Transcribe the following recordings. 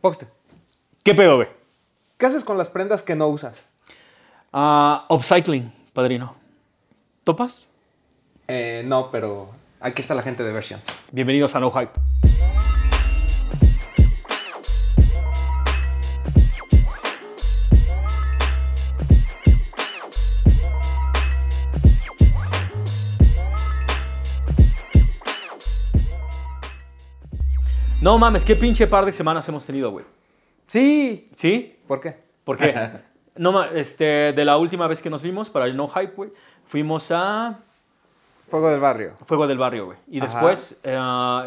Poxte, ¿Qué pedo, güey? ¿qué haces con las prendas que no usas? Ah, upcycling, padrino. ¿Topas? Eh, no, pero aquí está la gente de Versions. Bienvenidos a No Hype. No mames, qué pinche par de semanas hemos tenido, güey. Sí. ¿Sí? ¿Por qué? ¿Por qué? no, ma- este, de la última vez que nos vimos para el No Hype, güey, fuimos a Fuego del barrio. Fuego del Barrio, güey. Y Ajá. después eh,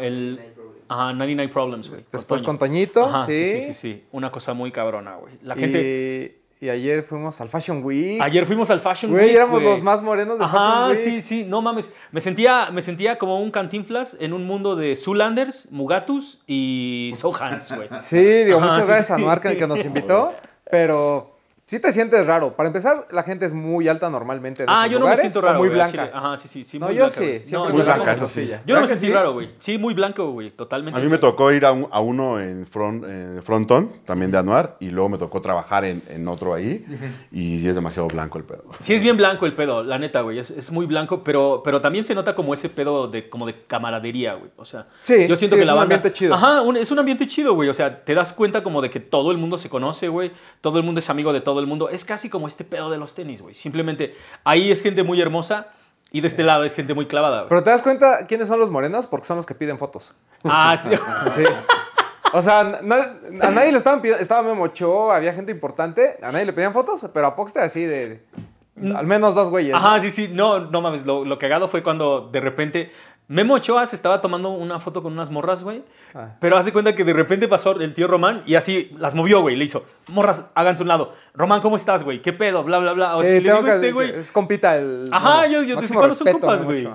el ajá, 99 Problems, güey. Después con Toñito, Ajá, sí. sí. sí, sí, sí. Una cosa muy cabrona, güey. La gente... Y, y ayer fuimos al Fashion Week. Ayer fuimos al Fashion Güey, Week, éramos güey. los más morenos de Ajá, Fashion Week. sí, sí, no mames. Me sentía, me sentía como un cantinflas en un mundo de Zulanders, Mugatus y Sohans, güey. Sí, digo, Ajá, muchas sí, gracias a sí. Noar que, que nos invitó, pero sí te sientes raro. Para empezar, la gente es muy alta normalmente en Ah, esos yo no me lugares, siento o raro. muy al blanca. Ajá, sí, sí, sí. No, muy yo blanca, sí, güey. siempre No, Muy yo blanca, eso sí. Yo no ¿Verdad me sentí sí? raro, güey. Sí, muy blanco, güey. Totalmente. A mí me tocó ir a, un- a uno en front, eh, Frontón, también de Anuar, y luego me tocó trabajar en, en otro ahí, y sí es demasiado blanco el pedo. Sí, es bien blanco el pedo, la neta, güey. Es, es muy blanco, pero, pero también se nota como ese pedo de, como de camaradería, güey. O sea, Sí, yo siento sí, que es la un banda- ambiente chido. Ajá, un- es un ambiente chido, güey. O sea, te das cuenta como de que todo el mundo se conoce, güey. Todo el mundo es amigo de todo el mundo. Es casi como este pedo de los tenis, güey. Simplemente ahí es gente muy hermosa y de este lado es gente muy clavada, güey. Pero te das cuenta quiénes son los morenos porque son los que piden fotos. Ah, sí. Sí. O sea, a nadie le estaban pidiendo, estaba Memo Ochoa, había gente importante, a nadie le pedían fotos, pero a Poxte así de, de- al menos dos güeyes. ¿no? Ajá, sí, sí. No, no mames. Lo, lo cagado fue cuando de repente Memo Ochoa se estaba tomando una foto con unas morras, güey. Ah. Pero hace cuenta que de repente pasó el tío Román y así las movió, güey. Le hizo, morras, háganse un lado. Román, ¿cómo estás, güey? ¿Qué pedo? Bla, bla, bla. O Sí, sea, le tengo digo que- a este, güey. es compita el. Ajá, yo- yo- Máximo ¿cuándo son compas, güey?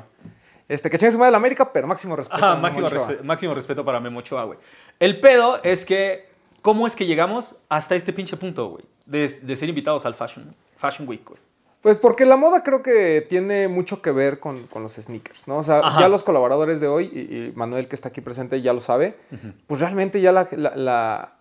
Este, que chingue su madre la América, pero máximo respeto. Ajá, máximo, respe- máximo respeto para Memo Ochoa, güey. El pedo es que, ¿cómo es que llegamos hasta este pinche punto, güey? De, de ser invitados al Fashion, Fashion Week, güey. Pues porque la moda creo que tiene mucho que ver con, con los sneakers, ¿no? O sea, Ajá. ya los colaboradores de hoy, y, y Manuel que está aquí presente ya lo sabe, pues realmente ya la... la- la-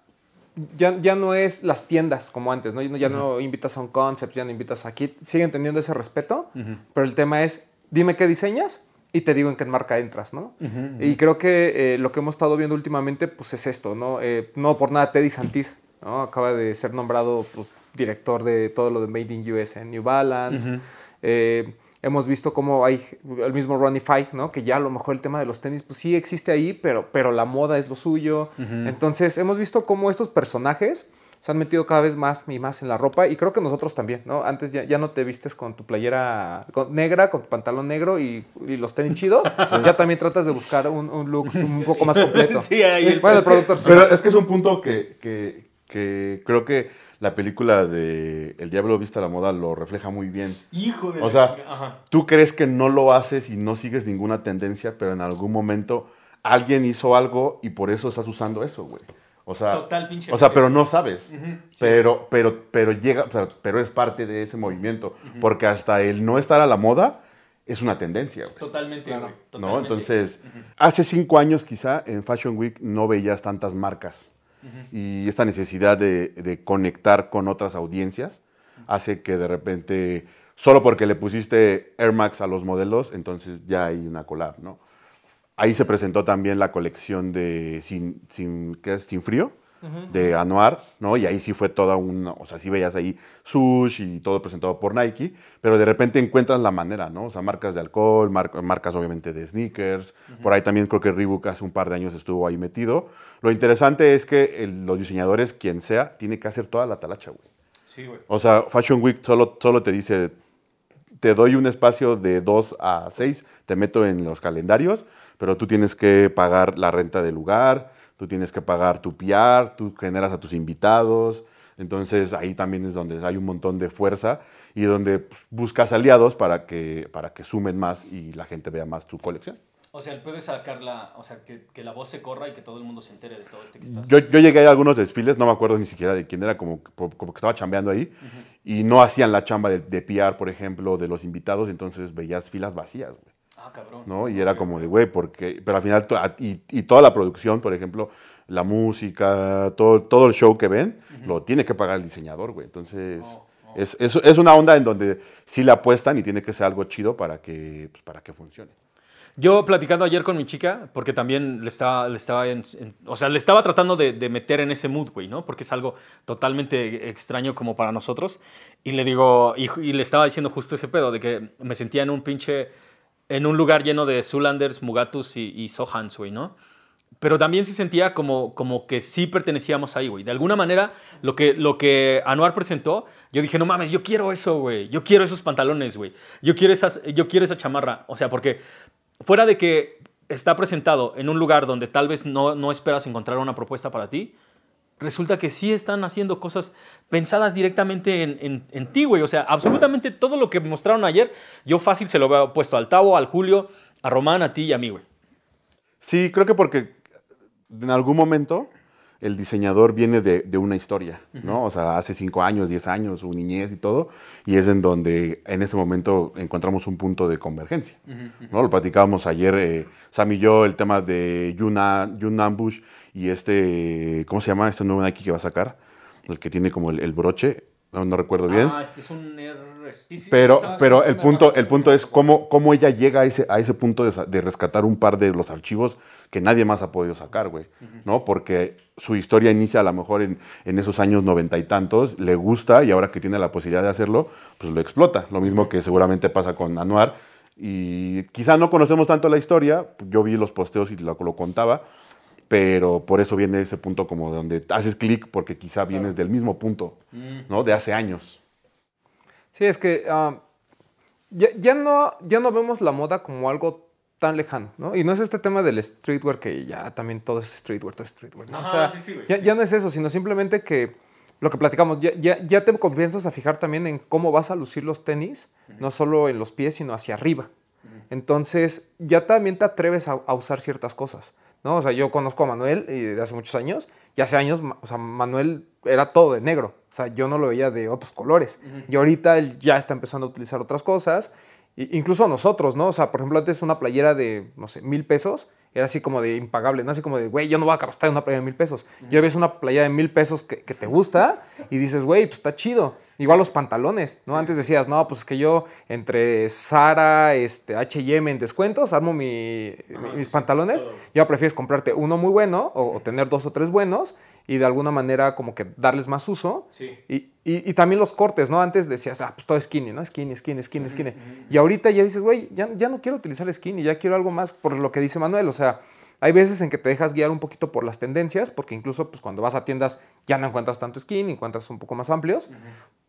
ya, ya no es las tiendas como antes, ¿no? Ya no invitas a un concept, ya no invitas aquí. Siguen teniendo ese respeto, pero el tema es, dime qué diseñas y te digo en qué marca entras, ¿no? Y creo que eh, lo que hemos estado viendo últimamente, pues es esto, ¿no? Eh, no por nada Teddy Santis, ¿no? Acaba de ser nombrado, pues, director de todo lo de Made in US en New Balance. Eh, hemos visto cómo hay el mismo Ronnie Five, ¿no? Que ya a lo mejor el tema de los tenis, pues sí existe ahí, pero, pero la moda es lo suyo. Entonces, hemos visto cómo estos personajes se han metido cada vez más y más en la ropa y creo que nosotros también, ¿no? Antes ya, ya no te vistes con tu playera con- negra, con tu pantalón negro y, y los tenis chidos. ya también tratas de buscar un, un look un poco más completo. Sí, ahí Bueno, el productor sí. Pero es que es un punto que, que- que creo que la película de El Diablo Vista a la Moda lo refleja muy bien. Hijo de O la sea, Ajá. Tú crees que no lo haces y no sigues ninguna tendencia, pero en algún momento alguien hizo algo y por eso estás usando eso, güey. O sea, Total pinche o sea, pero no sabes. Sí. Pero, pero, pero llega, pero, pero es parte de ese movimiento. Porque hasta el no estar a la moda es una tendencia, güey. Totalmente, Claro. güey. ¿no? totalmente. Entonces, hace cinco años quizá en Fashion Week no veías tantas marcas. Y esta necesidad de, conectar con otras audiencias hace que de repente, solo porque le pusiste Air Max a los modelos, entonces ya hay una collab, ¿no? Ahí se presentó también la colección de Sin, sin, ¿qué es? Sin Frío, de Anuar, ¿no? Y ahí sí fue toda una, o sea, sí veías ahí Sush y todo presentado por Nike, pero de repente encuentras la manera, ¿no? O sea, marcas de alcohol, mar- marcas obviamente de sneakers, por ahí también creo que Reebok hace un par de años estuvo ahí metido. Lo interesante es que el- los diseñadores, quien sea, tiene que hacer toda la talacha, güey. Sí, güey. O sea, Fashion Week solo, solo te dice, te doy un espacio de 2 a 6, te meto en los calendarios, pero tú tienes que pagar la renta del lugar, tú tienes que pagar tu PR, tú generas a tus invitados. Entonces ahí también es donde hay un montón de fuerza y donde pues, buscas aliados para que, para que sumen más y la gente vea más tu colección. O sea, puedes sacar la, o sea, que, que la voz se corra y que todo el mundo se entere de todo este que estás. Yo, yo llegué a algunos desfiles, no me acuerdo ni siquiera de quién era, como, como que estaba chambeando ahí, y no hacían la chamba de, de PR, por ejemplo, de los invitados, entonces veías filas vacías, güey. Ah, cabrón. ¿no? Y era como de, güey, porque, pero al final, y, y toda la producción, por ejemplo, la música, todo, todo el show que ven, lo tiene que pagar el diseñador, güey. Entonces, Oh, oh. Es, es- es una onda en donde sí le apuestan y tiene que ser algo chido para que, pues, para que funcione. Yo platicando ayer con mi chica, porque también le estaba, le estaba, en- en- o sea, le estaba tratando de, de meter en ese mood, güey, ¿no? Porque es algo totalmente extraño como para nosotros. Y le digo, y, y le estaba diciendo justo ese pedo, de que me sentía en un pinche, en un lugar lleno de Zulanders, Mugatus y, y Sohans, güey, ¿no? Pero también sí sentía como, como que sí pertenecíamos ahí, güey. De alguna manera, lo que, lo que Anuar presentó, yo dije, no mames, yo quiero eso, güey. Yo quiero esos pantalones, güey. Yo, quiero yo quiero esa chamarra. O sea, porque fuera de que está presentado en un lugar donde tal vez no, no esperas encontrar una propuesta para ti, resulta que sí están haciendo cosas pensadas directamente en, en- en ti, güey. O sea, absolutamente todo lo que mostraron ayer, yo fácil se lo veo puesto al Tavo, al Julio, a Román, a ti y a mí, güey. Sí, creo que porque en algún momento el diseñador viene de, de una historia, ¿no? O sea, hace cinco años, diez años, su niñez y todo, y es en donde en este momento encontramos un punto de convergencia, ¿no? Lo platicábamos ayer, eh, Sam y yo, el tema de Yuna, Yun Ambush y este, ¿cómo se llama? Este nuevo Nike que va a sacar, el que tiene como el, el broche, no, no recuerdo bien. Ah, este es un R. sí, sí, Pero, pero el punto, el punto es cómo, cómo ella llega a ese, a ese punto de, de rescatar un par de los archivos que nadie más ha podido sacar, güey. ¿No? Porque su historia inicia a lo mejor en, en esos años noventa y tantos, le gusta y ahora que tiene la posibilidad de hacerlo, pues lo explota. Lo mismo que seguramente pasa con Anuar. Y quizá no conocemos tanto la historia, yo vi los posteos y lo, lo contaba, pero por eso viene ese punto como de donde haces clic porque quizá vienes del mismo punto, ¿no? De hace años. Sí, es que ah, ya, ya no, ya no vemos la moda como algo tan lejano, ¿no? Y no es este tema del streetwear que ya también todo es streetwear, todo es streetwear, ¿no? Ajá, o sea, sí, sí, güey, ya, sí, ya no es eso, sino simplemente que lo que platicamos, ya, ya, ya te comienzas a fijar también en cómo vas a lucir los tenis, no solo en los pies, sino hacia arriba. Entonces, ya también te atreves a, a usar ciertas cosas, ¿no? O sea, yo conozco a Manuel y de hace muchos años, y hace años, o sea, Manuel era todo de negro, o sea, yo no lo veía de otros colores. Y ahorita él ya está empezando a utilizar otras cosas, incluso nosotros, ¿no? O sea, por ejemplo, antes una playera de, no sé, mil pesos, era así como de impagable, ¿no? Así como de, güey, yo no voy a gastar en una playera de mil pesos. Yo ves una playera de mil pesos que, que te gusta y dices, güey, pues está chido. Igual los pantalones, ¿no? Antes decías, no, pues es que yo entre Sara, este, H&M en descuentos, armo mi- mi- mis pantalones. Ya prefieres comprarte uno muy bueno o, o tener dos o tres buenos y de alguna manera como que darles más uso. Sí. Y, y- y también los cortes, ¿no? Antes decías, ah, pues todo skinny, ¿no? Skinny, skinny, skinny, skinny. Y ahorita ya dices, güey, ya, ya no quiero utilizar skinny, ya quiero algo más por lo que dice Manuel. O sea, hay veces en que te dejas guiar un poquito por las tendencias, porque incluso pues, cuando vas a tiendas ya no encuentras tanto skinny, encuentras un poco más amplios.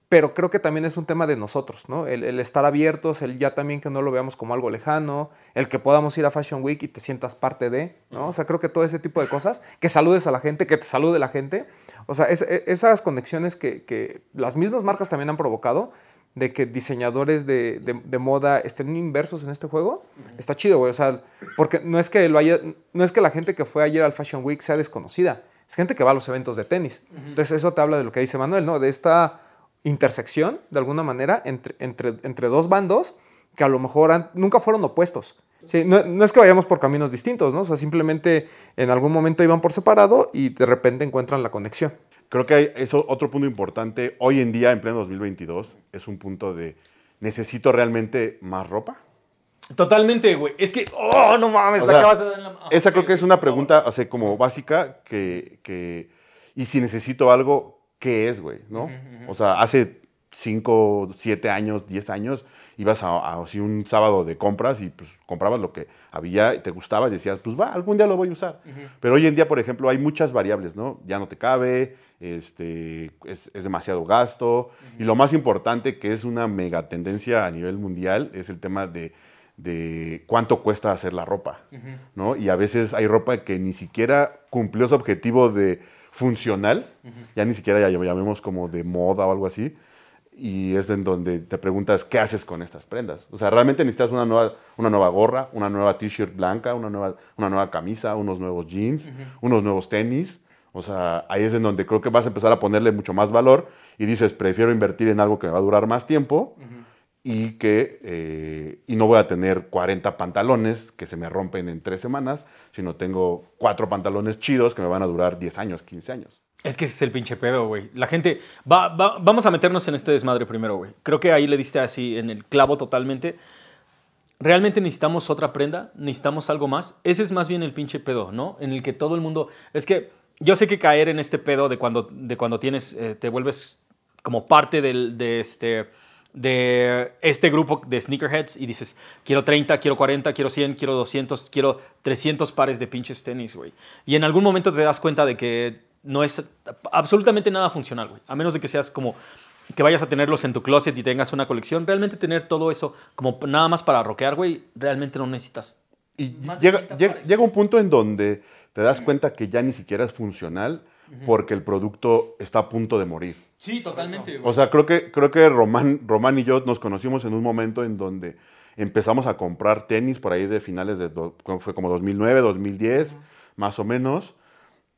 Pero creo que también es un tema de nosotros, ¿no? El, el estar abiertos, el ya también que no lo veamos como algo lejano, el que podamos ir a Fashion Week y te sientas parte de, ¿no? O sea, creo que todo ese tipo de cosas, que saludes a la gente, que te salude la gente, o sea, es- e- esas conexiones que, que las mismas marcas también han provocado, de que diseñadores de, de- de moda estén inversos en este juego, está chido, güey. O sea, porque no es, que lo haya, no es que la gente que fue ayer al Fashion Week sea desconocida, es gente que va a los eventos de tenis. Entonces, eso te habla de lo que dice Manuel, ¿no? De esta intersección, de alguna manera, entre, entre, entre dos bandos que a lo mejor han- nunca fueron opuestos. Sí, no, no es que vayamos por caminos distintos, ¿no? O sea, simplemente en algún momento iban por separado y de repente encuentran la conexión. Creo que hay eso, otro punto importante hoy en día, en pleno 2022, es un punto de necesito realmente más ropa. Totalmente, güey. Es que, oh, no mames, O la sea, acabas de dar en la Esa creo que es una pregunta, o sea, como básica, que, que- y si necesito algo, ¿qué es, güey? ¿No? O sea, hace 5, 7 años, 10 años, ibas a, a así un sábado de compras y pues comprabas lo que había y te gustaba y decías, pues va, algún día lo voy a usar. Pero hoy en día, por ejemplo, hay muchas variables, ¿no? Ya no te cabe, este, es, es demasiado gasto. Y lo más importante, que es una mega tendencia a nivel mundial, es el tema de, de cuánto cuesta hacer la ropa, ¿no? Y a veces hay ropa que ni siquiera cumplió su objetivo de funcional, ya ni siquiera ya llamemos como de moda o algo así, y es en donde te preguntas, ¿qué haces con estas prendas? O sea, realmente necesitas una nueva, una nueva gorra, una nueva t-shirt blanca, una nueva, una nueva camisa, unos nuevos jeans, unos nuevos tenis. O sea, ahí es en donde creo que vas a empezar a ponerle mucho más valor y dices, prefiero invertir en algo que me va a durar más tiempo y que eh, y no voy a tener 40 pantalones que se me rompen en tres semanas, sino tengo cuatro pantalones chidos que me van a durar 10 años, 15 años. Es que ese es el pinche pedo, güey. La gente. Va, va- vamos a meternos en este desmadre primero, güey. Creo que ahí le diste así en el clavo totalmente. ¿Realmente necesitamos otra prenda? ¿Necesitamos algo más? Ese es más bien el pinche pedo, ¿no? En el que todo el mundo... Es que yo sé que caer en este pedo de cuando, de cuando tienes, eh, te vuelves como parte del, de, este, de este grupo de sneakerheads y dices, quiero 30, quiero 40, quiero 100, quiero 200, quiero 300 pares de pinches tenis, güey. Y en algún momento te das cuenta de que no es absolutamente nada funcional, güey. A menos de que seas como que vayas a tenerlos en tu closet y tengas una colección, realmente tener todo eso como nada más para rockear, güey, realmente no necesitas. Y llega, 30 llega, pares. llega un punto en donde te das cuenta que ya ni siquiera es funcional porque el producto está a punto de morir. Sí, totalmente, O sea, creo que, creo que Román, Román y yo nos conocimos en un momento en donde empezamos a comprar tenis por ahí de finales de, do- fue como 2009, 2010, más o menos.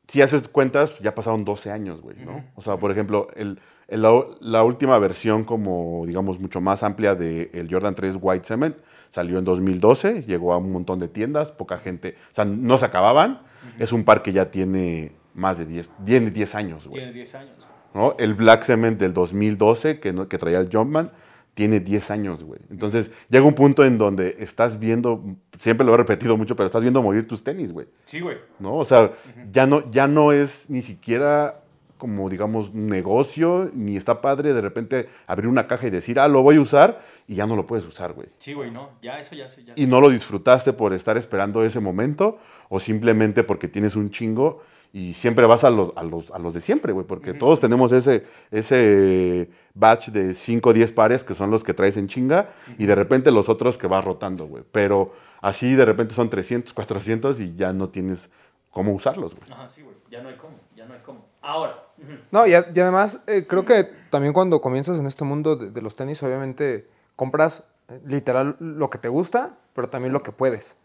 Si haces cuentas, ya pasaron 12 años, güey, ¿no? O sea, por ejemplo, el, el- la, la última versión como, digamos, mucho más amplia del Jordan 3 White Cement salió en 2012, llegó a un montón de tiendas, poca gente, o sea, no se acababan. Es un par que ya tiene más de 10, tiene 10 años, güey. Tiene 10 años. güey. ¿No? El Black Cement del 2012, que, no- que traía el Jumpman, tiene 10 años, güey. Entonces, llega un punto en donde estás viendo, siempre lo he repetido mucho, pero estás viendo morir tus tenis, güey. Sí, güey. ¿No? O sea, ya, no, ya no es ni siquiera como, digamos, negocio, ni está padre de repente abrir una caja y decir, ah, lo voy a usar, y ya no lo puedes usar, güey. Sí, güey, no, ya eso ya sé. Ya Y no lo disfrutaste por estar esperando ese momento, o simplemente porque tienes un chingo y siempre vas a los, a los, a los de siempre, güey, porque todos tenemos ese, ese batch de 5 o 10 pares que son los que traes en chinga y de repente los otros que vas rotando, güey. Pero así de repente son 300, 400 y ya no tienes cómo usarlos, güey. Ajá, sí, güey, ya no hay cómo, ya no hay cómo. Ahora. No, y, a- y además eh, creo que también cuando comienzas en este mundo de, de los tenis, obviamente compras eh, literal lo que te gusta, pero también lo que puedes.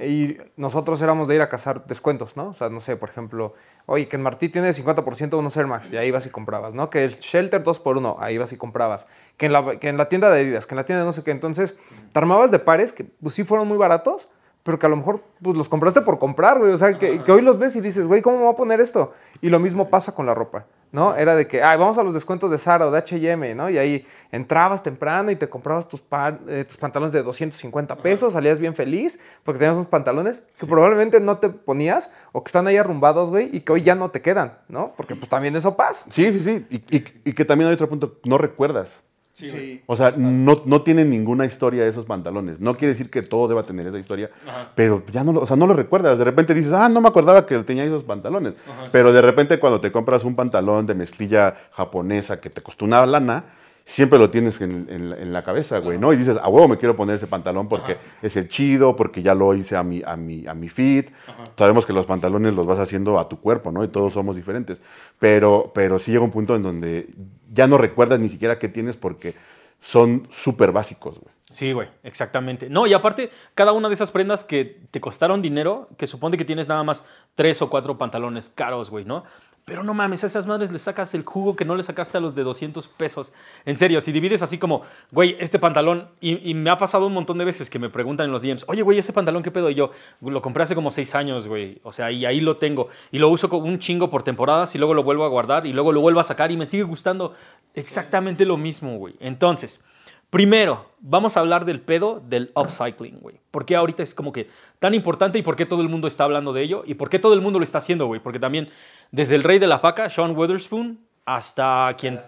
Y nosotros éramos de ir a cazar descuentos, ¿no? O sea, no sé, por ejemplo, oye, que en Martí tiene 50% de unos Air Max, y ahí vas y comprabas, ¿no? Que el Shelter 2x1, ahí vas y comprabas. Que en, la, que en la tienda de Adidas, que en la tienda de no sé qué. Entonces, te armabas de pares que pues sí fueron muy baratos, pero que a lo mejor pues, los compraste por comprar, güey. O sea, que, que hoy los ves y dices, güey, ¿cómo me voy a poner esto? Y lo mismo pasa con la ropa, ¿no? Era de que, ay, vamos a los descuentos de Zara o de H&M, ¿no? Y ahí entrabas temprano y te comprabas tus, eh, tus pantalones de 250 pesos, salías bien feliz porque tenías unos pantalones que probablemente no te ponías o que están ahí arrumbados, güey, y que hoy ya no te quedan, ¿no? Porque pues también eso pasa. Sí, sí, sí. Y, y- y que también hay otro punto, no recuerdas. Sí. O sea, no, no tienen ninguna historia esos pantalones. No quiere decir que todo deba tener esa historia, Ajá. pero ya no lo, o sea, no lo recuerdas. De repente dices, ah, no me acordaba que tenía esos pantalones. pero de repente cuando te compras un pantalón de mezclilla japonesa que te costó una lana, siempre lo tienes en, en la- en la cabeza, güey, ¿no? Y dices, a huevo me quiero poner ese pantalón porque es el chido, porque ya lo hice a mi, a mi, a mi fit. Sabemos que los pantalones los vas haciendo a tu cuerpo, ¿no? Y todos somos diferentes. Pero, pero sí llega un punto en donde ya no recuerdas ni siquiera qué tienes porque son súper básicos, güey. Sí, güey, exactamente. No, y aparte, cada una de esas prendas que te costaron dinero, que supone que tienes nada más tres o cuatro pantalones caros, güey, ¿no? Pero no mames, a esas madres le sacas el jugo que no le sacaste a los de 200 pesos. En serio, si divides así como, güey, este pantalón, y, me ha pasado un montón de veces que me preguntan en los DMs, oye, güey, ese pantalón, ¿qué pedo? Y yo, lo compré hace como seis años, güey. O sea, y ahí lo tengo. Y lo uso como un chingo por temporadas y luego lo vuelvo a guardar y luego lo vuelvo a sacar y me sigue gustando exactamente lo mismo, güey. Entonces, Primero, vamos a hablar del pedo del upcycling, güey. ¿Por qué ahorita es como que tan importante y por qué todo el mundo está hablando de ello? Y por qué todo el mundo lo está haciendo, güey. Porque también, desde el rey de la paca, Sean Witherspoon, hasta quien...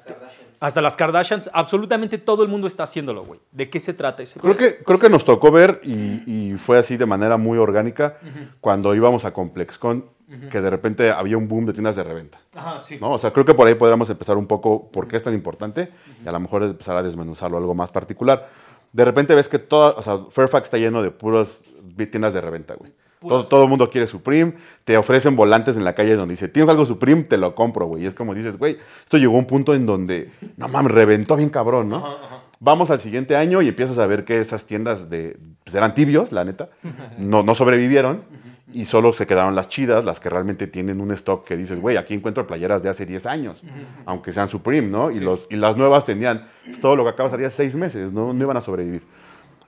Hasta las Kardashians, absolutamente todo el mundo está haciéndolo, güey. ¿De qué se trata ese Creo pedo? que, creo que nos tocó ver y, y fue así de manera muy orgánica cuando íbamos a ComplexCon, que de repente había un boom de tiendas de reventa. Ajá, sí. ¿no? O sea, creo que por ahí podríamos empezar un poco por qué es tan importante y a lo mejor empezar a desmenuzarlo algo más particular. De repente ves que toda, o sea, Fairfax está lleno de puras tiendas de reventa, güey. Todo, todo el mundo quiere Supreme, te ofrecen volantes en la calle donde dice, tienes algo Supreme, te lo compro, güey. Y es como dices, güey, esto llegó a un punto en donde, no mames, reventó bien cabrón, ¿no? Vamos al siguiente año y empiezas a ver que esas tiendas de, pues eran tibios, la neta, no, no sobrevivieron. Y solo se quedaron las chidas, las que realmente tienen un stock que dices, güey, aquí encuentro playeras de hace 10 años, aunque sean Supreme, ¿no? Y, los, y las nuevas tenían todo lo que acaba de seis meses, ¿no? no iban a sobrevivir.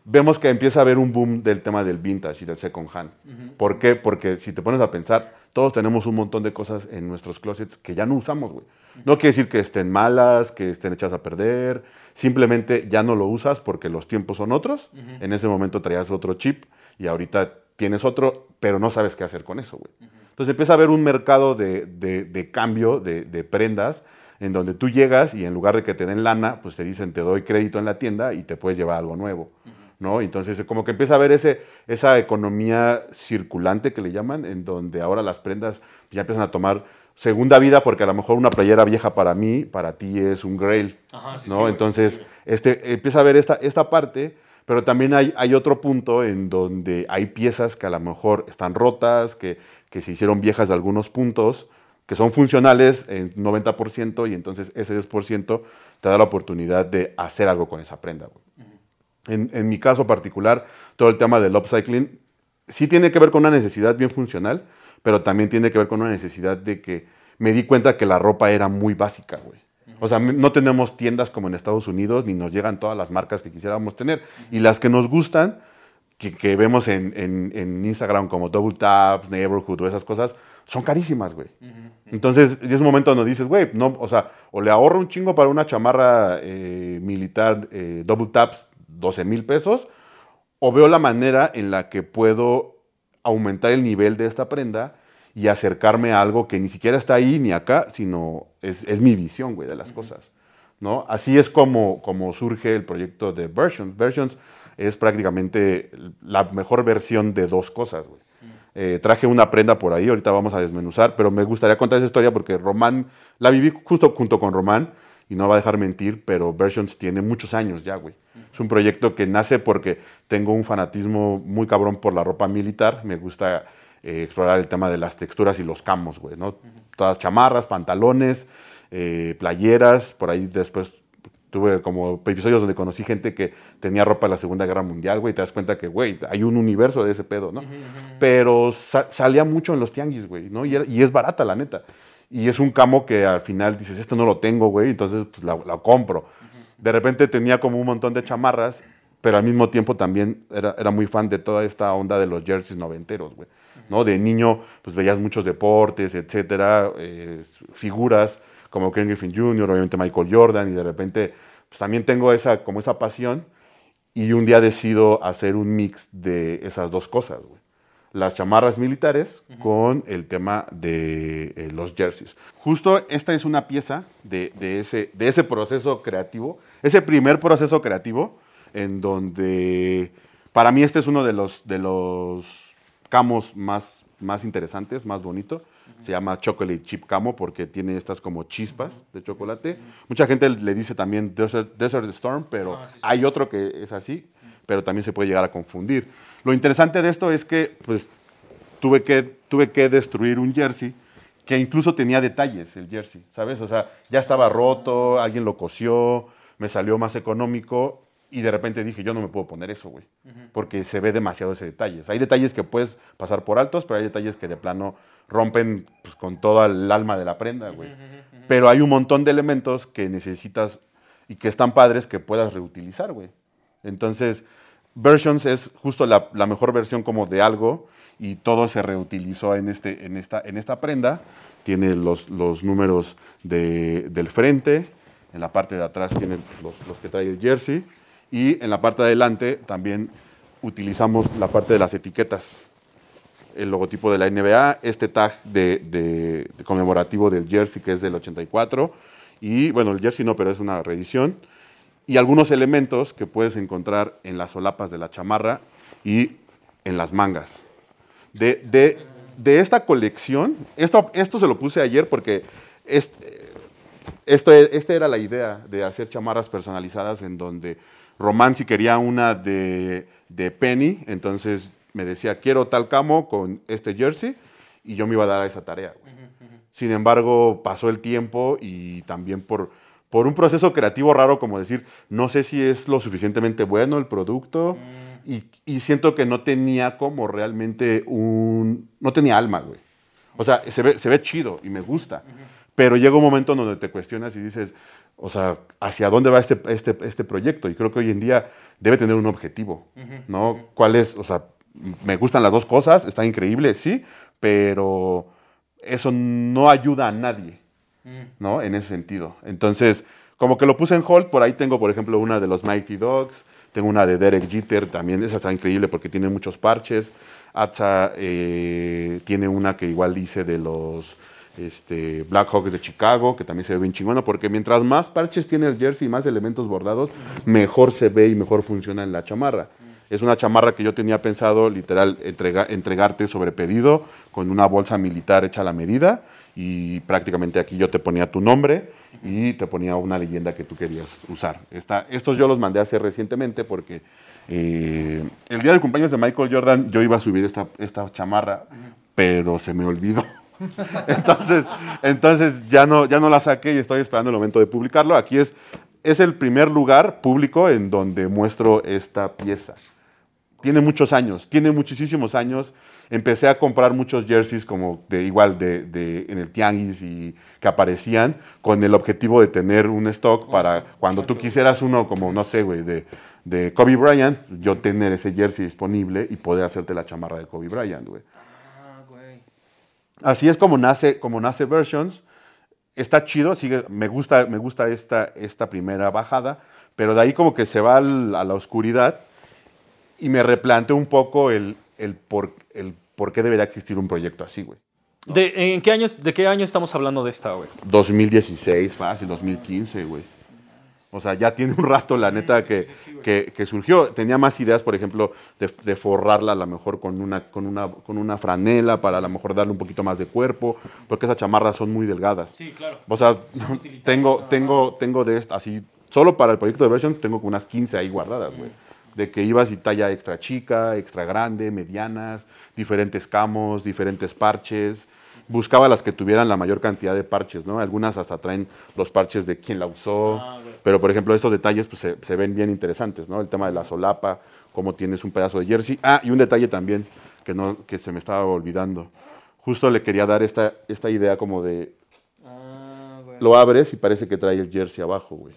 Vemos que empieza a haber un boom del tema del vintage y del second hand. ¿Por qué? Porque si te pones a pensar, todos tenemos un montón de cosas en nuestros closets que ya no usamos, güey. No quiere decir que estén malas, que estén hechas a perder, simplemente ya no lo usas porque los tiempos son otros. En ese momento traías otro chip y ahorita tienes otro, pero no sabes qué hacer con eso, güey. Entonces empieza a haber un mercado de, de, cambio de, de, prendas en donde tú llegas y en lugar de que te den lana, pues te dicen te doy crédito en la tienda y te puedes llevar algo nuevo. ¿no? Entonces como que empieza a haber ese, esa economía circulante que le llaman, en donde ahora las prendas ya empiezan a tomar segunda vida porque a lo mejor una playera vieja para mí, para ti es un grail, ¿no? Entonces este, empieza a ver esta, esta parte pero también hay, hay otro punto en donde hay piezas que a lo mejor están rotas, que, que se hicieron viejas de algunos puntos, que son funcionales en 90% y entonces ese 10% te da la oportunidad de hacer algo con esa prenda. En, en, mi caso particular, todo el tema del upcycling sí tiene que ver con una necesidad bien funcional, pero también tiene que ver con una necesidad de que me di cuenta que la ropa era muy básica, güey. O sea, no tenemos tiendas como en Estados Unidos, ni nos llegan todas las marcas que quisiéramos tener. Y las que nos gustan, que, vemos en, Instagram como Double Taps, Neighborhood o esas cosas, son carísimas, güey. Entonces, es un momento donde dices, güey, no, o sea, o le ahorro un chingo para una chamarra eh, militar eh, Double Taps, 12 mil pesos, o veo la manera en la que puedo aumentar el nivel de esta prenda y acercarme a algo que ni siquiera está ahí ni acá, sino es, es mi visión, güey, de las cosas. ¿no? Así es como, como surge el proyecto de Versions. Versions es prácticamente la mejor versión de dos cosas, güey. Eh, traje una prenda por ahí, ahorita vamos a desmenuzar, pero me gustaría contar esa historia porque Román, la viví justo junto con Román y no va a dejar mentir, pero Versions tiene muchos años ya, güey. Es un proyecto que nace porque tengo un fanatismo muy cabrón por la ropa militar, me gusta eh, explorar el tema de las texturas y los camos, güey, ¿no? Todas chamarras, pantalones, eh, playeras, por ahí después tuve como episodios donde conocí gente que tenía ropa de la Segunda Guerra Mundial, güey, y te das cuenta que, güey, hay un universo de ese pedo, ¿no? Pero salía mucho en los tianguis, güey, ¿no? Y, y, es barata, la neta. Y es un camo que al final dices, esto no lo tengo, güey, entonces pues la, compro. De repente tenía como un montón de chamarras, pero al mismo tiempo también era, era muy fan de toda esta onda de los jerseys noventeros, güey. ¿No? De niño, pues veías muchos deportes, etcétera, eh, figuras como Ken Griffin Jr., obviamente Michael Jordan, y de repente, pues también tengo esa, como esa pasión, y un día decido hacer un mix de esas dos cosas, güey. Las chamarras militares con el tema de eh, los jerseys. Justo esta es una pieza de, ese, de ese proceso creativo, ese primer proceso creativo, en donde para mí este es uno de los, de los camos más, más interesantes, más bonito. Se llama Chocolate Chip Camo porque tiene estas como chispas de chocolate. Mucha gente le dice también Desert, Storm, pero ah, hay otro que es así, pero también se puede llegar a confundir. Lo interesante de esto es que pues, tuve, que, tuve que destruir un jersey que incluso tenía detalles el jersey, ¿sabes? O sea, ya estaba roto, alguien lo cosió, me salió más económico y de repente dije, yo no me puedo poner eso, güey, porque se ve demasiado ese detalle. hay detalles que puedes pasar por altos, pero hay detalles que de plano rompen pues, con toda el alma de la prenda, güey. Pero hay un montón de elementos que necesitas y que están padres que puedas reutilizar, güey. Entonces, Versions es justo la, mejor versión como de algo y todo se reutilizó en, este, en, esta, en esta prenda. Tiene los, los números de, del frente, en la parte de atrás tiene los, los que trae el jersey y en la parte de adelante también utilizamos la parte de las etiquetas. El logotipo de la NBA, este tag de, conmemorativo del jersey que es del 84. Y bueno, el jersey no, pero es una reedición. Y algunos elementos que puedes encontrar en las solapas de la chamarra y en las mangas. De, de, esta colección, esto, esto se lo puse ayer porque este, esto, esta era la idea de hacer chamarras personalizadas en donde Román si quería una de, Penny, entonces me decía, quiero tal camo con este jersey, y yo me iba a dar a esa tarea. Sin embargo, pasó el tiempo y también por, por un proceso creativo raro, como decir, no sé si es lo suficientemente bueno el producto, mm. Y, y siento que no tenía como realmente un... No tenía alma, güey. O sea, se ve, se ve chido y me gusta. Pero llega un momento donde te cuestionas y dices, o sea, ¿hacia dónde va este, este, este proyecto? Y creo que hoy en día debe tener un objetivo, ¿no? ¿Cuál es? O sea, me gustan las dos cosas, está increíble, sí, pero eso no ayuda a nadie, ¿no? En ese sentido. Entonces, como que lo puse en hold, por ahí tengo, por ejemplo, una de los Mighty Dogs, tengo una de Derek Jeter, también esa está increíble porque tiene muchos parches. Atza eh, tiene una que igual hice de los este, Black Hawks de Chicago, que también se ve bien chingona, porque mientras más parches tiene el jersey y más elementos bordados, mejor se ve y mejor funciona en la chamarra. Es una chamarra que yo tenía pensado, literal, entrega- entregarte sobre pedido, con una bolsa militar hecha a la medida, y prácticamente aquí yo te ponía tu nombre y te ponía una leyenda que tú querías usar. Esta- estos yo los mandé a hacer recientemente porque eh, el día del cumpleaños de Michael Jordan yo iba a subir esta, esta chamarra, pero se me olvidó. Entonces, entonces ya, no, ya no la saqué y estoy esperando el momento de publicarlo. Aquí es, es el primer lugar público en donde muestro esta pieza. Tiene muchos años, tiene muchísimos años. Empecé a comprar muchos jerseys como de igual de, de- en el tianguis y que aparecían con el objetivo de tener un stock para cuando tú quisieras uno como, no sé, güey, de, de Kobe Bryant, yo tener ese jersey disponible y poder hacerte la chamarra de Kobe Bryant, güey. Así es como nace, como nace Versions. Está chido, sigue, me gusta, me gusta esta, esta primera bajada, pero de ahí como que se va al- a la oscuridad y me replanteo un poco el, el, por, el por qué debería existir un proyecto así, güey. ¿De, en qué años, ¿De qué año estamos hablando de esta, güey? 2016, fácil, 2015, güey. O sea, ya tiene un rato, la neta, que, que, que surgió. Tenía más ideas, por ejemplo, de, de forrarla a lo mejor con una, con, una, con una franela para a lo mejor darle un poquito más de cuerpo, porque esas chamarras son muy delgadas. Sí, claro. O sea, tengo, tengo, tengo de así, solo para el proyecto de version tengo unas 15 ahí guardadas, güey. De que ibas y talla extra chica, extra grande, medianas, diferentes camos, diferentes parches. Buscaba las que tuvieran la mayor cantidad de parches, ¿no? Algunas hasta traen los parches de quién la usó. Ah, pero, por ejemplo, estos detalles pues, se, se ven bien interesantes, ¿no? El tema de la solapa, cómo tienes un pedazo de jersey. Ah, y un detalle también que, no, que se me estaba olvidando. Justo le quería dar esta, esta idea como de Ah, lo abres y parece que trae el jersey abajo, güey.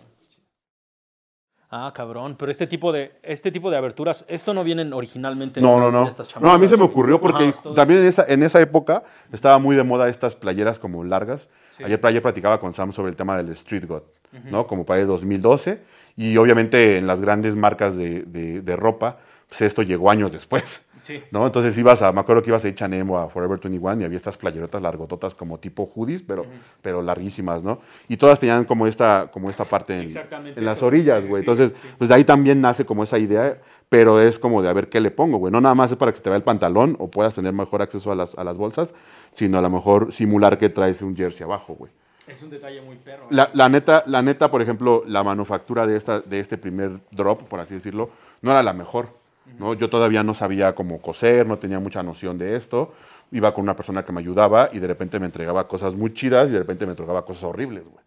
Ah, cabrón. Pero este tipo de, este tipo de aberturas, esto no vienen originalmente No, no, no. estas No, a mí se me ocurrió porque Ajá, también en esa, en esa época estaba muy de moda estas playeras como largas. Sí. Ayer, ayer platicaba con Sam sobre el tema del Street God, ¿no? Como para el 2012. Y obviamente en las grandes marcas de, de- de ropa, pues esto llegó años después. Sí. ¿no? Entonces ibas a, me acuerdo que ibas a H&M o a Forever 21 y había estas playerotas largototas como tipo hoodies, pero, pero larguísimas, ¿no? Y todas tenían como esta, como esta parte en, las orillas, güey. sí, Entonces, sí. pues de ahí también nace como esa idea, pero es como de a ver qué le pongo, güey. No nada más es para que se te vea el pantalón o puedas tener mejor acceso a las, a las bolsas, sino a lo mejor simular que traes un jersey abajo, güey. Es un detalle muy perro. ¿eh? La, la neta, la neta, por ejemplo, la manufactura de, esta, de este primer drop, por así decirlo, no era la mejor. ¿No? Yo todavía no sabía cómo coser, no tenía mucha noción de esto. Iba con una persona que me ayudaba y de repente me entregaba cosas muy chidas y de repente me entregaba cosas horribles. güey.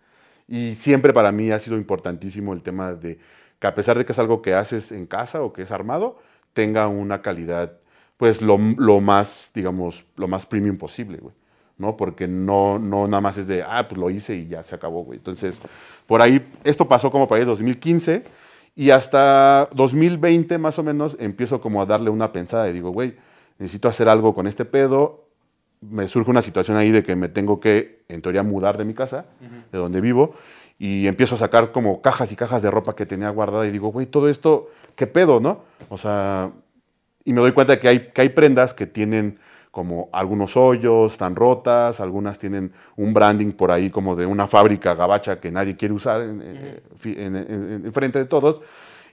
Y siempre para mí ha sido importantísimo el tema de que a pesar de que es algo que haces en casa o que es armado, tenga una calidad, pues lo, lo más, digamos, lo más premium posible, güey. ¿no? Porque no, no nada más es de, ah, pues lo hice y ya se acabó, güey. Entonces, por ahí, esto pasó como para ahí 2015 y hasta 2020 más o menos empiezo como a darle una pensada y digo, güey, necesito hacer algo con este pedo. Me surge una situación ahí de que me tengo que, en teoría, mudar de mi casa, de donde vivo, y empiezo a sacar como cajas y cajas de ropa que tenía guardada y digo, güey, todo esto, ¿qué pedo, no? O sea, y me doy cuenta que hay, que hay prendas que tienen como algunos hoyos, están rotas, algunas tienen un branding por ahí como de una fábrica gabacha que nadie quiere usar en, eh, en- en- en frente de todos.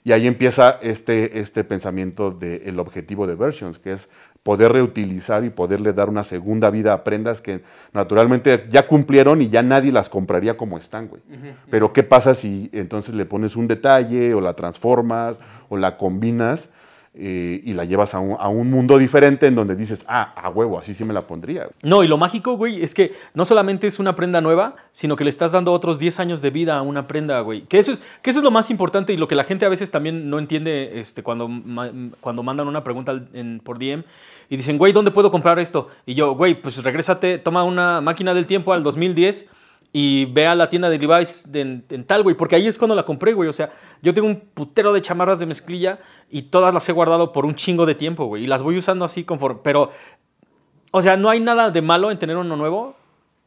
Y ahí empieza este, este pensamiento del objetivo de Versions, que es poder reutilizar y poderle dar una segunda vida a prendas que naturalmente ya cumplieron y ya nadie las compraría como están, güey. Pero ¿qué pasa si entonces le pones un detalle o la transformas o la combinas? Y la llevas a un, a un mundo diferente en donde dices, ah, a huevo, así sí me la pondría. No, y lo mágico, güey, es que no solamente es una prenda nueva, sino que le estás dando otros 10 años de vida a una prenda, güey. Que eso es, que eso es lo más importante y lo que la gente a veces también no entiende este, cuando, cuando mandan una pregunta en- por DM y dicen, güey, ¿dónde puedo comprar esto? Y yo, güey, pues regrésate, toma una máquina del tiempo al 2010 y ve a la tienda de Levi's de, en, en tal, güey, porque ahí es cuando la compré, güey. O sea, yo tengo un putero de chamarras de mezclilla y todas las he guardado por un chingo de tiempo, güey. Y las voy usando así conforme. Pero, o sea, no hay nada de malo en tener uno nuevo,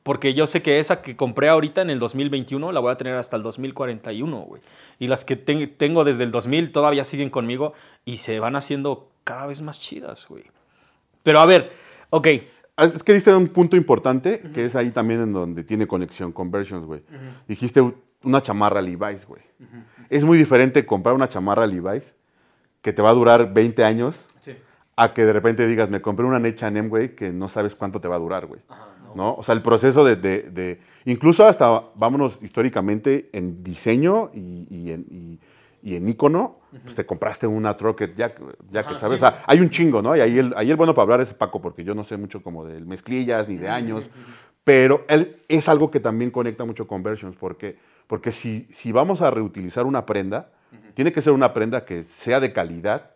porque yo sé que esa que compré ahorita en el 2021 la voy a tener hasta el 2041, güey. Y las que ten- tengo desde el 2000 todavía siguen conmigo y se van haciendo cada vez más chidas, güey. Pero a ver, ok. Ah, Es que diste un punto importante, que es ahí también en donde tiene conexión con Versions, güey. Dijiste una chamarra Levi's, güey. Es muy diferente comprar una chamarra Levi's que te va a durar 20 años a que de repente digas, me compré una H&M, güey, que no sabes cuánto te va a durar, güey. no. O sea, el proceso de, de- de- incluso hasta, vámonos históricamente, en diseño y, y en, y- y en icono, pues te compraste una Trocket Jack, Jacket, Ajá, ¿sabes? sí. O sea, hay un chingo, ¿no? Y ahí el, ahí el bueno para hablar es Paco, porque yo no sé mucho como de mezclillas ni de años, pero él es algo que también conecta mucho con Versions, porque, porque si, si vamos a reutilizar una prenda, tiene que ser una prenda que sea de calidad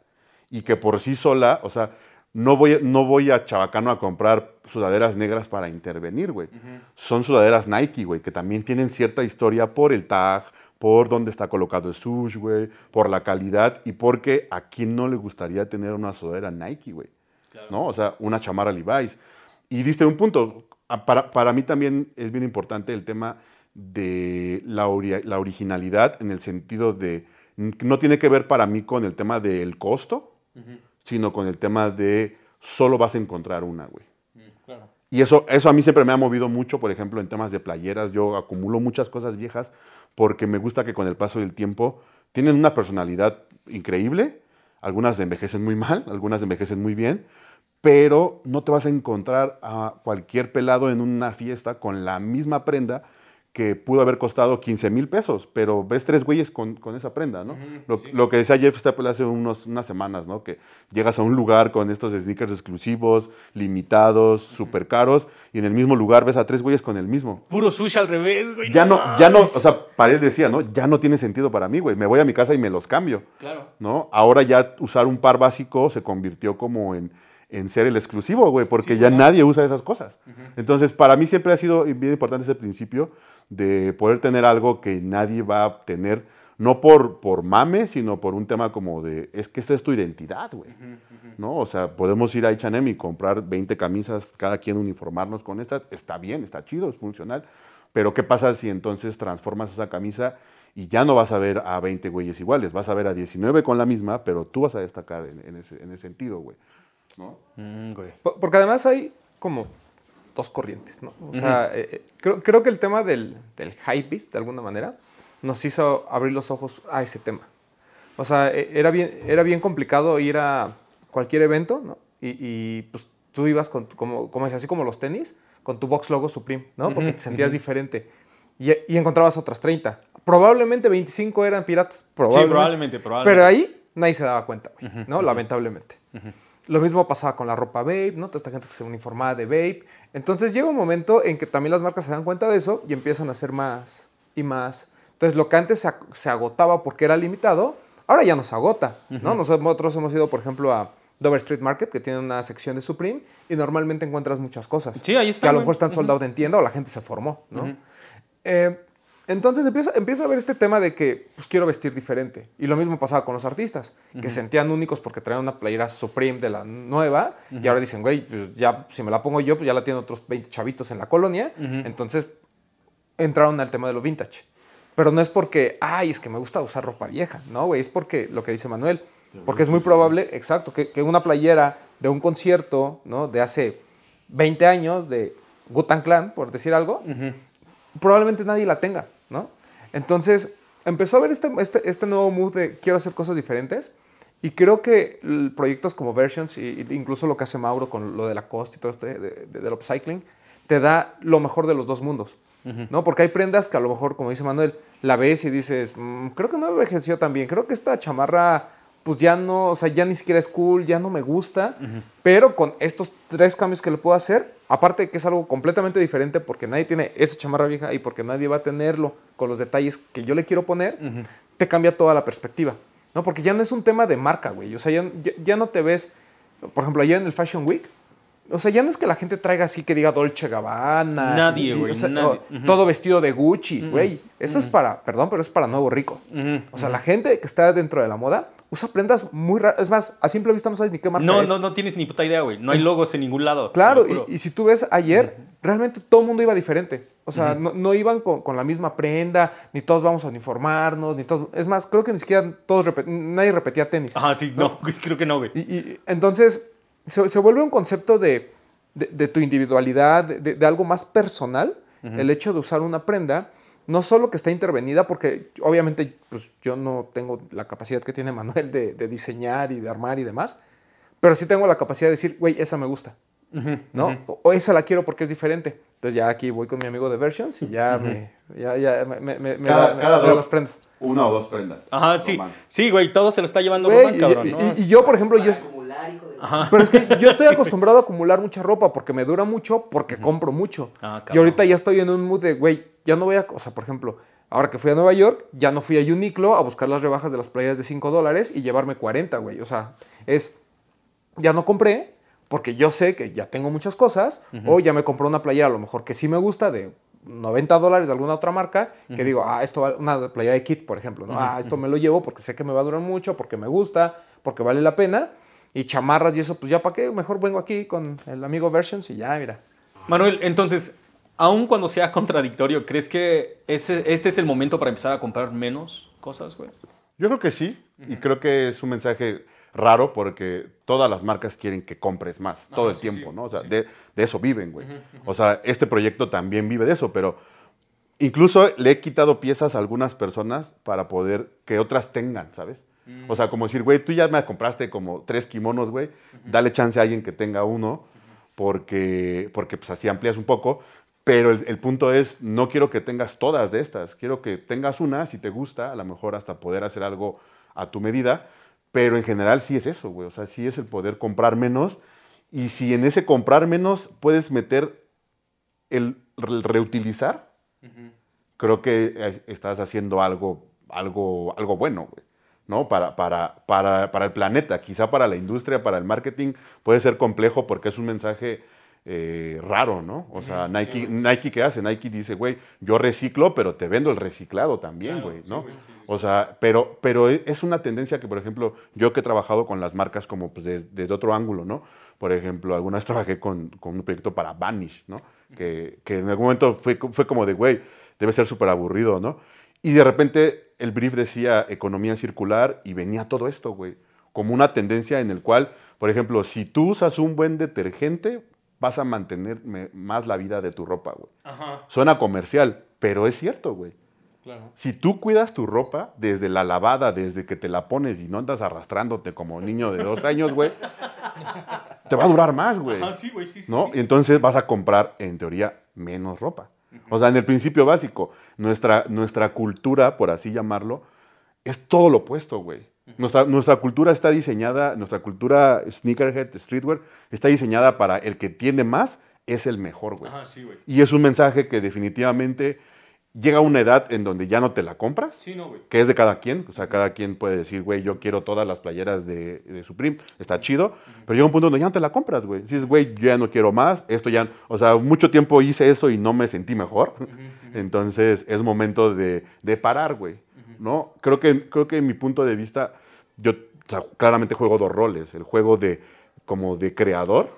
y que por sí sola, o sea, no voy, no voy a Chabacano a comprar sudaderas negras para intervenir, güey. Son sudaderas Nike, güey, que también tienen cierta historia por el tag, por dónde está colocado el sush, güey, por la calidad y porque a quién no le gustaría tener una sudadera Nike, güey. ¿No? O sea, una chamarra Levi's. Y diste un punto. Ah, Para, para mí también es bien importante el tema de la, ori- la originalidad en el sentido de, no tiene que ver para mí con el tema del costo, sino con el tema de solo vas a encontrar una, güey. Y eso, eso a mí siempre me ha movido mucho, por ejemplo, en temas de playeras. Yo acumulo muchas cosas viejas porque me gusta que con el paso del tiempo tienen una personalidad increíble. Algunas envejecen muy mal, algunas envejecen muy bien, pero no te vas a encontrar a cualquier pelado en una fiesta con la misma prenda que pudo haber costado 15 mil pesos, pero ves tres güeyes con, con esa prenda, ¿no? lo, lo que decía Jeff Staple hace unos, unas semanas, ¿no? Que llegas a un lugar con estos sneakers exclusivos, limitados, súper caros, y en el mismo lugar ves a tres güeyes con el mismo. Puro sushi al revés, güey. Ya no, ya no, o sea, para él decía, ¿no? Ya no tiene sentido para mí, güey. Me voy a mi casa y me los cambio, Claro. ¿no? Ahora ya usar un par básico se convirtió como en, en ser el exclusivo, güey, porque ya nadie usa esas cosas. Entonces, para mí siempre ha sido bien importante ese principio de poder tener algo que nadie va a tener, no por, por mame, sino por un tema como de, es que esta es tu identidad, güey. ¿No? O sea, podemos ir a H&M y comprar 20 camisas, cada quien uniformarnos con estas, está bien, está chido, es funcional, pero ¿qué pasa si entonces transformas esa camisa y ya no vas a ver a 20 güeyes iguales, vas a ver a 19 con la misma, pero tú vas a destacar en, en ese, en ese sentido, güey. ¿No? Mm, güey. Po- Porque además hay como dos corrientes, ¿no? O sea, eh, eh, creo, creo que el tema del, del hypebeast, de alguna manera, nos hizo abrir los ojos a ese tema. O sea, eh, era bien, era bien complicado ir a cualquier evento, ¿no? Y, y, pues tú ibas con, tu- como, como es así como los tenis, con tu box logo Supreme, ¿no? Porque te sentías diferente. Y, y encontrabas otras 30. Probablemente 25 eran piratas. Probablemente. probablemente, probablemente. Pero ahí nadie se daba cuenta, güey, ¿no? Lamentablemente. Lo mismo pasaba con la ropa Babe, ¿no? Toda esta gente que se uniformaba de Babe. Entonces llega un momento en que también las marcas se dan cuenta de eso y empiezan a hacer más y más. Entonces lo que antes se, ag- se agotaba porque era limitado, ahora ya no se agota, ¿no? Nosotros hemos ido, por ejemplo, a Dover Street Market, que tiene una sección de Supreme, y normalmente encuentras muchas cosas. Sí, ahí está, Que a lo mejor están soldados en tienda o la gente se formó, ¿no? Eh, entonces empieza, empieza a ver este tema de que pues, quiero vestir diferente. Y lo mismo pasaba con los artistas, que se sentían únicos porque traían una playera Supreme de la nueva. Y ahora dicen, güey, pues ya si me la pongo yo, pues ya la tienen otros 20 chavitos en la colonia. Entonces entraron al tema de lo vintage. Pero no es porque, ay, es que me gusta usar ropa vieja. No, güey, es porque lo que dice Manuel. Porque es muy probable, exacto, que, que una playera de un concierto, ¿no? De hace 20 años, de Gutan Clan, por decir algo, probablemente nadie la tenga, ¿no? Entonces, empezó a ver este, este, este nuevo mood de quiero hacer cosas diferentes y creo que proyectos como Versions e incluso lo que hace Mauro con lo de la cost y todo este de- de- del upcycling, te da lo mejor de los dos mundos, ¿no? Porque hay prendas que a lo mejor, como dice Manuel, la ves y dices, "Mm, creo que no envejeció tan bien, creo que esta chamarra, pues ya no, o sea, ya ni siquiera es cool, ya no me gusta. Pero con estos tres cambios que le puedo hacer, aparte de que es algo completamente diferente porque nadie tiene esa chamarra vieja y porque nadie va a tenerlo con los detalles que yo le quiero poner, te cambia toda la perspectiva. ¿no? Porque ya no es un tema de marca, güey. O sea, ya, ya- ya no te ves, por ejemplo, allá en el Fashion Week. O sea, ya no es que la gente traiga así que diga Dolce Gabbana. Nadie, güey, o sea, Todo vestido de Gucci, güey. Eso es para, perdón, pero es para nuevo rico. O sea, la gente que está dentro de la moda usa prendas muy raras. Es más, a simple vista no sabes ni qué marca No, es. no, no tienes ni puta idea, güey. No hay logos en ningún lado. Claro, y, y si tú ves ayer, realmente todo el mundo iba diferente. O sea, no, no iban con, con la misma prenda, ni todos vamos a uniformarnos, ni todos... Es más, creo que ni siquiera todos, repet- nadie repetía tenis. Ajá, sí, no, creo que no, güey. Y, y entonces se, se vuelve un concepto de, de- de tu individualidad, de, de algo más personal, el hecho de usar una prenda, no solo que está intervenida, porque obviamente pues, yo no tengo la capacidad que tiene Manuel de, de diseñar y de armar y demás, pero sí tengo la capacidad de decir, güey, esa me gusta. ¿no? o, o esa la quiero porque es diferente. Entonces ya aquí voy con mi amigo de Versions y ya me, ya, ya me, me- me- Cada- da, cada da dos. las prendas. Una o dos prendas. Ajá, sí. Sí, güey, todo se lo está llevando Güey, Román, y- cabrón, y, ¿no? y- y yo, por ejemplo, yo... acumular, hijo de Pero es que yo estoy acostumbrado a acumular mucha ropa porque me dura mucho, porque compro mucho. Ah, y ahorita ya estoy en un mood de, güey, ya no voy a... O sea, por ejemplo, ahora que fui a Nueva York, ya no fui a Uniqlo a buscar las rebajas de las playeras de 5 dólares y llevarme 40, güey. O sea, es... Ya no compré porque yo sé que ya tengo muchas cosas o ya me compré una playera a lo mejor que sí me gusta de 90 dólares de alguna otra marca que digo, ah, esto va, una playera de Kit, por ejemplo, ¿no? Ah, esto me lo llevo porque sé que me va a durar mucho, porque me gusta, porque vale la pena. Y chamarras y eso, pues ya para qué, mejor vengo aquí con el amigo Versions y ya, mira. Manuel, entonces, aun cuando sea contradictorio, ¿crees que ese, este es el momento para empezar a comprar menos cosas, güey? Yo creo que sí, y creo que es un mensaje raro porque todas las marcas quieren que compres más todo el sí, tiempo, sí, ¿no? O sea, de, de eso viven, güey. O sea, este proyecto también vive de eso, pero incluso le he quitado piezas a algunas personas para poder que otras tengan, ¿sabes? O sea, como decir, güey, tú ya me compraste como tres kimonos, güey, dale chance a alguien que tenga uno, porque, porque pues así amplias un poco. Pero el, el punto es, no quiero que tengas todas de estas, quiero que tengas una, si te gusta, a lo mejor hasta poder hacer algo a tu medida, pero en general sí es eso, güey, o sea, sí es el poder comprar menos, y si en ese comprar menos puedes meter el re- reutilizar, creo que eh, estás haciendo algo, algo, algo bueno, güey. ¿No? Para, para, para, para el planeta, quizá para la industria, para el marketing, puede ser complejo porque es un mensaje eh, raro, ¿no? O sea, Nike, Nike, ¿qué hace? Nike dice, güey, yo reciclo, pero te vendo el reciclado también, güey, ¿no? sí, O sea, pero, pero e- es una tendencia que, por ejemplo, yo que he trabajado con las marcas como pues, des- desde otro ángulo, ¿no? Por ejemplo, alguna vez trabajé con, con un proyecto para Vanish, ¿no? Que, que en algún momento fue, fue como de, güey, debe ser súper aburrido, ¿no? Y de repente el brief decía economía circular y venía todo esto, güey. Como una tendencia en el cual, por ejemplo, si tú usas un buen detergente, vas a mantener más la vida de tu ropa, güey. Ajá, Suena comercial, pero es cierto, güey. claro. Si tú cuidas tu ropa desde la lavada, desde que te la pones y no andas arrastrándote como niño de dos años, güey, te va a durar más, güey. Ajá, sí, güey, sí, sí. ¿No? sí. Y entonces vas a comprar, en teoría, menos ropa. O sea, en el principio básico, nuestra, nuestra cultura, por así llamarlo, es todo lo opuesto, güey. Nuestra, nuestra cultura está diseñada, nuestra cultura sneakerhead, streetwear, está diseñada para el que tiene más, es el mejor, güey. Ajá, sí, güey. Y es un mensaje que definitivamente llega una edad en donde ya no te la compras, Sí, no, güey. que es de cada quien. O sea, cada quien puede decir, güey, yo quiero todas las playeras de, de Supreme, está chido. Pero llega un punto donde ya no te la compras, güey. Dices, güey, yo ya no quiero más, esto ya. O sea, mucho tiempo hice eso y no me sentí mejor. Entonces es momento de, de parar, güey. ¿No? Creo que, creo que en mi punto de vista, yo o sea, claramente juego dos roles. El juego de como de creador,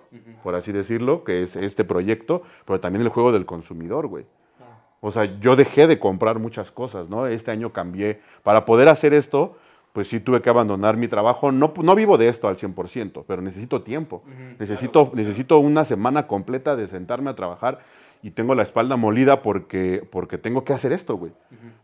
por así decirlo, que es este proyecto, pero también el juego del consumidor, güey. O sea, yo dejé de comprar muchas cosas, ¿no? Este año cambié. Para poder hacer esto, pues sí tuve que abandonar mi trabajo. No, no vivo de esto al 100%, pero necesito tiempo. necesito, necesito una semana completa de sentarme a trabajar y tengo la espalda molida porque, porque tengo que hacer esto, güey.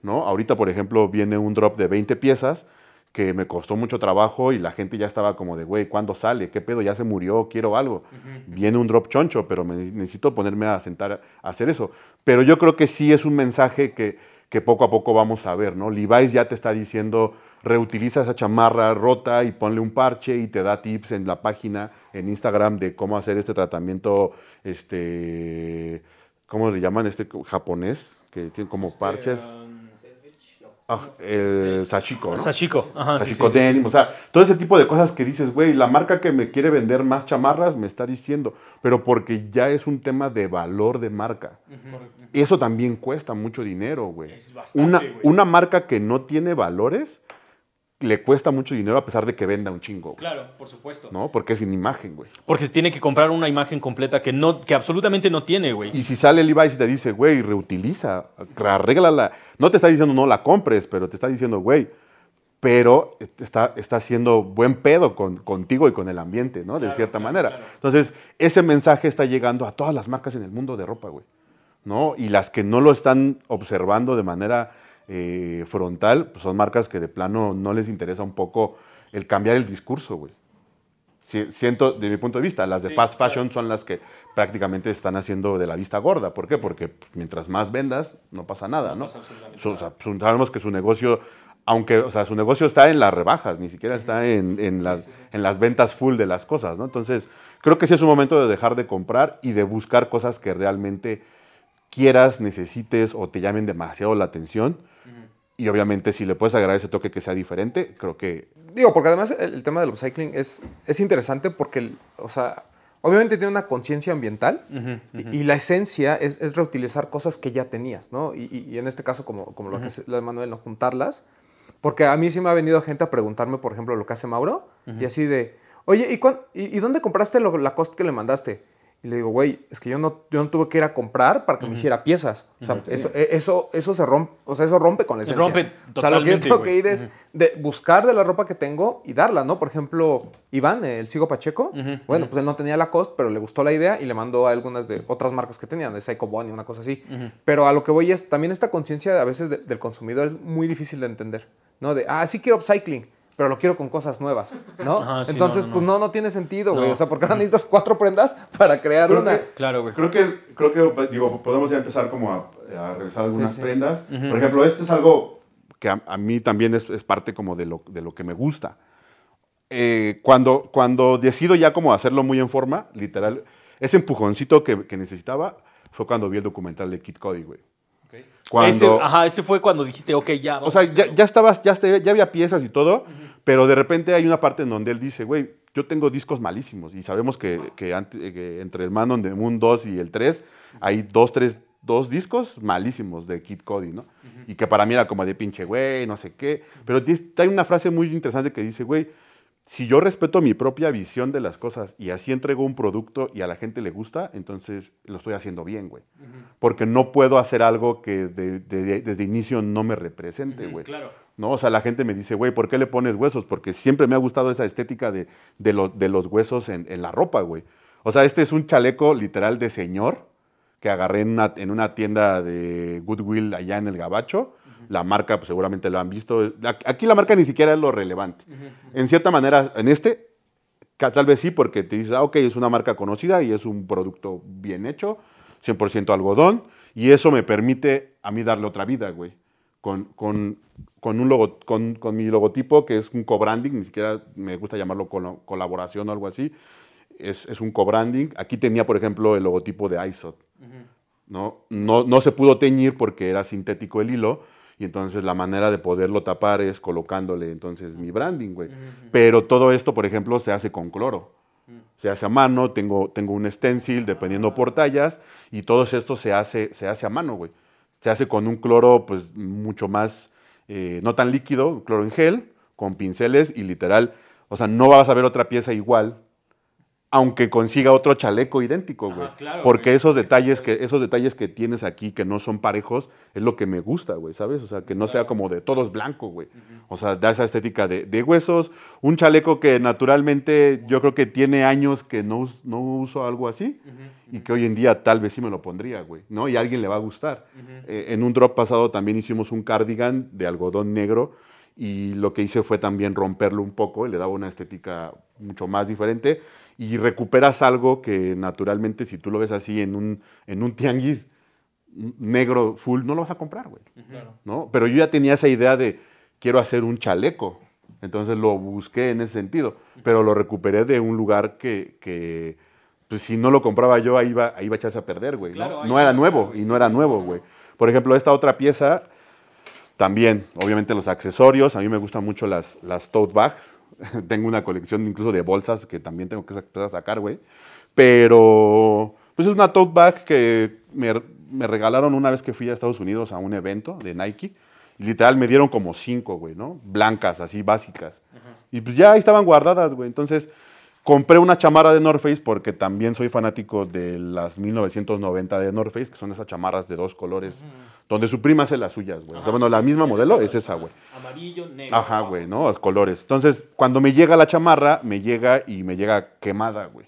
¿No? Ahorita, por ejemplo, viene un drop de 20 piezas que me costó mucho trabajo y la gente ya estaba como de, güey, ¿cuándo sale? ¿Qué pedo? Ya se murió, quiero algo. Viene un drop choncho, pero me necesito ponerme a sentar a hacer eso. Pero yo creo que sí es un mensaje que, que poco a poco vamos a ver, ¿no? Levi's ya te está diciendo, reutiliza esa chamarra rota y ponle un parche y te da tips en la página, en Instagram, de cómo hacer este tratamiento, este, ¿cómo le llaman? Este japonés, que tiene como parches. Ah, eh, Sashiko, ¿no? Sashiko, ajá. sí, Sashiko sí, sí, sí. Denim, o sea, todo ese tipo de cosas que dices, güey, la marca que me quiere vender más chamarras me está diciendo, pero porque ya es un tema de valor de marca. Eso también cuesta mucho dinero, güey. Es bastante, Una, güey. una marca que no tiene valores le cuesta mucho dinero a pesar de que venda un chingo, güey, Claro, por supuesto. ¿no? Porque es sin imagen, güey. Porque se tiene que comprar una imagen completa que, no, que absolutamente no tiene, güey. Y si sale Levi's y te dice, güey, reutiliza, arréglala. No te está diciendo no la compres, pero te está diciendo, güey, pero está, está haciendo buen pedo con, contigo y con el ambiente, ¿no? de Claro, cierta claro, manera. claro. Entonces, ese mensaje está llegando a todas las marcas en el mundo de ropa, güey. ¿no? Y las que no lo están observando de manera eh, frontal, pues son marcas que de plano no les interesa un poco el cambiar el discurso, güey. Si- Siento, de mi punto de vista, las de Sí, fast fashion son las que prácticamente están haciendo de la vista gorda. ¿Por qué? Porque pues, mientras más vendas, no pasa nada, No ¿no? Su- o sea, su- sabemos que su negocio, aunque, o sea, su negocio está en las rebajas, ni siquiera está en, en las, en las ventas full de las cosas, ¿no? Entonces, creo que sí es un momento de dejar de comprar y de buscar cosas que realmente quieras, necesites o te llamen demasiado la atención. Y obviamente, si le puedes agregar ese toque que sea diferente, creo que Digo, porque además el, el tema del upcycling es, es interesante porque, el- o sea, obviamente tiene una conciencia ambiental y, y la esencia es, es reutilizar cosas que ya tenías, ¿no? Y, y- y en este caso, como, como lo que hace lo de Manuel, ¿no? juntarlas. Porque a mí sí me ha venido gente a preguntarme, por ejemplo, lo que hace Mauro y así de, oye, ¿y, cuán- y, y dónde compraste lo- la cost que le mandaste? Y le digo, güey, es que yo no, yo no tuve que ir a comprar para que me hiciera piezas. O sea, eso, e- eso, eso se rompe, o sea, eso rompe con la Se esencia. rompe o sea, lo que yo tengo que ir es de buscar de la ropa que tengo y darla, ¿no? Por ejemplo, Iván, el Sigo Pacheco, bueno, pues él no tenía la cost, pero le gustó la idea y le mandó a algunas de otras marcas que tenían, de Psycho Bunny, una cosa así. Pero a lo que voy es, también esta conciencia a veces de- del consumidor es muy difícil de entender, ¿no? De, ah, sí quiero upcycling, pero lo quiero con cosas nuevas, ¿no? Ajá, sí, Entonces, no, no, pues no. no, tiene sentido, güey. No. O sea, porque ahora necesitas cuatro prendas para crear Creo una. que- Claro, güey. Creo que, creo que digo, podemos ya empezar como a, a revisar algunas Sí, sí. prendas. Por ejemplo, este es algo que a, a mí también es, es parte como de lo, de lo que me gusta. Eh, cuando, cuando decido ya como hacerlo muy en forma, literal, ese empujoncito que, que necesitaba fue cuando vi el documental de Kid Cody, güey. Cuando, Ese, ajá, ese fue cuando dijiste, ok, ya. o vamos sea, a ya, ya estabas, ya, ya había piezas y todo, pero de repente hay una parte en donde él dice, güey, yo tengo discos malísimos y sabemos que, que entre el Man on the Moon 2 y el 3 hay dos, tres, dos discos malísimos de Kid Cody, ¿no? Y que para mí era como de pinche, güey, no sé qué. Pero hay una frase muy interesante que dice, güey, si yo respeto mi propia visión de las cosas y así entrego un producto y a la gente le gusta, entonces lo estoy haciendo bien, güey. Porque no puedo hacer algo que de- de- desde inicio no me represente, güey. claro. ¿no? O sea, la gente me dice, güey, ¿por qué le pones huesos? Porque siempre me ha gustado esa estética de, los- huesos en, en la ropa, güey. O sea, este es un chaleco literal de señor que agarré en una, en una tienda de Goodwill allá en el Gabacho. La marca, pues seguramente lo han visto. Aquí la marca ni siquiera es lo relevante. En cierta manera, en este, tal vez sí, porque te dices, ah, ok, es una marca conocida y es un producto bien hecho, 100% algodón, y eso me permite a mí darle otra vida, güey. Con, con, con, un logo, con, con mi logotipo, que es un co-branding, ni siquiera me gusta llamarlo colaboración o algo así, es, es un co-branding. Aquí tenía, por ejemplo, el logotipo de ISOT. ¿no? No, no se pudo teñir porque era sintético el hilo, y entonces la manera de poderlo tapar es colocándole entonces mi branding, güey. Pero todo esto, por ejemplo, se hace con cloro. Se hace a mano, tengo, tengo un stencil dependiendo por tallas, y todo esto se hace, se hace a mano, güey. Se hace con un cloro, pues, mucho más, eh, no tan líquido, cloro en gel, con pinceles, y literal, o sea, no vas a ver otra pieza igual aunque consiga otro chaleco idéntico, güey. claro, Porque güey. esos detalles que esos detalles que tienes aquí que no son parejos es lo que me gusta, güey, ¿sabes? O sea, que no sea como de todos blanco, güey. O sea, da esa estética de, de huesos, un chaleco que naturalmente yo creo que tiene años que no, no uso algo así y que hoy en día tal vez sí me lo pondría, güey, ¿no? Y a alguien le va a gustar. Eh, en un drop pasado también hicimos un cardigan de algodón negro y lo que hice fue también romperlo un poco y le daba una estética mucho más diferente y recuperas algo que naturalmente si tú lo ves así en un, en un tianguis negro full no lo vas a comprar, güey. Claro. ¿no? Pero yo ya tenía esa idea de quiero hacer un chaleco. Entonces lo busqué en ese sentido, pero lo recuperé de un lugar que, que pues si no lo compraba yo, ahí iba, ahí iba a echarse a perder, güey. ¿no? Claro, no era nuevo, y no era nuevo, güey. Por ejemplo, esta otra pieza, también, obviamente los accesorios, a mí me gustan mucho las, las tote bags. tengo una colección incluso de bolsas que también tengo que sacar, güey. Pero, pues es una tote bag que me, me regalaron una vez que fui a Estados Unidos a un evento de Nike. Y literal me dieron como cinco, güey, ¿no? Blancas, así básicas. Y pues ya ahí estaban guardadas, güey. Entonces, compré una chamarra de North Face porque también soy fanático de las 1990 de North Face, que son esas chamarras de dos colores, donde su prima hace las suyas, güey. o sea, bueno, la misma modelo es esa, güey. Amarillo, negro. Ajá, güey, ¿no? Los colores. Entonces, cuando me llega la chamarra, me llega y me llega quemada, güey.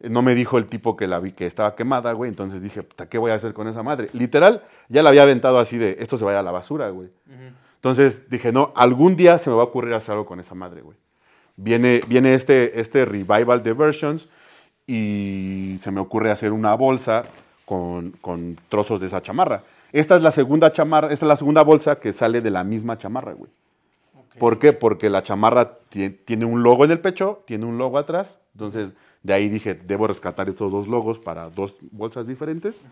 No me dijo el tipo que la vi que estaba quemada, güey. Entonces dije, puta, ¿qué voy a hacer con esa madre? Literal, ya la había aventado así de, esto se vaya a la basura, güey. Entonces dije, no, algún día se me va a ocurrir hacer algo con esa madre, güey. Viene, viene este, este revival de versions y se me ocurre hacer una bolsa con, con trozos de esa chamarra. Esta es la segunda chamarra, esta es la segunda bolsa que sale de la misma chamarra, güey. ¿Por qué? Porque la chamarra tie- tiene un logo en el pecho, tiene un logo atrás. Entonces, de ahí dije, debo rescatar estos dos logos para dos bolsas diferentes.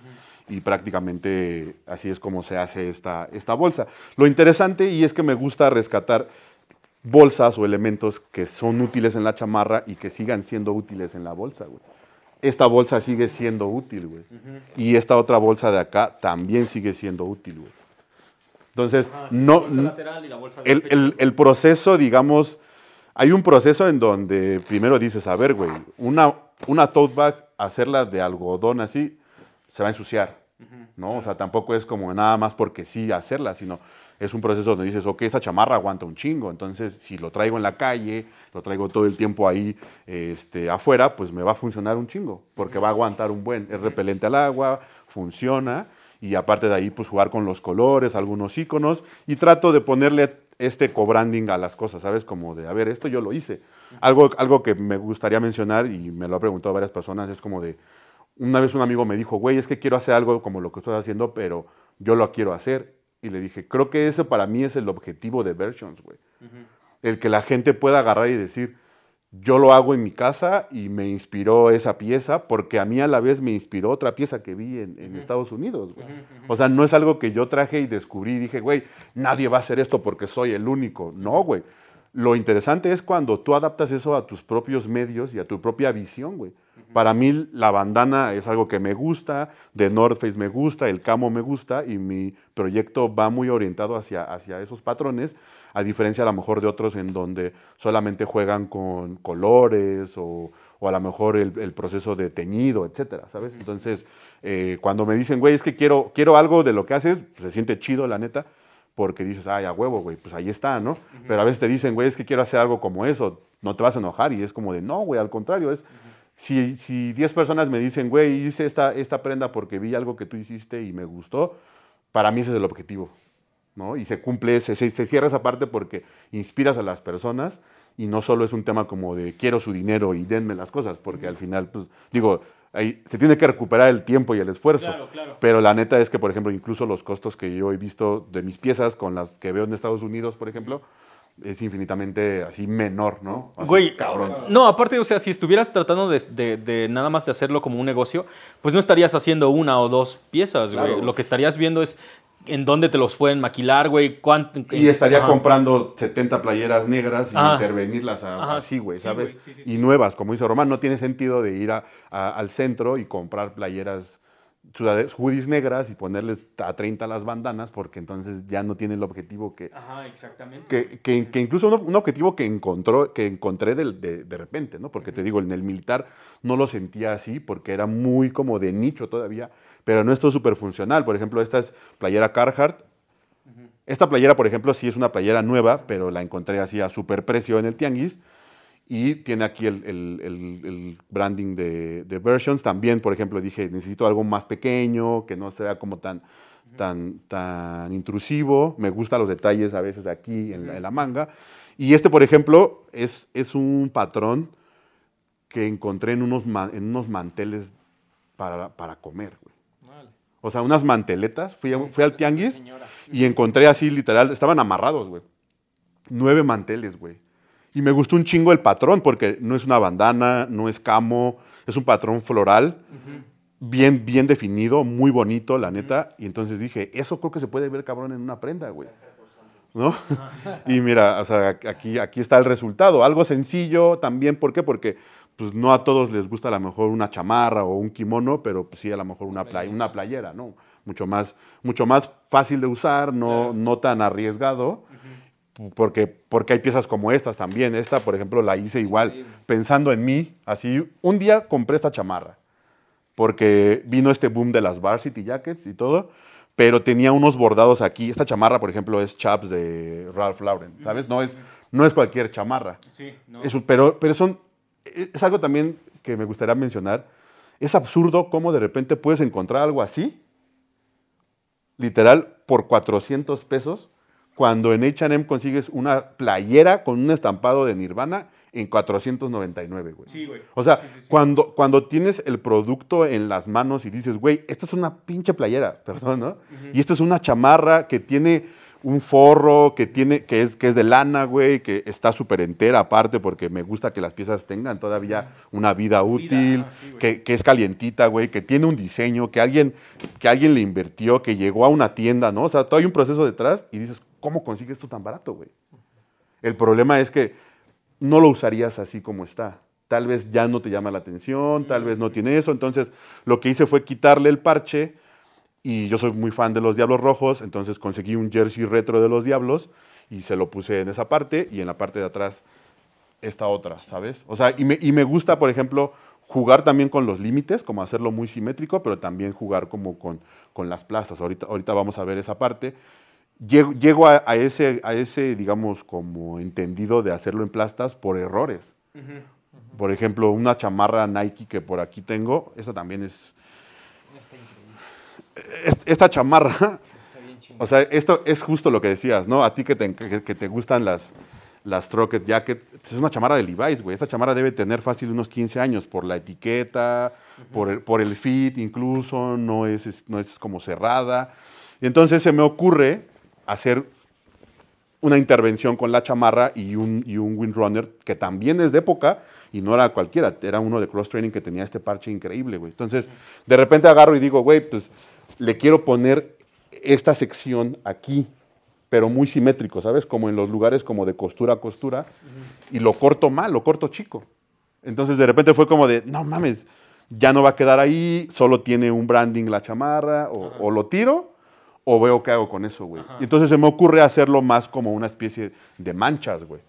Y prácticamente así es como se hace esta, esta bolsa. Lo interesante, y es que me gusta rescatar bolsas o elementos que son útiles en la chamarra y que sigan siendo útiles en la bolsa, güey. Esta bolsa sigue siendo útil, güey. Y esta otra bolsa de acá también sigue siendo útil, güey. Entonces, Ah, sí, no, la y la el proceso, digamos, hay un proceso en donde primero dices, a ver, güey, una, una tote bag, hacerla de algodón así, se va a ensuciar, ¿no? O sea, tampoco es como nada más porque sí hacerla, sino es un proceso donde dices, ok, esta chamarra aguanta un chingo, entonces si lo traigo en la calle, lo traigo todo el tiempo ahí este, afuera, pues me va a funcionar un chingo, porque va a aguantar un buen, es repelente al agua, funciona, y aparte de ahí, pues jugar con los colores, algunos iconos, y trato de ponerle este co-branding a las cosas, ¿sabes? Como de, a ver, esto yo lo hice. Algo, algo que me gustaría mencionar, y me lo ha preguntado varias personas, es como de, una vez un amigo me dijo, güey, es que quiero hacer algo como lo que estás haciendo, pero yo lo quiero hacer. Y le dije, creo que ese para mí es el objetivo de Versions, güey. El que la gente pueda agarrar y decir, yo lo hago en mi casa y me inspiró esa pieza, porque a mí a la vez me inspiró otra pieza que vi en, en Estados Unidos, güey. O sea, no es algo que yo traje y descubrí y dije, güey, nadie va a hacer esto porque soy el único. No, güey. Lo interesante es cuando tú adaptas eso a tus propios medios y a tu propia visión, güey. Para mí la bandana es algo que me gusta, de North Face me gusta, el camo me gusta y mi proyecto va muy orientado hacia, hacia esos patrones, a diferencia a lo mejor de otros en donde solamente juegan con colores o, o a lo mejor el, el proceso de teñido, etcétera, ¿sabes? Entonces, eh, cuando me dicen, güey, es que quiero, quiero algo de lo que haces, pues, se siente chido, la neta, porque dices, ay, a huevo, güey, pues ahí está, ¿no? Pero a veces te dicen, güey, es que quiero hacer algo como eso, no te vas a enojar y es como de, no, güey, al contrario, es... Si, si 10 personas me dicen, güey, hice esta, esta prenda porque vi algo que tú hiciste y me gustó, para mí ese es el objetivo, ¿no? Y se cumple, se, se, cierra esa parte porque inspiras a las personas y no solo es un tema como de quiero su dinero y denme las cosas, porque al final, pues, digo, ahí se tiene que recuperar el tiempo y el esfuerzo. Claro, claro. Pero la neta es que, por ejemplo, incluso los costos que yo he visto de mis piezas con las que veo en Estados Unidos, por ejemplo, es infinitamente así menor, ¿no? Así, Güey, cabrón. no, aparte, o sea, si estuvieras tratando de, de- de nada más de hacerlo como un negocio, pues no estarías haciendo una o dos piezas, güey. Lo que estarías viendo es en dónde te los pueden maquilar, güey, cuánto... Y estaría Ajá. comprando 70 playeras negras y Ajá. intervenirlas a- Ajá. así, güey, Sí, ¿sabes? güey, sí, sí, sí. Y nuevas, como dice Román, no tiene sentido de ir a- a- al centro y comprar playeras, hoodies negras y ponerles a 30 las bandanas, porque entonces ya no tiene el objetivo que, Ajá, exactamente. que, que- que incluso un, un objetivo que, encontró, que encontré de, de repente, ¿no? Porque te digo, en el militar no lo sentía así porque era muy como de nicho todavía, pero no es todo súper funcional. Por ejemplo, esta es playera Carhartt. Esta playera, por ejemplo, sí es una playera nueva, pero la encontré así a super precio en el tianguis. Y tiene aquí el, el- el- el branding de, de versions. También, por ejemplo, dije, necesito algo más pequeño, que no sea como tan, tan, tan intrusivo. Me gustan los detalles a veces aquí en, la, en la manga. Y este, por ejemplo, es, es un patrón que encontré en unos, en unos manteles para, para comer. güey. Vale. O sea, unas manteletas. Fui, fui al tianguis y encontré así, literal, estaban amarrados, güey. Nueve manteles, güey. Y me gustó un chingo el patrón porque no es una bandana, no es camo, es un patrón floral, bien, bien definido, muy bonito, la neta. Y entonces dije, eso creo que se puede ver cabrón en una prenda, güey. ¿No? y mira, o sea, aquí, aquí está el resultado. Algo sencillo también, ¿por qué? Porque pues, no a todos les gusta a lo mejor una chamarra o un kimono, pero pues, sí a lo mejor una, play- una playera, ¿no? Mucho más, mucho más fácil de usar, no, no tan arriesgado. Porque, porque hay piezas como estas también. Esta, por ejemplo, la hice igual, pensando en mí. Así, un día compré esta chamarra, porque vino este boom de las varsity jackets y todo, pero tenía unos bordados aquí. Esta chamarra, por ejemplo, es chaps de Ralph Lauren, ¿sabes? No es, no es cualquier chamarra. Sí, no. Es pero, pero son, es algo también que me gustaría mencionar. Es absurdo cómo de repente puedes encontrar algo así, literal, por 400 pesos, cuando en H&M consigues una playera con un estampado de Nirvana en 499, güey. Sí, güey. O sea, Sí, sí, sí. Cuando, cuando tienes el producto en las manos y dices, güey, esta es una pinche playera, perdón, ¿no? Y esta es una chamarra que tiene un forro, que, tiene, que, es, que es de lana, güey, que está súper entera aparte porque me gusta que las piezas tengan todavía una vida útil, ah, que, que es calientita, güey, que tiene un diseño, que alguien, que alguien le invirtió, que llegó a una tienda, ¿no? O sea, todo hay un proceso detrás y dices, ¿cómo consigues esto tan barato, güey? El problema es que no lo usarías así como está. Tal vez ya no te llama la atención, tal vez no tiene eso. Entonces, lo que hice fue quitarle el parche y yo soy muy fan de los Diablos Rojos, entonces conseguí un jersey retro de los Diablos y se lo puse en esa parte y en la parte de atrás esta otra, ¿sabes? O sea, y me, y me gusta, por ejemplo, jugar también con los límites, como hacerlo muy simétrico, pero también jugar como con, con las plazas. Ahorita, ahorita vamos a ver esa parte. Llego, llego a, a ese, a ese, digamos, como entendido de hacerlo en plastas por errores. Por ejemplo, una chamarra Nike que por aquí tengo, esta también es... Está increíble. es- Esta chamarra o sea, esto es justo lo que decías, ¿no? A ti que te, que, que te gustan las, las Trocket Jackets, pues es una chamarra de Levi's, güey. Esta chamarra debe tener fácil unos 15 años por la etiqueta, por, el, por el fit incluso, no es, es- no es como cerrada. Y entonces se me ocurre hacer una intervención con la chamarra y un, y un Windrunner que también es de época y no era cualquiera, era uno de cross training que tenía este parche increíble, güey. Entonces, de repente agarro y digo, güey, pues le quiero poner esta sección aquí, pero muy simétrico, ¿sabes? Como en los lugares como de costura a costura y lo corto mal, lo corto chico. Entonces, de repente fue como de, no mames, ya no va a quedar ahí, solo tiene un branding la chamarra, o, o lo tiro o veo qué hago con eso, güey. Y entonces se me ocurre hacerlo más como una especie de manchas, güey.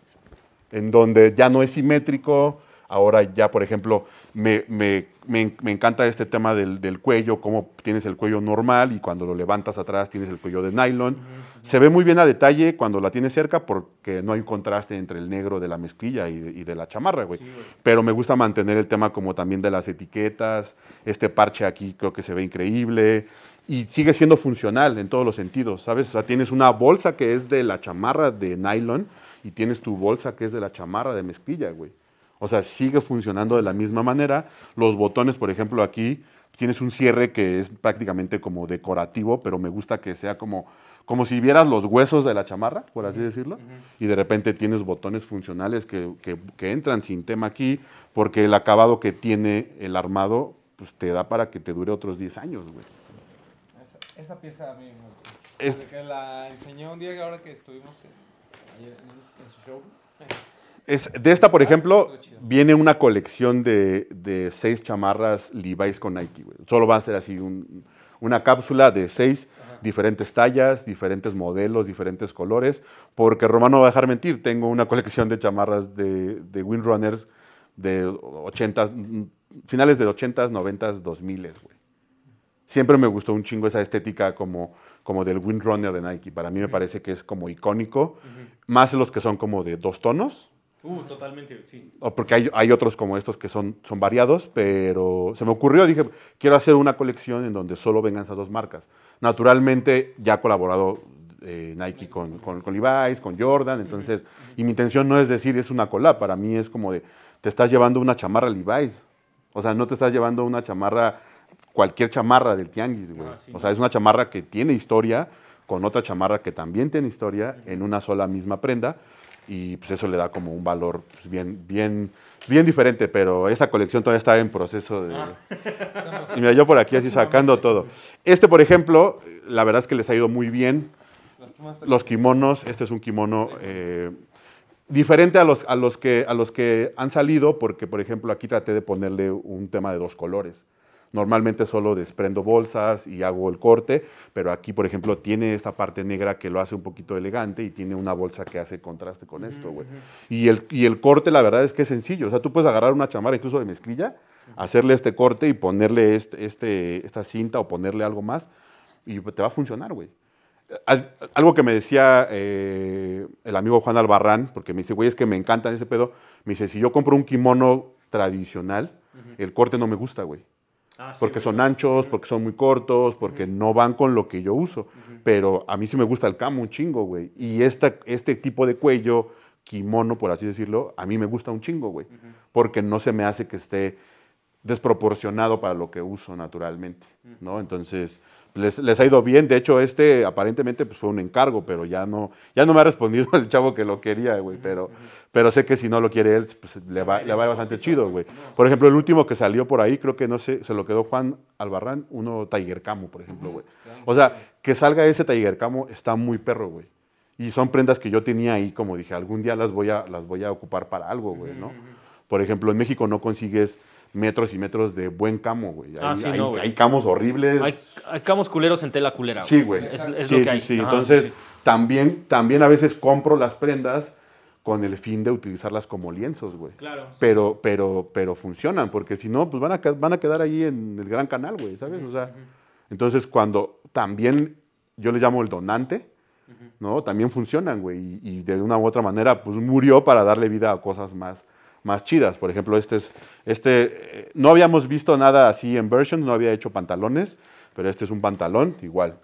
En donde ya no es simétrico, ahora ya, por ejemplo, me, me- me- me encanta este tema del, del cuello, cómo tienes el cuello normal y cuando lo levantas atrás tienes el cuello de nylon. Se ve muy bien a detalle cuando la tienes cerca porque no hay un contraste entre el negro de la mezclilla y de, y de la chamarra, güey. Pero me gusta mantener el tema como también de las etiquetas, este parche aquí creo que se ve increíble y sigue siendo funcional en todos los sentidos, ¿sabes? O sea, tienes una bolsa que es de la chamarra de nylon y tienes tu bolsa que es de la chamarra de mezclilla, güey. O sea, sigue funcionando de la misma manera. Los botones, por ejemplo, aquí tienes un cierre que es prácticamente como decorativo, pero me gusta que sea como, como si vieras los huesos de la chamarra, por así decirlo, y de repente tienes botones funcionales que, que- que entran sin tema aquí, porque el acabado que tiene el armado pues, te da para que te dure otros 10 años, güey. Esa, esa pieza a mí me. Es- que la enseñó un día ahora que estuvimos en, en su show. Es, de esta, por ejemplo, viene una colección de, de seis chamarras Levi's con Nike. güey. Solo va a ser así un- una cápsula de seis diferentes tallas, diferentes modelos, diferentes colores, porque Romano va a dejar mentir. Tengo una colección de chamarras de, de Windrunners de 80, mm, finales de 80s, 90s, 2000s, güey. Siempre me gustó un chingo esa estética como, como del Windrunner de Nike. Para mí me parece que es como icónico. Más los que son como de dos tonos. Uh, totalmente, sí. O porque hay, hay otros como estos que son, son variados, pero se me ocurrió, dije, quiero hacer una colección en donde solo vengan esas dos marcas. Naturalmente, ya ha colaborado eh, Nike con, con, con Levi's, con Jordan, entonces, y mi intención no es decir es una collab, para mí es como de, te estás llevando una chamarra Levi's, o sea, no te estás llevando una chamarra cualquier chamarra del tianguis, güey. Ah, sí, o sea, es una chamarra que tiene historia con otra chamarra que también tiene historia en una sola misma prenda y pues eso le da como un valor pues, bien, bien, bien diferente, pero esta colección todavía está en proceso de... Y mira, yo por aquí así sacando todo. Este, por ejemplo, la verdad es que les ha ido muy bien. Los kimonos, este es un kimono eh, diferente a los, a, los que, a los que han salido, porque, por ejemplo, aquí traté de ponerle un tema de dos colores. Normalmente solo desprendo bolsas y hago el corte, pero aquí, por ejemplo, tiene esta parte negra que lo hace un poquito elegante y tiene una bolsa que hace contraste con esto, güey. Y el, y el corte, la verdad es que es sencillo. O sea, tú puedes agarrar una chamarra incluso de mezclilla, hacerle este corte y ponerle este, este, esta cinta o ponerle algo más y te va a funcionar, güey. Al- Algo que me decía eh, el amigo Juan Albarrán, porque me dice, güey, es que me encanta ese pedo. Me dice, si yo compro un kimono tradicional, el corte no me gusta, güey. Ah, sí, Porque son anchos, porque son muy cortos, porque no van con lo que yo uso. Pero a mí sí me gusta el camo un chingo, güey. Y esta, este tipo de cuello, kimono, por así decirlo, a mí me gusta un chingo, güey. Porque no se me hace que esté desproporcionado para lo que uso naturalmente, ¿no? Entonces, les, les ha ido bien. De hecho, este aparentemente pues, fue un encargo, pero ya no, ya no me ha respondido el chavo que lo quería, güey. Pero, pero sé que si no lo quiere él, pues le va, le va bastante chido, güey. Por ejemplo, el último que salió por ahí, creo que no sé, se lo quedó Juan Albarrán, uno Tiger Camo, por ejemplo, güey. O sea, que salga ese Tiger Camo está muy perro, güey. Y son prendas que yo tenía ahí, como dije, algún día las voy a, las voy a ocupar para algo, güey, ¿no? Por ejemplo, en México no consigues metros y metros de buen camo, güey. Ah, Hay, sí, hay- no, güey. hay camos horribles. Hay, hay camos culeros en tela culera. Sí, güey. Es, es sí, lo que sí, sí. Ajá, Entonces, sí. También, también a veces compro las prendas con el fin de utilizarlas como lienzos, güey. Claro. Pero, pero, pero funcionan, porque si no, pues van a, van a quedar ahí en el gran canal, güey, ¿sabes? O sea, entonces cuando también yo le llamo el donante, ¿no? También funcionan, güey, y, y de una u otra manera, pues murió para darle vida a cosas más, más chidas. Por ejemplo, este es, este, eh, no habíamos visto nada así en version, no había hecho pantalones, pero este es un pantalón, igual.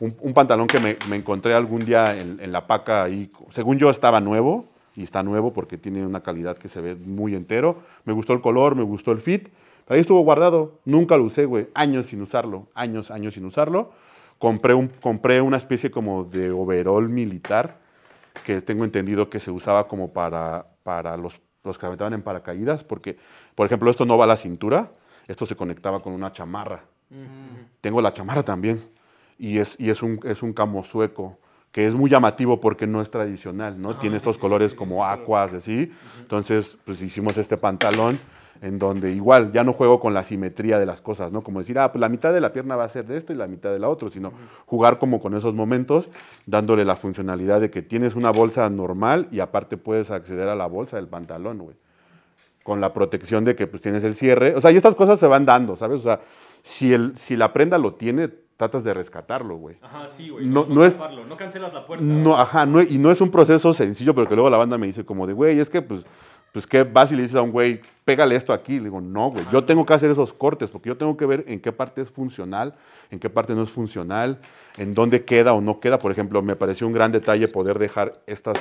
Un, un pantalón que me, me encontré algún día en, en la paca ahí, según yo estaba nuevo, y está nuevo porque tiene una calidad que se ve muy entero. Me gustó el color, me gustó el fit, pero ahí estuvo guardado, nunca lo usé, güey, años sin usarlo, años, años sin usarlo. Compré, un, compré una especie como de overall militar, que tengo entendido que se usaba como para, para los, los que aventaban en paracaídas, porque, por ejemplo, esto no va a la cintura, esto se conectaba con una chamarra. Tengo la chamarra también, y es, y es, un, es un camo sueco, que es muy llamativo porque no es tradicional, ¿no? Tiene estos colores como acuas, así. Entonces, pues hicimos este pantalón en donde igual ya no juego con la simetría de las cosas, ¿no? Como decir, ah, pues la mitad de la pierna va a ser de esto y la mitad de la otra, sino jugar como con esos momentos, dándole la funcionalidad de que tienes una bolsa normal y aparte puedes acceder a la bolsa del pantalón, güey. Con la protección de que pues tienes el cierre. O sea, y estas cosas se van dando, ¿sabes? O sea, si, el, si la prenda lo tiene, tratas de rescatarlo, güey. Ajá, sí, güey. No- no es- No cancelas la puerta. No, ajá, no, y no es un proceso sencillo, pero que luego la banda me dice como de, güey, es que pues, pues que vas y le dices a un güey, pégale esto aquí. Le digo, no, güey, yo tengo que hacer esos cortes, porque yo tengo que ver en qué parte es funcional, en qué parte no es funcional, en dónde queda o no queda. Por ejemplo, me pareció un gran detalle poder dejar estas,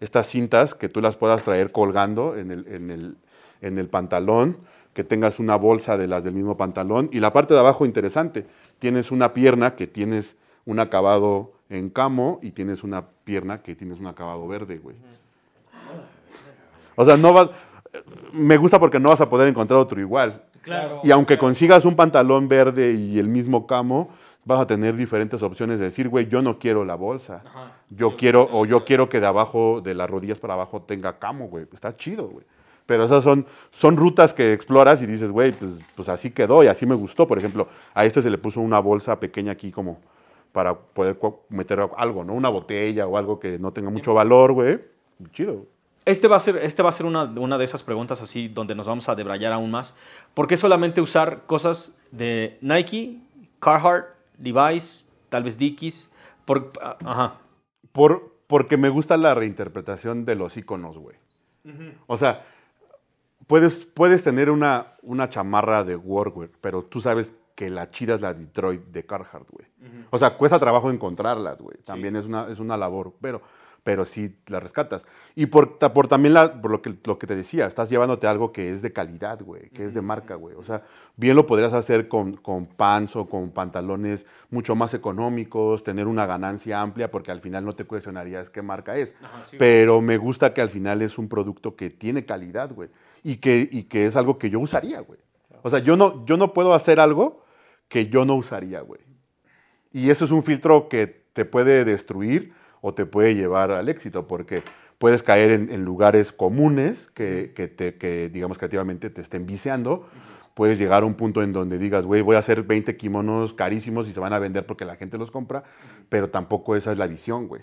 estas cintas que tú las puedas traer colgando en el, en el, en el pantalón, que tengas una bolsa de las del mismo pantalón. Y la parte de abajo, interesante, tienes una pierna que tienes un acabado en camo y tienes una pierna que tienes un acabado verde, güey. O sea, no vas... Me gusta porque no vas a poder encontrar otro igual. Claro. Y aunque consigas un pantalón verde y el mismo camo, vas a tener diferentes opciones de decir, güey, yo no quiero la bolsa. Ajá. Yo quiero, o yo quiero que de abajo, de las rodillas para abajo, tenga camo, güey. Está chido, güey. Pero esas son, son rutas que exploras y dices, güey, pues, pues así quedó y así me gustó. Por ejemplo, a este se le puso una bolsa pequeña aquí como para poder meter algo, ¿no? Una botella o algo que no tenga mucho valor, güey. Chido. Este va a ser, este va a ser una, una de esas preguntas así donde nos vamos a debrayar aún más. ¿Por qué solamente usar cosas de Nike, Carhartt, Levi's, tal vez Dickies? Por, ajá. Por, porque me gusta la reinterpretación de los iconos, güey. O sea, puedes, puedes tener una, una chamarra de workwear, pero tú sabes que la chida es la Detroit de Carhartt, güey. O sea, cuesta trabajo encontrarlas, güey. También es, una, es una labor, pero, pero sí la rescatas. Y por, por también la, por lo, que, lo que te decía, estás llevándote algo que es de calidad, güey, que es de marca, güey. O sea, bien lo podrías hacer con, con pants o con pantalones mucho más económicos, tener una ganancia amplia, porque al final no te cuestionarías qué marca es. Pero me gusta que al final es un producto que tiene calidad, güey. Y que, y que es algo que yo usaría, güey. O sea, yo no, yo no puedo hacer algo que yo no usaría, güey. Y eso es un filtro que te puede destruir o te puede llevar al éxito, porque puedes caer en, en lugares comunes que, que te, que, digamos, creativamente te estén viciando. Puedes llegar a un punto en donde digas, güey, voy a hacer 20 kimonos carísimos y se van a vender porque la gente los compra, pero tampoco esa es la visión, güey.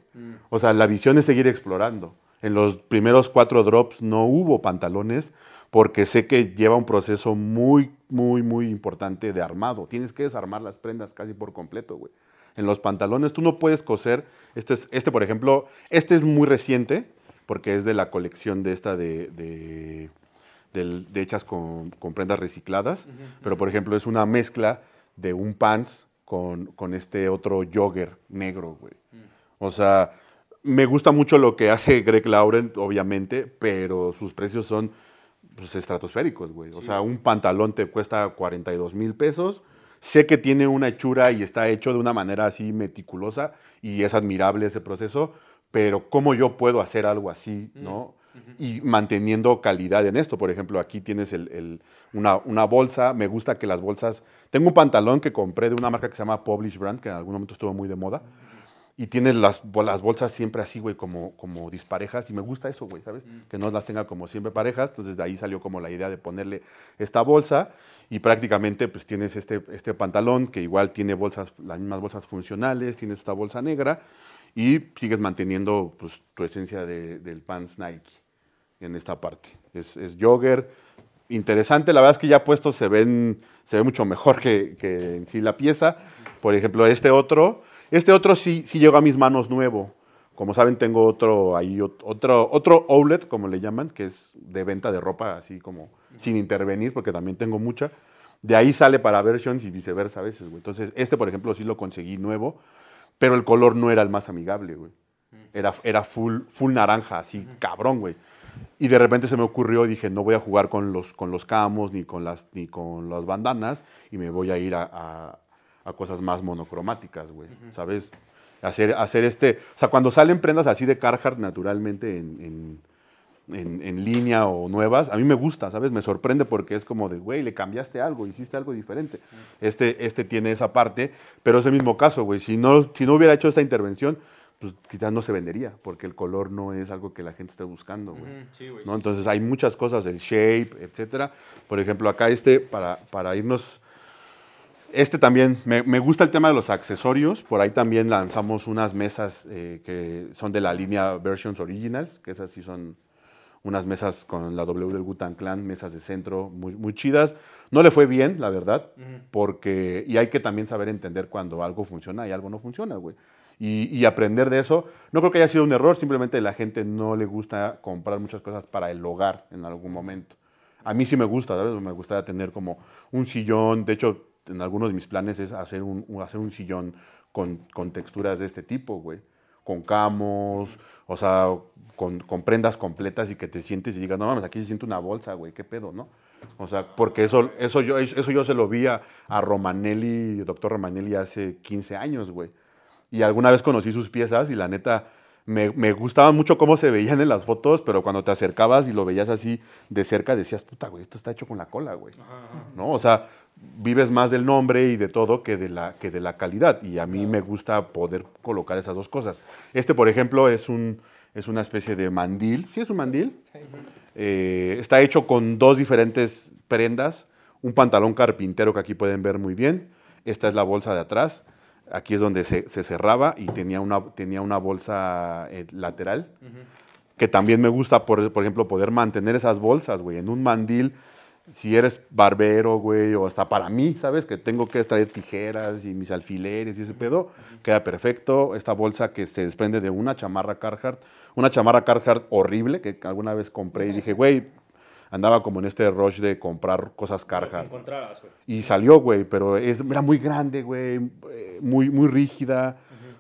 O sea, la visión es seguir explorando. En los primeros cuatro drops no hubo pantalones porque sé que lleva un proceso muy, muy, muy importante de armado. Tienes que desarmar las prendas casi por completo, güey. En los pantalones tú no puedes coser. Este, es- este por ejemplo, este es muy reciente porque es de la colección de esta de, de, del- de hechas con, con prendas recicladas. Pero, por ejemplo, es una mezcla de un pants con, con este otro jogger negro, güey. O sea, me gusta mucho lo que hace Greg Lauren, obviamente, pero sus precios son pues, estratosféricos, güey. O sea, un pantalón te cuesta 42 mil pesos. Sé que tiene una hechura y está hecho de una manera así meticulosa y es admirable ese proceso, pero ¿cómo yo puedo hacer algo así, no? Y manteniendo calidad en esto. Por ejemplo, aquí tienes el- el- una, una bolsa. Me gusta que las bolsas... Tengo un pantalón que compré de una marca que se llama Publish Brand, que en algún momento estuvo muy de moda. Y tienes las, las bolsas siempre así, güey, como, como disparejas. Y me gusta eso, güey, ¿sabes? Que no las tenga como siempre parejas. Entonces de ahí salió como la idea de ponerle esta bolsa. Y prácticamente pues tienes este, este pantalón que igual tiene bolsas, las mismas bolsas funcionales. Tienes esta bolsa negra. Y sigues manteniendo pues, tu esencia de- del pants Nike en esta parte. Es, es jogger. Interesante, la verdad es que ya puestos se ven, se ve mucho mejor que, que en sí la pieza. Por ejemplo, este otro, este otro sí, sí llegó a mis manos nuevo. Como saben, tengo otro ahí, ot- otro, otro outlet, como le llaman, que es de venta de ropa, así como sin intervenir, porque también tengo mucha. De ahí sale para versions y viceversa a veces, güey. Entonces, este, por ejemplo, sí lo conseguí nuevo, pero el color no era el más amigable, güey. Era, era full, full naranja, así, cabrón, güey. Y de repente se me ocurrió, dije, no voy a jugar con los, con los camos ni con, las, ni con las bandanas y me voy a ir a, a- a cosas más monocromáticas, güey. ¿Sabes? Hacer, hacer este... O sea, cuando salen prendas así de Carhartt naturalmente en, en, en- en línea o nuevas, a mí me gusta, ¿sabes? Me sorprende porque es como de, güey, le cambiaste algo, hiciste algo diferente. Este, este tiene esa parte, pero es el mismo caso, güey. Si no, si no hubiera hecho esta intervención, pues quizás no se vendería, porque el color no es algo que la gente esté buscando, güey. Sí, güey. ¿no? Entonces hay muchas cosas del shape, etcétera. Por ejemplo, acá este, para, para irnos, este también, me, me gusta el tema de los accesorios. Por ahí también lanzamos unas mesas eh, que son de la línea Versions Originals, que esas sí son unas mesas con la W del Gutan Clan, mesas de centro muy, muy chidas. No le fue bien, la verdad, porque, y hay que también saber entender cuando algo funciona y algo no funciona, güey. Y, y aprender de eso. No creo que haya sido un error, simplemente la gente no le gusta comprar muchas cosas para el hogar en algún momento. A mí sí me gusta, ¿sabes? Me gustaría tener como un sillón. De hecho, en algunos de mis planes es hacer un, hacer un sillón con, con texturas de este tipo, güey. Con camos, o sea, con, con prendas completas y que te sientes y digas, no mames, aquí se siente una bolsa, güey, qué pedo, ¿no? O sea, porque eso, eso, yo, eso yo se lo vi a, a Romanelli, doctor Romanelli, hace 15 años, güey. Y alguna vez conocí sus piezas y la neta me, me gustaba mucho cómo se veían en las fotos, pero cuando te acercabas y lo veías así de cerca decías, puta, güey, esto está hecho con la cola, güey. ¿No? O sea, vives más del nombre y de todo que de la, que de la calidad. Y a mí me gusta poder colocar esas dos cosas. Este, por ejemplo, es, un, es una especie de mandil. ¿Sí es un mandil? Eh, está hecho con dos diferentes prendas. Un pantalón carpintero que aquí pueden ver muy bien. Esta es la bolsa de atrás. Aquí es donde se, se cerraba y tenía una, tenía una bolsa eh, lateral. Que también me gusta, por, por ejemplo, poder mantener esas bolsas, güey. En un mandil, si eres barbero, güey, o hasta para mí, ¿sabes? Que tengo que traer tijeras y mis alfileres y ese pedo, queda perfecto. Esta bolsa que se desprende de una chamarra Carhartt, una chamarra Carhartt horrible que alguna vez compré y dije, güey, andaba como en este rush de comprar cosas Carhartt. Y salió, güey, pero es, era muy grande, güey, eh, muy, muy rígida.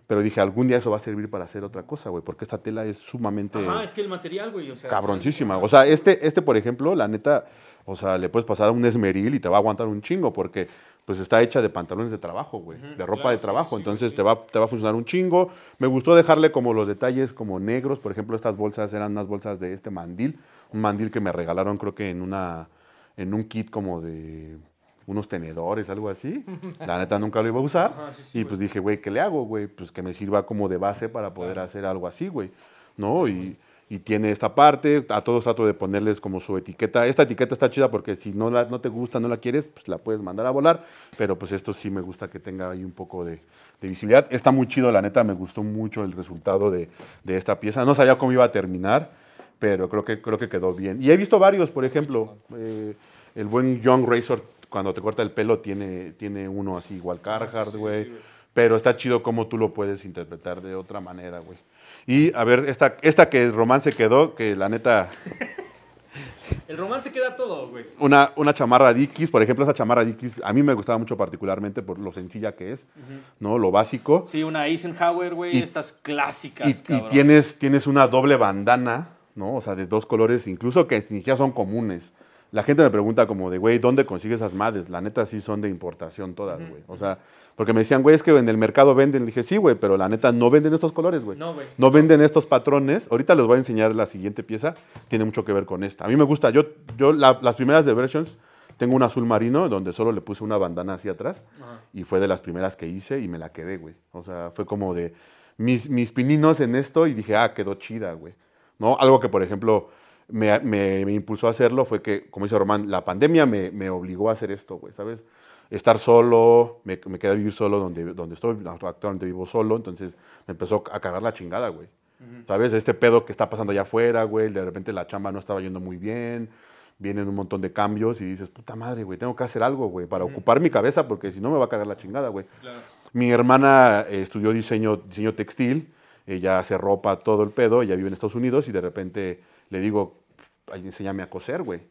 Pero dije, algún día eso va a servir para hacer otra cosa, güey, porque esta tela es sumamente Ajá, es que el material, güey, o sea. cabroncísima. O sea, este, este, por ejemplo, la neta, o sea, le puedes pasar un esmeril y te va a aguantar un chingo, porque pues está hecha de pantalones de trabajo, güey, de ropa claro, de trabajo. sí, Entonces sí. Te, va, te va a funcionar un chingo. Me gustó dejarle como los detalles como negros. Por ejemplo, estas bolsas eran unas bolsas de este mandil. Un mandil que me regalaron, creo que en una en un kit como de unos tenedores, algo así. La neta nunca lo iba a usar. Ajá, sí, sí, y güey. pues dije, güey, ¿qué le hago, güey? Pues que me sirva como de base para poder hacer algo así, güey. ¿No? Y, y tiene esta parte, a todos trato de ponerles como su etiqueta. Esta etiqueta está chida porque si no, la, no te gusta, no la quieres, pues la puedes mandar a volar. Pero pues esto sí me gusta que tenga ahí un poco de, de visibilidad. Está muy chido, la neta, me gustó mucho el resultado de, de esta pieza. No sabía cómo iba a terminar, pero creo que, creo que quedó bien. Y he visto varios, por ejemplo, eh, el buen Young Razor, cuando te corta el pelo, tiene, tiene uno así igual Carhartt, sí, güey. sí, pero está chido cómo tú lo puedes interpretar de otra manera, güey. Y a ver, esta, esta que romance quedó, que la neta, El romance queda todo, güey. una, una chamarra Dickies, por ejemplo, esa chamarra Dickies, a mí me gustaba mucho particularmente por lo sencilla que es, ¿no? Lo básico. Sí, una Eisenhower, güey, estas clásicas, Y, y tienes, tienes una doble bandana, ¿no? O sea, de dos colores, incluso que ni siquiera son comunes. La gente me pregunta como de, güey, ¿dónde consigues esas madres? La neta sí son de importación todas, güey. O sea, porque me decían, güey, es que en el mercado venden. Le dije, sí, güey, pero la neta no venden estos colores, güey. No, güey. No venden estos patrones. Ahorita les voy a enseñar la siguiente pieza. Tiene mucho que ver con esta. A mí me gusta. Yo, yo la- las primeras de Versions, tengo un azul marino donde solo le puse una bandana hacia atrás. Ajá. Y fue de las primeras que hice y me la quedé, güey. O sea, fue como de mis, mis pininos en esto y dije, ah, quedó chida, güey. ¿No? Algo que, por ejemplo, me, me- me impulsó a hacerlo fue que, como dice Román, la pandemia me, me obligó a hacer esto, güey, ¿sabes? Estar solo, me, me quedé a vivir solo donde, donde estoy, actualmente vivo solo, entonces me empezó a cagar la chingada, güey. ¿Sabes? Este pedo que está pasando allá afuera, güey, de repente la chamba no estaba yendo muy bien, vienen un montón de cambios y dices, puta madre, güey, tengo que hacer algo, güey, para ocupar mi cabeza porque si no me va a cagar la chingada, güey. Claro. Mi hermana eh, estudió diseño, diseño textil, ella hace ropa, todo el pedo, ella vive en Estados Unidos y de repente le digo, "Ay, enséñame a coser, güey,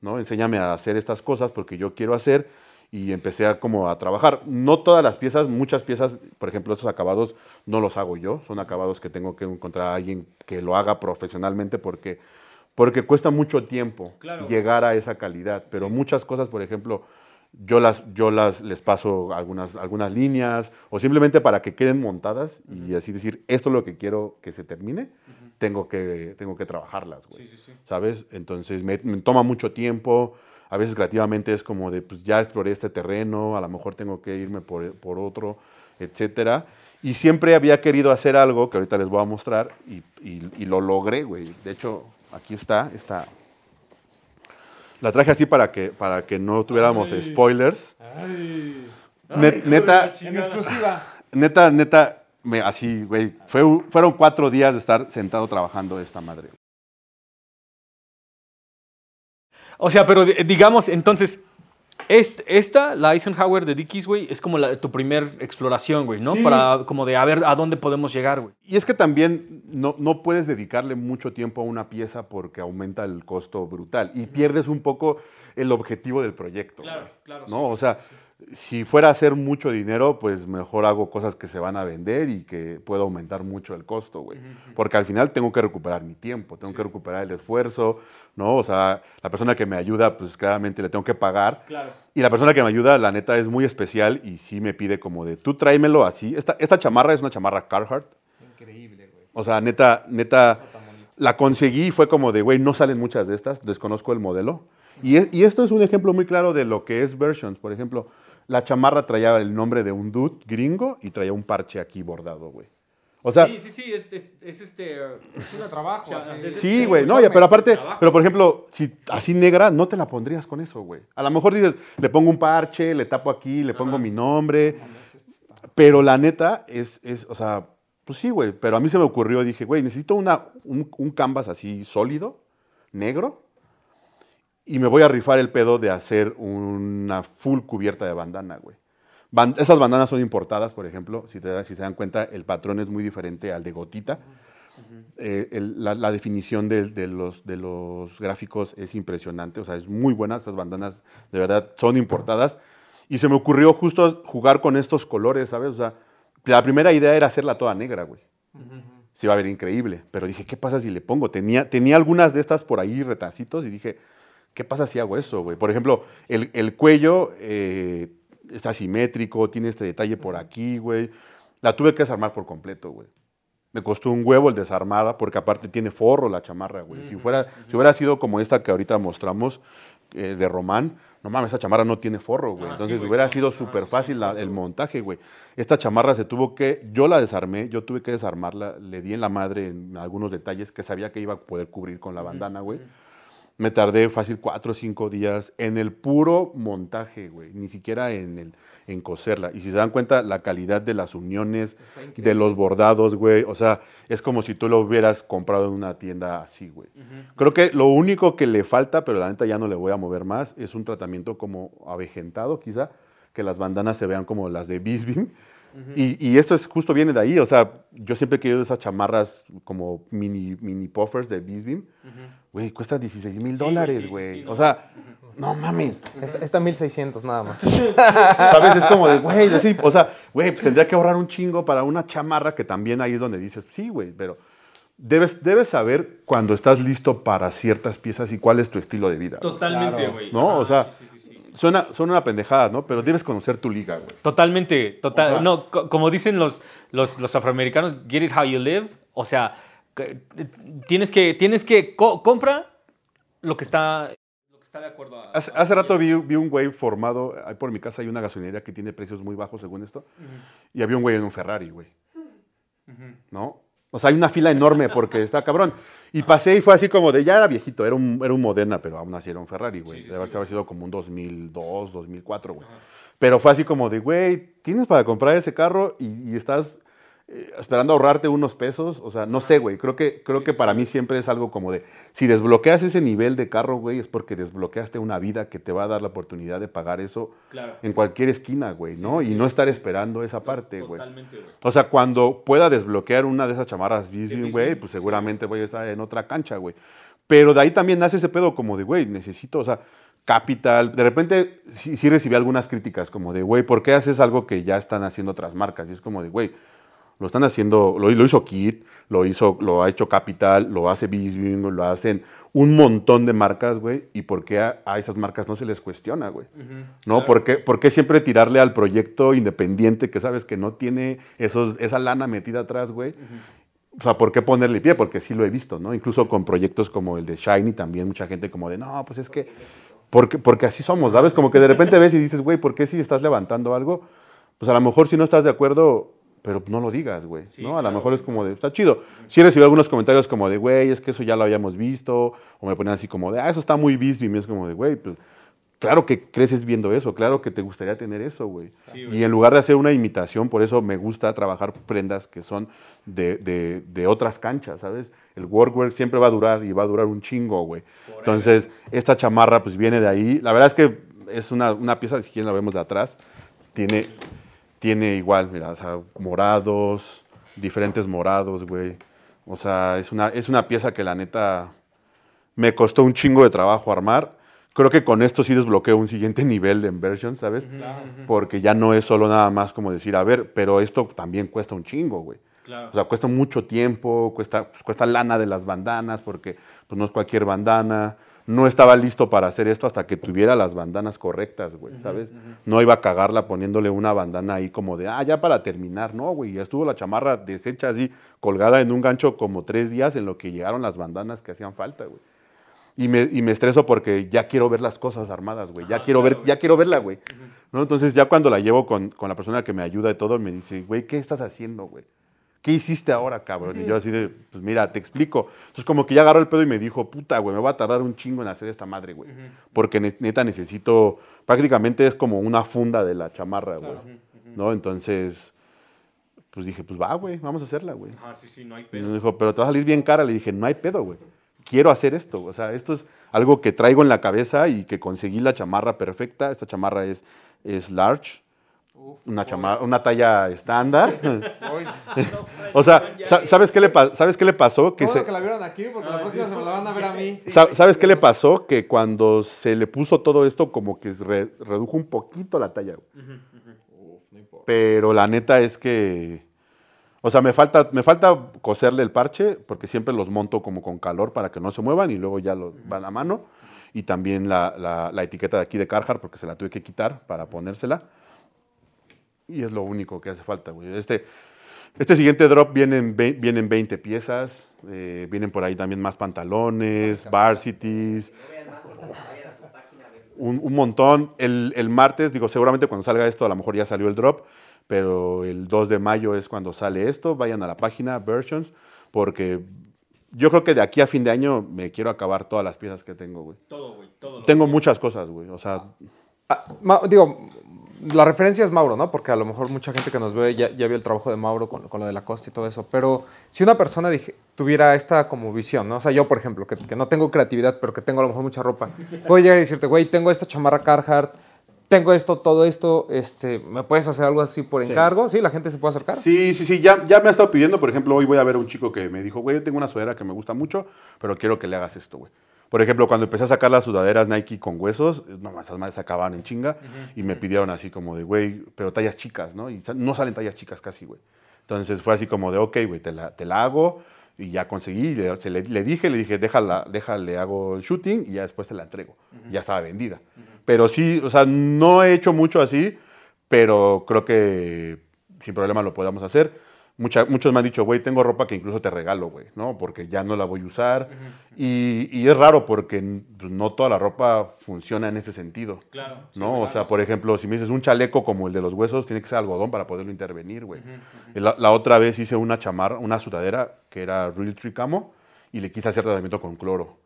¿no? Enséñame a hacer estas cosas porque yo quiero hacer y empecé a como a trabajar. No todas las piezas, muchas piezas, por ejemplo, estos acabados no los hago yo, son acabados que tengo que encontrar a alguien que lo haga profesionalmente porque, porque cuesta mucho tiempo Claro. llegar a esa calidad, pero muchas cosas, por ejemplo, yo las, yo las les paso algunas, algunas líneas o simplemente para que queden montadas y así decir, esto es lo que quiero que se termine, tengo, que, tengo que trabajarlas, güey. Sí, sí, sí. ¿Sabes? Entonces me, me toma mucho tiempo, a veces creativamente es como de, pues ya exploré este terreno, a lo mejor tengo que irme por, por otro, etcétera. Y siempre había querido hacer algo que ahorita les voy a mostrar y, y- y lo logré, güey. De hecho, aquí está, está. La traje así para que, para que no tuviéramos Ay. spoilers. Ay. Net- Ay, neta- la chingada. En exclusiva. Neta, neta, me, así, güey. Fue, fueron cuatro días de estar sentado trabajando esta madre. O sea, pero di- digamos, entonces, es- esta, la Eisenhower de Dickies, güey, es como la- tu primer exploración, güey, ¿no? Sí. Para como de a ver a dónde podemos llegar, güey. Y es que también no, no puedes dedicarle mucho tiempo a una pieza porque aumenta el costo brutal y pierdes un poco el objetivo del proyecto. Claro, claro, ¿no? sí, o sea, si fuera a hacer mucho dinero, pues mejor hago cosas que se van a vender y que puedo aumentar mucho el costo, güey. Porque al final tengo que recuperar mi tiempo, tengo que recuperar el esfuerzo, ¿no? O sea, la persona que me ayuda, pues claramente le tengo que pagar. Claro. Y la persona que me ayuda, la neta, es muy especial y sí me pide como de, tú tráemelo así. Esta, esta chamarra es una chamarra Carhartt. Increíble, güey. O sea, neta, neta, la conseguí y fue como de, güey, no salen muchas de estas, desconozco el modelo. Y, es- y esto es un ejemplo muy claro de lo que es versions. Por ejemplo, la chamarra traía el nombre de un dude gringo y traía un parche aquí bordado, güey. O sea, sí, sí, sí, es, es- es este... Es un trabajo. Sí, Sí, güey, no, ya, pero aparte, trabajo. pero por ejemplo, si así negra, no te la pondrías con eso, güey. A lo mejor dices, le pongo un parche, le tapo aquí, le pongo Ajá. mi nombre, pero la neta es, es, o sea, pues sí, güey, pero a mí se me ocurrió, dije, güey, necesito una, un, un canvas así sólido, negro, y me voy a rifar el pedo de hacer una full cubierta de bandana, güey. Ban- esas bandanas son importadas, por ejemplo, si, te, si se dan cuenta, el patrón es muy diferente al de gotita. Eh, el- la, la definición de, de los, de los gráficos es impresionante, o sea, es muy buena, estas bandanas de verdad son importadas. Y se me ocurrió justo jugar con estos colores, ¿sabes? O sea, la primera idea era hacerla toda negra, güey. Se iba a ver increíble, pero dije, ¿qué pasa si le pongo? Tenía, tenía algunas de estas por ahí retacitos y dije, ¿qué pasa si hago eso, güey? Por ejemplo, el, el cuello eh, está asimétrico, tiene este detalle por aquí, güey. La tuve que desarmar por completo, güey. Me costó un huevo el desarmada porque aparte tiene forro la chamarra, güey. Si, fuera, si hubiera sido como esta que ahorita mostramos eh, de Román, no mames, esa chamarra no tiene forro, güey. Ah, sí, Entonces güey, hubiera sido súper sí, fácil la- el montaje, güey. Esta chamarra se tuvo que, yo la desarmé, yo tuve que desarmarla, le di en la madre en algunos detalles que sabía que iba a poder cubrir con la bandana, güey. Me tardé fácil cuatro o cinco días en el puro montaje, güey. Ni siquiera en, el, en coserla. Y si se dan cuenta, la calidad de las uniones, de los bordados, güey. O sea, es como si tú lo hubieras comprado en una tienda así, güey. Creo que lo único que le falta, pero la neta ya no le voy a mover más, es un tratamiento como avejentado, quizá. Que las bandanas se vean como las de Bisbee. Y, y esto es justo viene de ahí, o sea, yo siempre he querido esas chamarras como mini, mini puffers de Bisbee. Güey, cuesta 16 mil güey, dólares, sí, sí, güey. sí, no. O sea, no mames. Está, está 1600 nada más. ¿Sabes? Es como de, güey, o sea, güey, pues tendría que ahorrar un chingo para una chamarra que también ahí es donde dices, sí, güey, pero debes, debes saber cuando estás listo para ciertas piezas y cuál es tu estilo de vida. Totalmente, Claro. güey. ¿No? Ajá, O sea, sí, sí, sí. Suena, suena una pendejada, ¿no? Pero debes conocer tu liga, güey. Totalmente, total. O sea- no, co- como dicen los, los, los afroamericanos, get it how you live. O sea, eh, tienes que, tienes que co- compra lo que está, está de acuerdo a. Hace, a- hace rato vi, vi un güey formado, ahí por mi casa hay una gasolinería que tiene precios muy bajos según esto, y había un güey en un Ferrari, güey. ¿No? O sea, hay una fila enorme porque está cabrón. Y pasé y fue así como de, ya era viejito, era un, era un Moderna, pero aún así era un Ferrari, güey. Sí, Debe haber sí, haber sido como un 2002, 2004, güey. Pero fue así como de, güey, tienes para comprar ese carro y, y estás eh, esperando ahorrarte unos pesos. O sea, no sé, güey. Creo que, creo que para mí siempre es algo como de, si desbloqueas ese nivel de carro, güey, es porque desbloqueaste una vida que te va a dar la oportunidad de pagar eso Claro. en cualquier esquina, güey, ¿no? sí, y sí. no estar esperando esa parte, güey. Totalmente, güey. O sea, cuando pueda desbloquear una de esas chamarras Bisbee, güey, pues seguramente voy a estar en otra cancha, güey. Pero de ahí también nace ese pedo como de, güey, necesito, o sea, capital. De repente sí, sí recibí algunas críticas como de, güey, ¿por qué haces algo que ya están haciendo otras marcas? Y es como de, güey, lo están haciendo, lo, lo hizo Kit, lo, hizo, lo ha hecho Capital, lo hace Bisbee, lo hacen un montón de marcas, güey. ¿Y por qué a, a esas marcas no se les cuestiona, güey? ¿No? claro. ¿Por, qué, por qué siempre tirarle al proyecto independiente que sabes que no tiene esos, esa lana metida atrás, güey? O sea, ¿por qué ponerle pie? Porque sí lo he visto, ¿no? Incluso con proyectos como el de Shiny también mucha gente como de, no, pues es que, porque, porque así somos, ¿sabes? Como que de repente ves y dices, güey, ¿por qué si estás levantando algo? Pues a lo mejor si no estás de acuerdo, pero no lo digas, güey, Sí, ¿no? A lo claro. mejor es como de, está chido. Sí recibí algunos comentarios como de, güey, es que eso ya lo habíamos visto, o me ponían así como de, ah, eso está muy Bisbee, y es como de, güey, pues claro que creces viendo eso, claro que te gustaría tener eso, güey. Sí, güey. y en lugar de hacer una imitación, por eso me gusta trabajar prendas que son de, de- de otras canchas, ¿sabes? El workwear siempre va a durar y va a durar un chingo, güey. Entonces, esta chamarra pues viene de ahí. La verdad es que es una, una pieza, si quieren la vemos de atrás, tiene, tiene igual, mira, o sea, morados, diferentes morados, güey. O sea, es una, es una pieza que la neta me costó un chingo de trabajo armar. Creo que con esto sí desbloqueo un siguiente nivel de inversión, ¿sabes? Porque ya no es solo nada más como decir, a ver, pero esto también cuesta un chingo, güey. Claro. O sea, cuesta mucho tiempo, cuesta, pues, cuesta lana de las bandanas, porque pues, no es cualquier bandana. No estaba listo para hacer esto hasta que tuviera las bandanas correctas, güey, ¿sabes? No iba a cagarla poniéndole una bandana ahí como de, ah, ya para terminar, no, güey. Ya estuvo la chamarra deshecha así, colgada en un gancho como tres días en lo que llegaron las bandanas que hacían falta, güey. Y me, y me estreso porque ya quiero ver las cosas armadas, güey. Ya quiero claro, ver, ya quiero verla, güey. ¿No? Entonces ya cuando la llevo con, con la persona que me ayuda y todo, me dice, güey, ¿qué estás haciendo, güey? ¿Qué hiciste ahora, cabrón? Y yo así de, pues mira, te explico. Entonces como que ya agarró el pedo y me dijo, puta, güey, me va a tardar un chingo en hacer esta madre, güey. Porque ne- neta necesito, prácticamente es como una funda de la chamarra, güey. ¿No? Entonces, pues dije, pues va, güey, vamos a hacerla, güey. Ah, sí, sí, no hay Y pedo. me dijo, pero te va a salir bien cara. Le dije, no hay pedo, güey. Quiero hacer esto. O sea, esto es algo que traigo en la cabeza y que conseguí la chamarra perfecta. Esta chamarra es, es large. Una, chama- una talla estándar. O sea, sa- ¿sabes qué le, pa- ¿sabes qué le pasó? Qué Que bueno se- que la vieron aquí, porque la próxima se me la van a ver a mí. Sa- ¿Sabes qué le pasó? Que cuando se le puso todo esto, como que re- redujo un poquito la talla. güey. Uf, no importa. Pero la neta es que. O sea, me falta, me falta coserle el parche, porque siempre los monto como con calor para que no se muevan y luego ya los van a mano. Y también la, la- la etiqueta de aquí de Carhartt, porque se la tuve que quitar para ponérsela. Y es lo único que hace falta, güey. Este, este siguiente drop vienen, ve- vienen 20 piezas, eh, vienen por ahí también más pantalones, varsities, un, un montón. El, el martes, digo, seguramente cuando salga esto, a lo mejor ya salió el drop, pero el 2 de mayo es cuando sale esto. Vayan a la página Versions, porque yo creo que de aquí a fin de año me quiero acabar todas las piezas que tengo, güey. Todo, güey, todo. Tengo muchas cosas, güey. O sea, Ah, Ma- digo, la referencia es Mauro, ¿no? Porque a lo mejor mucha gente que nos ve ya, ya vio el trabajo de Mauro con, con lo de la costa y todo eso. Pero si una persona dije- tuviera esta como visión, ¿no? O sea, yo, por ejemplo, que, que no tengo creatividad, pero que tengo a lo mejor mucha ropa, puedo llegar y decirte, güey, tengo esta chamarra Carhartt, tengo esto, todo esto, este, ¿me puedes hacer algo así por encargo? Sí, la gente se puede acercar. Sí, sí, sí, ya, ya me ha estado pidiendo, por ejemplo, hoy voy a ver a un chico que me dijo, güey, yo tengo una sudadera que me gusta mucho, pero quiero que le hagas esto, güey. Por ejemplo, cuando empecé a sacar las sudaderas Nike con huesos, no, esas madres se acababan en chinga y me pidieron así como de, güey, pero tallas chicas, ¿no? Y no salen tallas chicas casi, güey. Entonces fue así como de, ok, güey, te la, te la hago y ya conseguí. Le, se le, le dije, le dije, déjala, déjale, hago el shooting y ya después te la entrego. Ya estaba vendida. Pero sí, o sea, no he hecho mucho así, pero creo que sin problema lo podamos hacer. Mucha- muchos me han dicho, güey, tengo ropa que incluso te regalo, güey, ¿no? Porque ya no la voy a usar. y, y es raro porque pues, no toda la ropa funciona en ese sentido. Claro. ¿no? o sea, por ejemplo, si me dices un chaleco como el de los huesos, tiene que ser algodón para poderlo intervenir, güey. la, la otra vez hice una chamarra, una sudadera que era Real Tree Camo y le quise hacer tratamiento con cloro.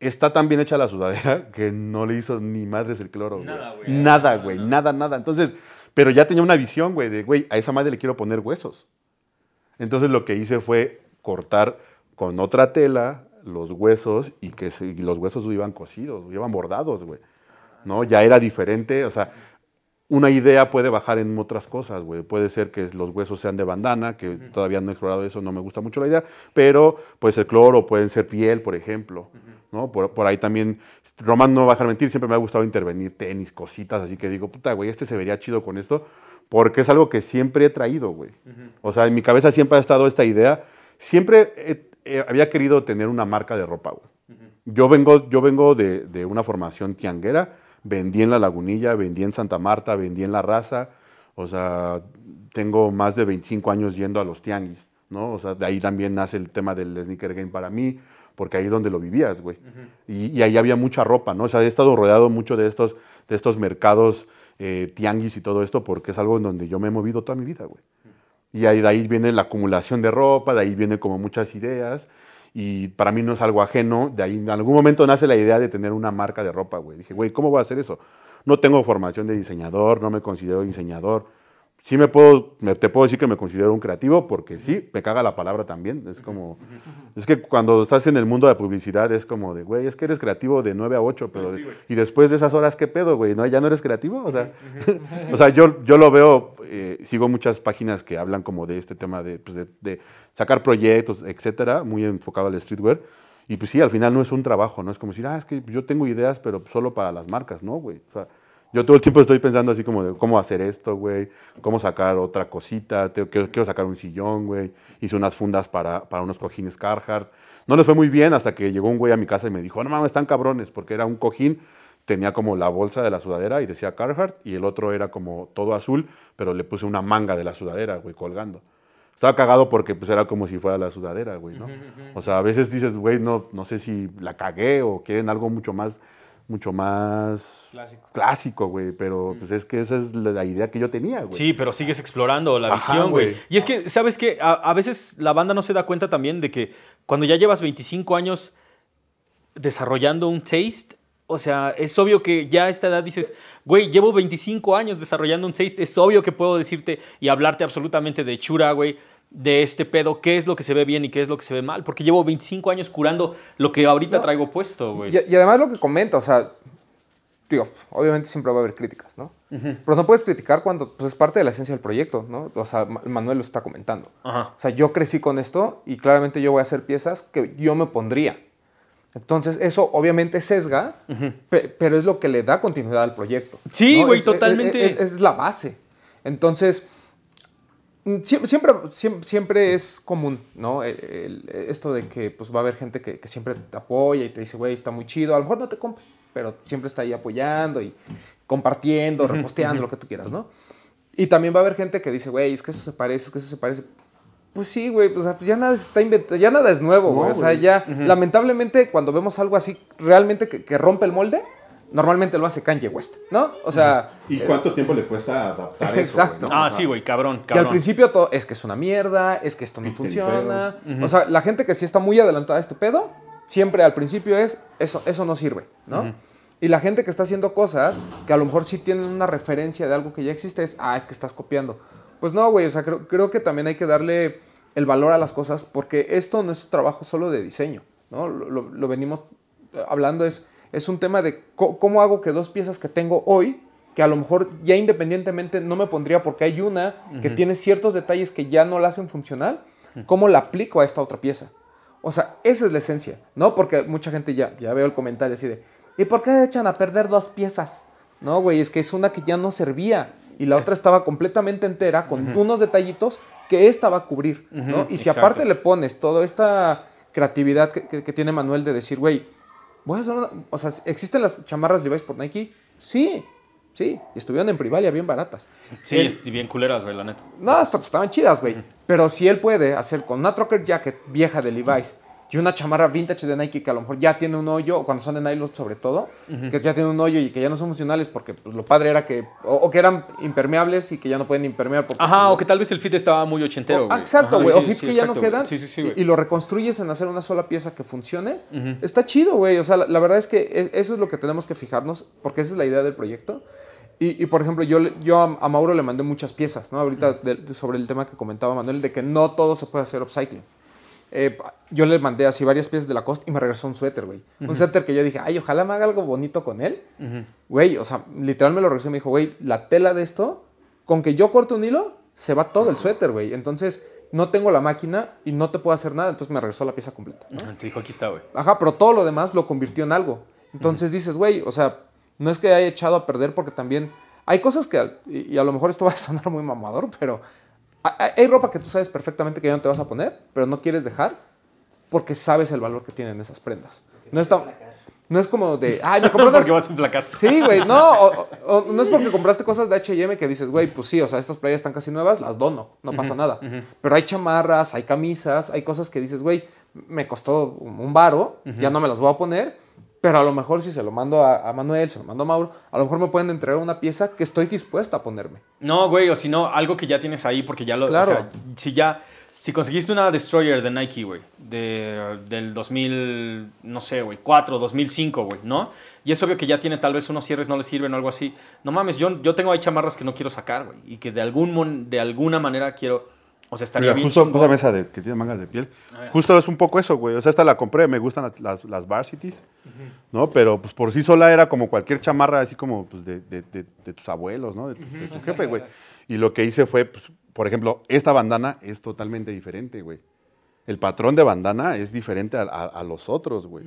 Está tan bien hecha la sudadera que no le hizo ni madres el cloro, güey. Nada, güey. Nada, Nada, güey, nada. nada, nada. Entonces, pero ya tenía una visión, güey, de, güey, a esa madre le quiero poner huesos. Entonces lo que hice fue cortar con otra tela los huesos y que se- y los huesos iban cosidos, iban bordados, güey. ¿No? Ya era diferente, o sea, una idea puede bajar en otras cosas, güey. Puede ser que los huesos sean de bandana, que todavía no he explorado eso, no me gusta mucho la idea, pero puede ser cloro, pueden ser piel, por ejemplo, ¿no? Por, por ahí también, Román no va a dejar mentir, siempre me ha gustado intervenir tenis, cositas, así que digo, puta, güey, este se vería chido con esto, porque es algo que siempre he traído, güey. O sea, en mi cabeza siempre ha estado esta idea, siempre he- he- había querido tener una marca de ropa, güey. Yo vengo, yo vengo de, de una formación tianguera, vendí en La Lagunilla, vendí en Santa Marta, vendí en La Raza, o sea, tengo más de 25 años yendo a los tianguis, ¿no? O sea, de ahí también nace el tema del sneaker game para mí, porque ahí es donde lo vivías, güey. y, y ahí había mucha ropa, ¿no? O sea, he estado rodeado mucho de estos, de estos mercados eh, tianguis y todo esto, porque es algo en donde yo me he movido toda mi vida, güey. Y ahí, de ahí viene la acumulación de ropa, de ahí vienen como muchas ideas. Y para mí no es algo ajeno. De ahí en algún momento nace la idea de tener una marca de ropa, güey. Dije, güey, ¿cómo voy a hacer eso? No tengo formación de diseñador, no me considero diseñador. Sí me puedo, me- te puedo decir que me considero un creativo porque sí, me caga la palabra también. Es como, es que cuando estás en el mundo de publicidad es como de, güey, es que eres creativo de 9 a 8, pero, Sí, güey. y después de esas horas, ¿qué pedo, güey? ¿No, ¿Ya no eres creativo? O sea, o sea yo, yo lo veo, eh, sigo muchas páginas que hablan como de este tema de, pues, de, de sacar proyectos, etcétera, muy enfocado al streetwear. Y pues sí, al final no es un trabajo, ¿no? Es como decir, ah, es que yo tengo ideas, pero solo para las marcas, ¿no, güey? O sea, yo todo el tiempo estoy pensando así como de cómo hacer esto, güey, cómo sacar otra cosita, te- quiero, quiero sacar un sillón, güey. Hice unas fundas para, para unos cojines Carhartt. No les fue muy bien hasta que llegó un güey a mi casa y me dijo, no mames, están cabrones, porque era un cojín, tenía como la bolsa de la sudadera y decía Carhartt, y el otro era como todo azul, pero le puse una manga de la sudadera, güey, colgando. Estaba cagado porque pues era como si fuera la sudadera, güey, ¿no? O sea, a veces dices, güey, no, no sé si la cagué o quieren algo mucho más, mucho más Clásico. clásico, güey, pero pues es que esa es la, idea que yo tenía, güey. Sí, pero sigues explorando la Ajá, visión, güey. güey. Y es que, ¿sabes qué? A, a veces la banda no se da cuenta también de que cuando ya llevas 25 años desarrollando un taste, o sea, es obvio que ya a esta edad dices, güey, llevo 25 años desarrollando un taste, es obvio que puedo decirte y hablarte absolutamente de chura, güey, de este pedo, qué es lo que se ve bien y qué es lo que se ve mal, porque llevo 25 años curando lo que ahorita traigo puesto, güey. Y, y además lo que comenta, o sea, digo, obviamente siempre va a haber críticas, ¿no? Pero no puedes criticar cuando pues, es parte de la esencia del proyecto, ¿no? O sea, Ma- Manuel lo está comentando. Ajá. O sea, yo crecí con esto y claramente yo voy a hacer piezas que yo me pondría. Entonces, eso obviamente sesga, pe- pero es lo que le da continuidad al proyecto. Sí, güey, Es- totalmente. Es, es- es la base. Entonces, siempre, siempre, siempre es común, ¿no? El- el- esto de que pues, va a haber gente que, que siempre te apoya y te dice, güey, está muy chido. A lo mejor no te compra, pero siempre está ahí apoyando y compartiendo, reposteando, lo que tú quieras, ¿no? Y también va a haber gente que dice, güey, es que eso se parece, es que eso se parece. Pues sí, güey, pues, ya nada está inventado, ya nada es nuevo, güey. No, o sea, ya, lamentablemente, cuando vemos algo así realmente que, que rompe el molde, normalmente lo hace Kanye West, ¿no? O sea, ¿Y eh, cuánto tiempo le cuesta adaptar eso? Exacto. güey, no? Ah, Ajá. sí, güey, cabrón, que al cabrón. principio todo es que es una mierda, es que esto no funciona. O sea, la gente que sí está muy adelantada a este pedo, siempre al principio es, eso, eso no sirve, ¿no? Y la gente que está haciendo cosas que a lo mejor sí tienen una referencia de algo que ya existe es, ah, es que estás copiando. Pues no, güey, o sea, creo, creo que también hay que darle el valor a las cosas porque esto no es un trabajo solo de diseño, ¿no? Lo, lo- lo venimos hablando, es, es un tema de cómo hago que dos piezas que tengo hoy, que a lo mejor ya independientemente no me pondría porque hay una que tiene ciertos detalles que ya no la hacen funcional, ¿cómo la aplico a esta otra pieza? O sea, esa es la esencia, ¿no? Porque mucha gente ya, ya veo el comentario así de, ¿y por qué echan a perder dos piezas? No, güey, es que es una que ya no servía y la otra estaba completamente entera con unos detallitos que esta va a cubrir, ¿no? Y si exacto. aparte le pones toda esta creatividad que, que- que tiene Manuel de decir, güey, voy a hacer una... O sea, ¿existen las chamarras Levi's por Nike? Sí, sí. Y estuvieron en Privalia bien baratas. Sí, Él- es bien culeras, güey, la neta. no, est- estaban chidas, güey. Pero si él puede hacer con una trucker jacket vieja de Levi's y una chamarra vintage de Nike que a lo mejor ya tiene un hoyo, o cuando son de nylon sobre todo, que ya tiene un hoyo y que ya no son funcionales porque pues, lo padre era que, o, o que eran impermeables y que ya no pueden impermear. Porque, Ajá, o que tal vez el fit estaba muy ochentero, o- ah, exacto, güey. o fits sí, que ya no quedan. Sí, sí, sí, y, y lo reconstruyes en hacer una sola pieza que funcione. Está chido, güey. O sea, la, la verdad es que e- eso es lo que tenemos que fijarnos, porque esa es la idea del proyecto. Y, y, por ejemplo, yo, yo a, a Mauro le mandé muchas piezas, ¿no? Ahorita de- sobre el tema que comentaba Manuel, de que no todo se puede hacer upcycling. Eh, yo le mandé así varias piezas de la costa y me regresó un suéter, güey. Un suéter que yo dije, ay, ojalá me haga algo bonito con él. Güey, o sea, literal me lo regresó y me dijo, güey, la tela de esto, con que yo corte un hilo, se va todo el suéter, güey. Entonces, no tengo la máquina y no te puedo hacer nada. Entonces me regresó la pieza completa. ¿no? Ajá, Te dijo, aquí está, güey. Ajá, pero todo lo demás lo convirtió en algo. Entonces dices, güey, o sea, no es que haya echado a perder porque también hay cosas que, y a lo mejor esto va a sonar muy mamador, pero hay, ropa que tú sabes perfectamente que ya no te vas a poner, pero no quieres dejar porque sabes el valor que tienen esas prendas. No es, tan- no es como de, ay, me compré unas Porque vas a emplacar. Sí, güey, no, o- o- no es porque compraste cosas de H&M que dices, güey, pues sí, o sea, estas playas están casi nuevas, las dono, no pasa nada. Pero hay chamarras, hay camisas, hay cosas que dices, güey, me costó un varo, ya no me las voy a poner, pero a lo mejor si se lo mando a, a Manuel, se lo mando a Mauro, a lo mejor me pueden entregar una pieza que estoy dispuesta a ponerme. No, güey, o si no, algo que ya tienes ahí porque ya lo... Claro. O sea, si ya... Si conseguiste una Destroyer de Nike, güey, de, del 2000, no sé, güey, 4, 2005, güey, ¿no? Y es obvio que ya tiene tal vez unos cierres no le sirven o algo así. No mames, yo, yo tengo ahí chamarras que no quiero sacar, güey, y que de, algún de alguna manera quiero... O sea, estaría Mira, bien justo chingón. pásame esa de, que tiene mangas de piel. Justo es un poco eso, güey. O sea, esta la compré, me gustan las, las, las varsities, ¿no? Pero pues por sí sola era como cualquier chamarra, así como pues, de, de- de- de tus abuelos, ¿no? De, tu- jefe, güey. Y lo que hice fue, pues, por ejemplo, esta bandana es totalmente diferente, güey. El patrón de bandana es diferente a, a- a los otros, güey.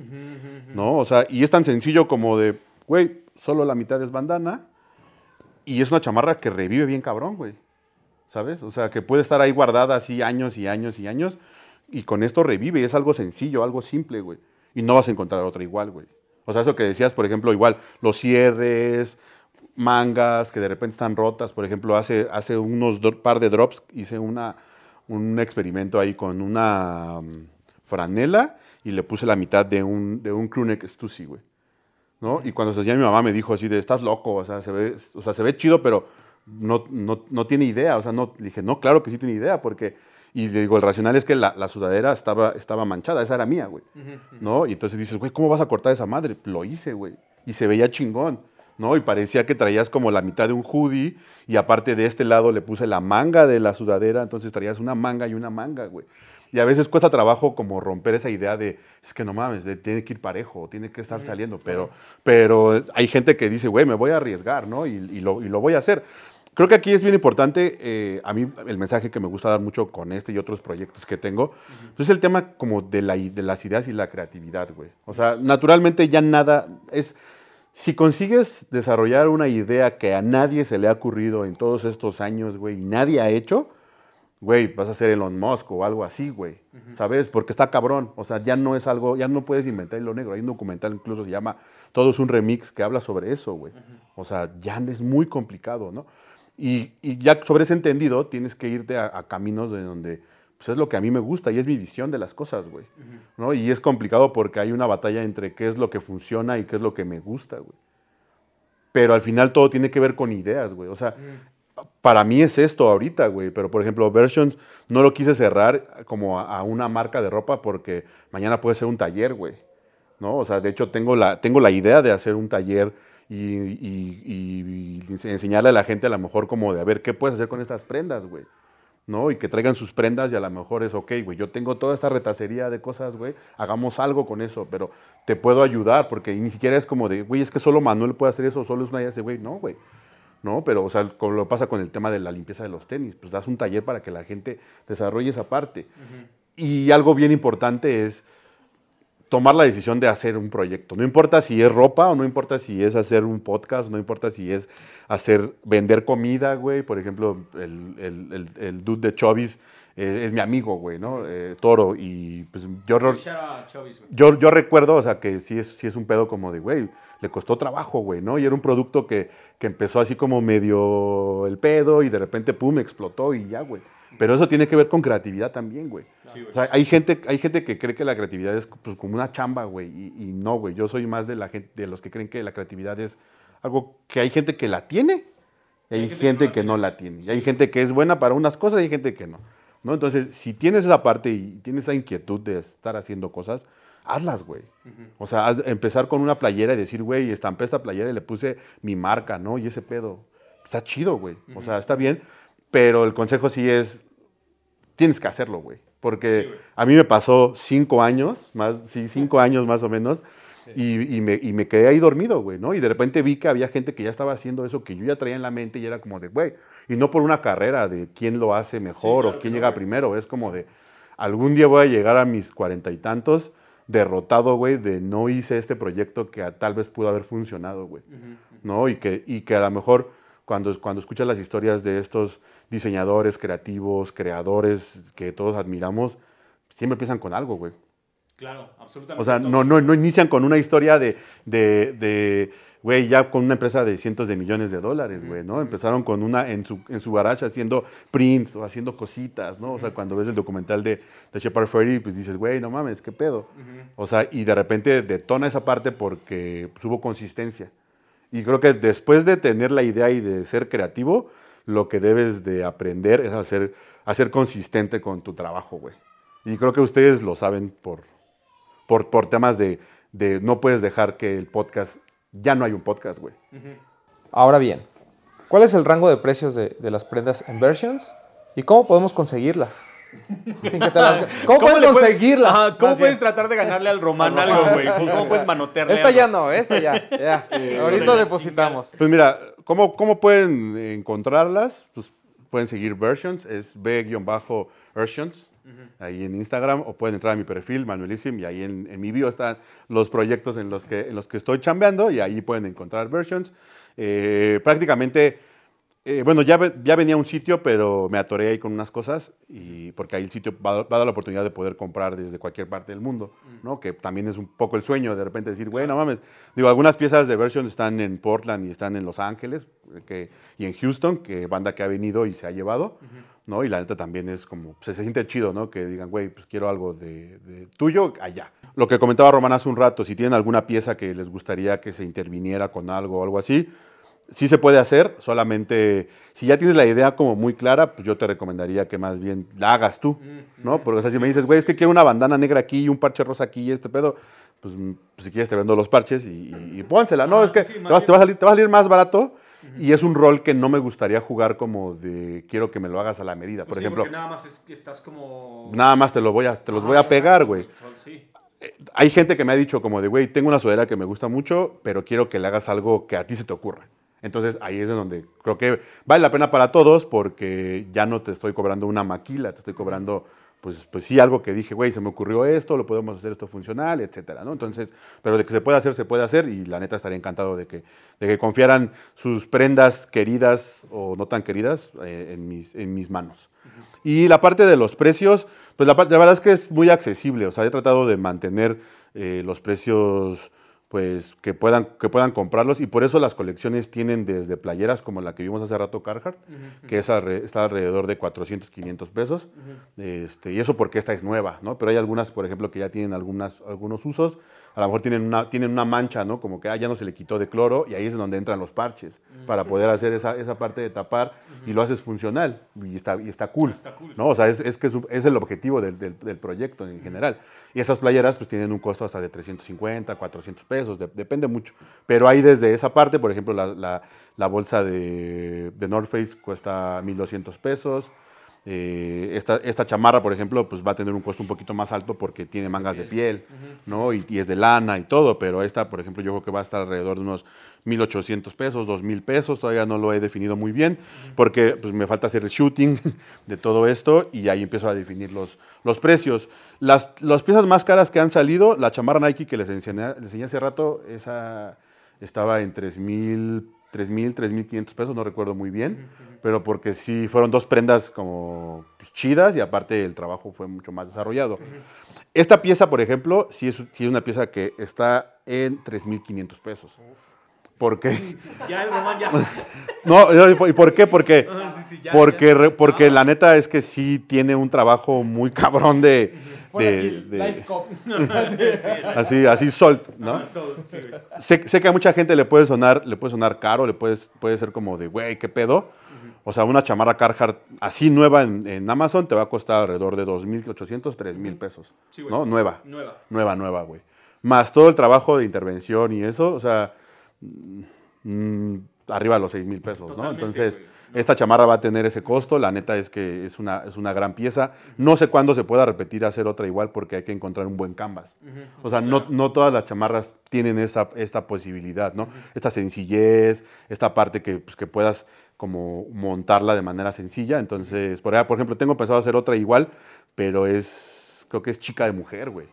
¿No? O sea, y es tan sencillo como de, güey, solo la mitad es bandana y es una chamarra que revive bien cabrón, güey. ¿Sabes? O sea, que puede estar ahí guardada así años y años y años y con esto revive. y Es algo sencillo, algo simple, güey. Y no vas a encontrar otra igual, güey. O sea, eso que decías, por ejemplo, igual los cierres, mangas que de repente están rotas. Por ejemplo, hace, hace unos par de drops hice una, un experimento ahí con una mm, franela y le puse la mitad de un, de un crewneck Stussy, güey. ¿no? Y cuando se hacía mi mamá me dijo así de, estás loco, o sea, se ve, o sea, se ve chido, pero no, no, no tiene idea, o sea, no, le dije, no, claro que sí tiene idea, porque, y le digo, el racional es que la, la sudadera estaba, estaba manchada, esa era mía, güey, ¿no? Y entonces dices, güey, ¿cómo vas a cortar esa madre? Lo hice, güey, y se veía chingón, ¿no? Y parecía que traías como la mitad de un hoodie, y aparte de este lado le puse la manga de la sudadera, entonces traías una manga y una manga, güey. Y a veces cuesta trabajo como romper esa idea de, es que no mames, de- tiene que ir parejo, tiene que estar saliendo. Pero, pero hay gente que dice, güey, me voy a arriesgar, ¿no? Y, y lo, y lo voy a hacer. Creo que aquí es bien importante, eh, a mí el mensaje que me gusta dar mucho con este y otros proyectos que tengo, pues es el tema como de, la, i- de las ideas y la creatividad, güey. O sea, naturalmente ya nada es... Si consigues desarrollar una idea que a nadie se le ha ocurrido en todos estos años, güey, y nadie ha hecho, güey, vas a ser Elon Musk o algo así, güey. ¿Sabes? Porque está cabrón. O sea, ya no es algo, ya no puedes inventar lo negro. Hay un documental incluso se llama Todo es un remix que habla sobre eso, güey. O sea, ya es muy complicado, ¿no? Y, y ya sobre ese entendido tienes que irte a, a caminos de donde pues es lo que a mí me gusta y es mi visión de las cosas, güey. ¿no? Y es complicado porque hay una batalla entre qué es lo que funciona y qué es lo que me gusta, güey. Pero al final todo tiene que ver con ideas, güey. O sea, para mí es esto ahorita, güey. Pero, por ejemplo, Versions no lo quise cerrar como a, a una marca de ropa porque mañana puede ser un taller, güey. ¿No? O sea, de hecho, tengo la, tengo la idea de hacer un taller y, y- y- enseñarle a la gente a lo mejor como de a ver qué puedes hacer con estas prendas, güey. ¿no? Y que traigan sus prendas y a lo mejor es, ok, güey, yo tengo toda esta retacería de cosas, güey, hagamos algo con eso, pero te puedo ayudar, porque ni siquiera es como de, güey, es que solo Manuel puede hacer eso, solo es una idea de güey, no, güey. ¿No? Pero, o sea, como lo pasa con el tema de la limpieza de los tenis, pues das un taller para que la gente desarrolle esa parte. Y algo bien importante es tomar la decisión de hacer un proyecto. No importa si es ropa o no importa si es hacer un podcast, no importa si es hacer, vender comida, güey. Por ejemplo, el, el, el, el dude de Chovis eh, es mi amigo, güey, ¿no? Eh, Toro. Y pues yo, yo, yo recuerdo, o sea, que sí es, sí es un pedo como de, güey, le costó trabajo, güey, ¿no? Y era un producto que, que empezó así como medio el pedo y de repente, pum, explotó y ya, güey. Pero eso tiene que ver con creatividad también, güey. Sí, güey. O sea, hay gente, hay gente que cree que la creatividad es pues, como una chamba, güey, y, y no, güey. Yo soy más de, la gente, de los que creen que la creatividad es algo que hay gente que la tiene y hay, gente, que, no la tiene. Y hay gente que es buena para unas cosas y hay gente que no. ¿no? Entonces, si tienes esa parte y tienes esa inquietud de estar haciendo cosas, hazlas, güey. O sea, haz- empezar con una playera y decir, güey, estampé esta playera y le puse mi marca, ¿no? Y ese pedo. Está chido, güey. O sea, está bien. Pero el consejo sí es, tienes que hacerlo, güey. Porque Sí, güey. a mí me pasó cinco años, más, sí, cinco años más o menos, y, y me, y me quedé ahí dormido, güey, ¿no? Y de repente vi que había gente que ya estaba haciendo eso que yo ya traía en la mente y era como de, güey, y no por una carrera de quién lo hace mejor claro o quién llega güey. primero, es como de, algún día voy a llegar a mis cuarenta y tantos derrotado, güey, de no hice este proyecto que tal vez pudo haber funcionado, güey. ¿no? Y que, y que a lo mejor cuando, cuando escuchas las historias de estos diseñadores creativos, creadores que todos admiramos, siempre empiezan con algo, güey. Claro, absolutamente. O sea, no, no, no inician con una historia de, de, de, güey, ya con una empresa de cientos de millones de dólares, güey, ¿no? Empezaron con una en su, en su garage haciendo prints o haciendo cositas, ¿no? O sea, cuando ves el documental de, de Shepard Fairey, pues dices, güey, no mames, ¿qué pedo? O sea, y de repente detona esa parte porque pues, hubo consistencia. Y creo que después de tener la idea y de ser creativo, lo que debes de aprender es a ser, consistente con tu trabajo, güey. Y creo que ustedes lo saben por, por, por temas de, de no puedes dejar que el podcast, ya no hay un podcast, güey. Ahora bien, ¿cuál es el rango de precios de, de las prendas en versions? ¿Y cómo podemos conseguirlas? Sin que te las- ¿Cómo, pueden puedes-? Ajá, ¿Cómo puedes bien. tratar de ganarle al Román algo, güey? ¿Cómo puedes manotearle Esta ya no, esta ya. ya. Ahorita depositamos. Pues mira, ¿cómo, cómo pueden encontrarlas? Pues pueden seguir Versions, es B-Versions, ahí en Instagram, o pueden entrar a mi perfil, Manuelíssim, y ahí en, en mi bio están los proyectos en los que, en los que estoy chambeando, y ahí pueden encontrar Versions. Eh, prácticamente, eh, bueno, ya, ya venía un sitio, pero me atoré ahí con unas cosas, y porque ahí el sitio va, a- va a dar la oportunidad de poder comprar desde cualquier parte del mundo, ¿no? Que también es un poco el sueño de repente decir, güey, no mames. Digo, algunas piezas de Versions están en Portland y están en Los Ángeles eh, que, y en Houston, que banda que ha venido y se ha llevado, ¿no? Y la neta también es como, pues, se siente chido, ¿no? Que digan, güey, pues quiero algo de, de tuyo allá. Lo que comentaba Román hace un rato, si tienen alguna pieza que les gustaría que se interviniera con algo o algo así, sí se puede hacer, solamente si ya tienes la idea como muy clara, pues yo te recomendaría que más bien la hagas tú, ¿no? Porque o sea, si me dices, güey, es que quiero una bandana negra aquí y un parche rosa aquí y este pedo, pues, mm, pues, si quieres te vendo los parches y, y- y pónsela, ¿no, Ah, es que sí, te, va, te va a salir, te va a salir más barato Y es un rol que no me gustaría jugar como de quiero que me lo hagas a la medida. Por Pues sí, ejemplo, nada más es que estás como... nada más te, lo voy a, te los voy a pegar, güey. Sí. Hay gente que me ha dicho como de, güey, tengo una sudadera que me gusta mucho, pero quiero que le hagas algo que a ti se te ocurra. Entonces ahí es donde creo que vale la pena para todos porque ya no te estoy cobrando una maquila, te estoy cobrando, pues, pues sí, algo que dije, güey, se me ocurrió esto, lo podemos hacer esto funcional, etcétera, ¿no? Entonces, pero de que se puede hacer, se puede hacer y la neta estaría encantado de que, de que confiaran sus prendas queridas o no tan queridas eh, en, mis, en mis manos. Y la parte de los precios, pues la, la verdad es que es muy accesible. O sea, he tratado de mantener eh, los precios pues que puedan, que puedan comprarlos y por eso las colecciones tienen desde playeras como la que vimos hace rato Carhartt, que es alre- está alrededor de 400, 500 pesos, este, y eso porque esta es nueva, ¿no? Pero hay algunas, por ejemplo, que ya tienen algunas, algunos usos, a lo mejor tienen una, tienen una mancha, ¿no? Como que ah, ya no se le quitó de cloro y ahí es donde entran los parches para poder hacer esa, esa parte de tapar y lo haces funcional y está, y está cool, Está cool. ¿no? O sea, es, es que es, es el objetivo del, del- del proyecto en general. Y esas playeras pues tienen un costo hasta de 350, 400 pesos, de- depende mucho. Pero hay desde esa parte, por ejemplo, la, la- la bolsa de, de North Face cuesta 1.200 pesos. Eh, esta, esta chamarra, por ejemplo, pues va a tener un costo un poquito más alto porque tiene mangas de piel, ¿no? Y, y es de lana y todo, pero esta, por ejemplo, yo creo que va a estar alrededor de unos 1.800 pesos, 2.000 pesos, todavía no lo he definido muy bien, porque pues, me falta hacer el shooting de todo esto y ahí empiezo a definir los, los precios. Las, las piezas más caras que han salido, la chamarra Nike que les enseñé, les enseñé hace rato, esa estaba en 3.000, 3.000, 3.500 pesos, no recuerdo muy bien, pero porque sí fueron dos prendas como pues, chidas y aparte el trabajo fue mucho más desarrollado. Esta pieza, por ejemplo, sí es, sí es una pieza que está en 3.500 pesos. ¿Por qué? Ya el Román ya... No, ¿y por qué? Porque, Ah, sí, sí, ya, porque, ya. porque la neta es que sí tiene un trabajo muy cabrón de... Así, así sol, ¿no? Ah, sí, sé, sé que a mucha gente le puede sonar, le puede sonar caro, le puede, puede ser como de, güey, ¿qué pedo? O sea, una chamarra Carhartt así nueva en, en Amazon te va a costar alrededor de 2.800, 3.000 pesos. Sí, güey. ¿No? Nueva. Nueva. Nueva, nueva, güey. Más todo el trabajo de intervención y eso, o sea, mm, arriba de los 6 mil pesos, ¿no? Entonces, esta chamarra va a tener ese costo. La neta es que es una, es una gran pieza. No sé cuándo se pueda repetir hacer otra igual porque hay que encontrar un buen canvas. O sea, no, no todas las chamarras tienen esa, esta posibilidad, ¿no? Esta sencillez, esta parte que, pues, que puedas como montarla de manera sencilla. Entonces, por, allá, por ejemplo, tengo pensado hacer otra igual, pero es, creo que es chica de mujer, güey.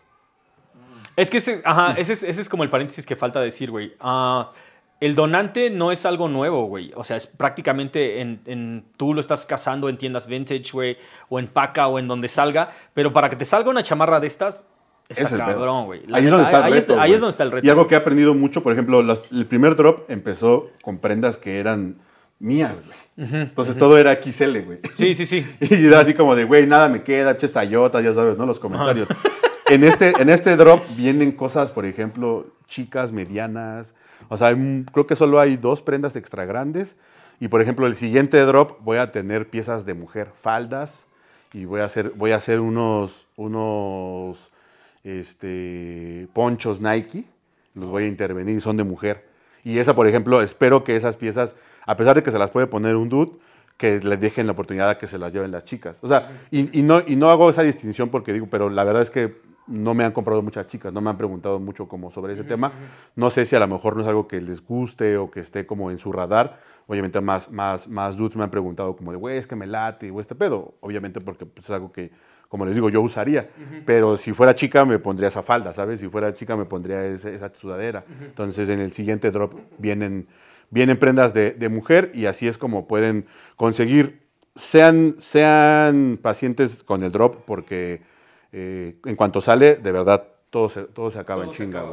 Es que ese, ajá, ese, es, ese es como el paréntesis que falta decir, güey. Ah, el donante no es algo nuevo, güey. O sea, es prácticamente en, en- tú lo estás cazando en tiendas vintage, güey, o en paca o en donde salga. Pero para que te salga una chamarra de estas, está Es el cabrón, güey. Ahí es donde está el ahí reto. ahí es donde está el reto. Y algo que he aprendido mucho, por ejemplo, las- el primer drop empezó con prendas que eran mías, güey. Entonces todo era XL, güey. Sí, sí, sí. Y era así como de, güey, nada me queda, pinches tayotas, ya sabes, ¿no? Los comentarios. En este, en este drop vienen cosas, por ejemplo, chicas, medianas. O sea, creo que solo hay dos prendas extra grandes. Y, por ejemplo, el siguiente drop voy a tener piezas de mujer, faldas. Y voy a hacer, voy a hacer unos, unos este, ponchos Nike. Los voy a intervenir son de mujer. Y esa, por ejemplo, espero que esas piezas, a pesar de que se las puede poner un dude, que les dejen la oportunidad a que se las lleven las chicas. O sea, y no, y no hago esa distinción porque digo, pero la verdad es que no me han comprado muchas chicas, no me han preguntado mucho como sobre ese tema. No sé si a lo mejor no es algo que les guste o que esté como en su radar. Obviamente más, más, más dudes me han preguntado como de, güey, es que me late o este pedo. Obviamente porque pues, es algo que, como les digo, yo usaría. Pero si fuera chica me pondría esa falda, ¿sabes? Si fuera chica me pondría ese- esa sudadera. Entonces en el siguiente drop vienen, vienen prendas de, de mujer y así es como pueden conseguir, sean, sean pacientes con el drop porque eh, en cuanto sale, de verdad, todo se, todo se acaba Todo en se chinga.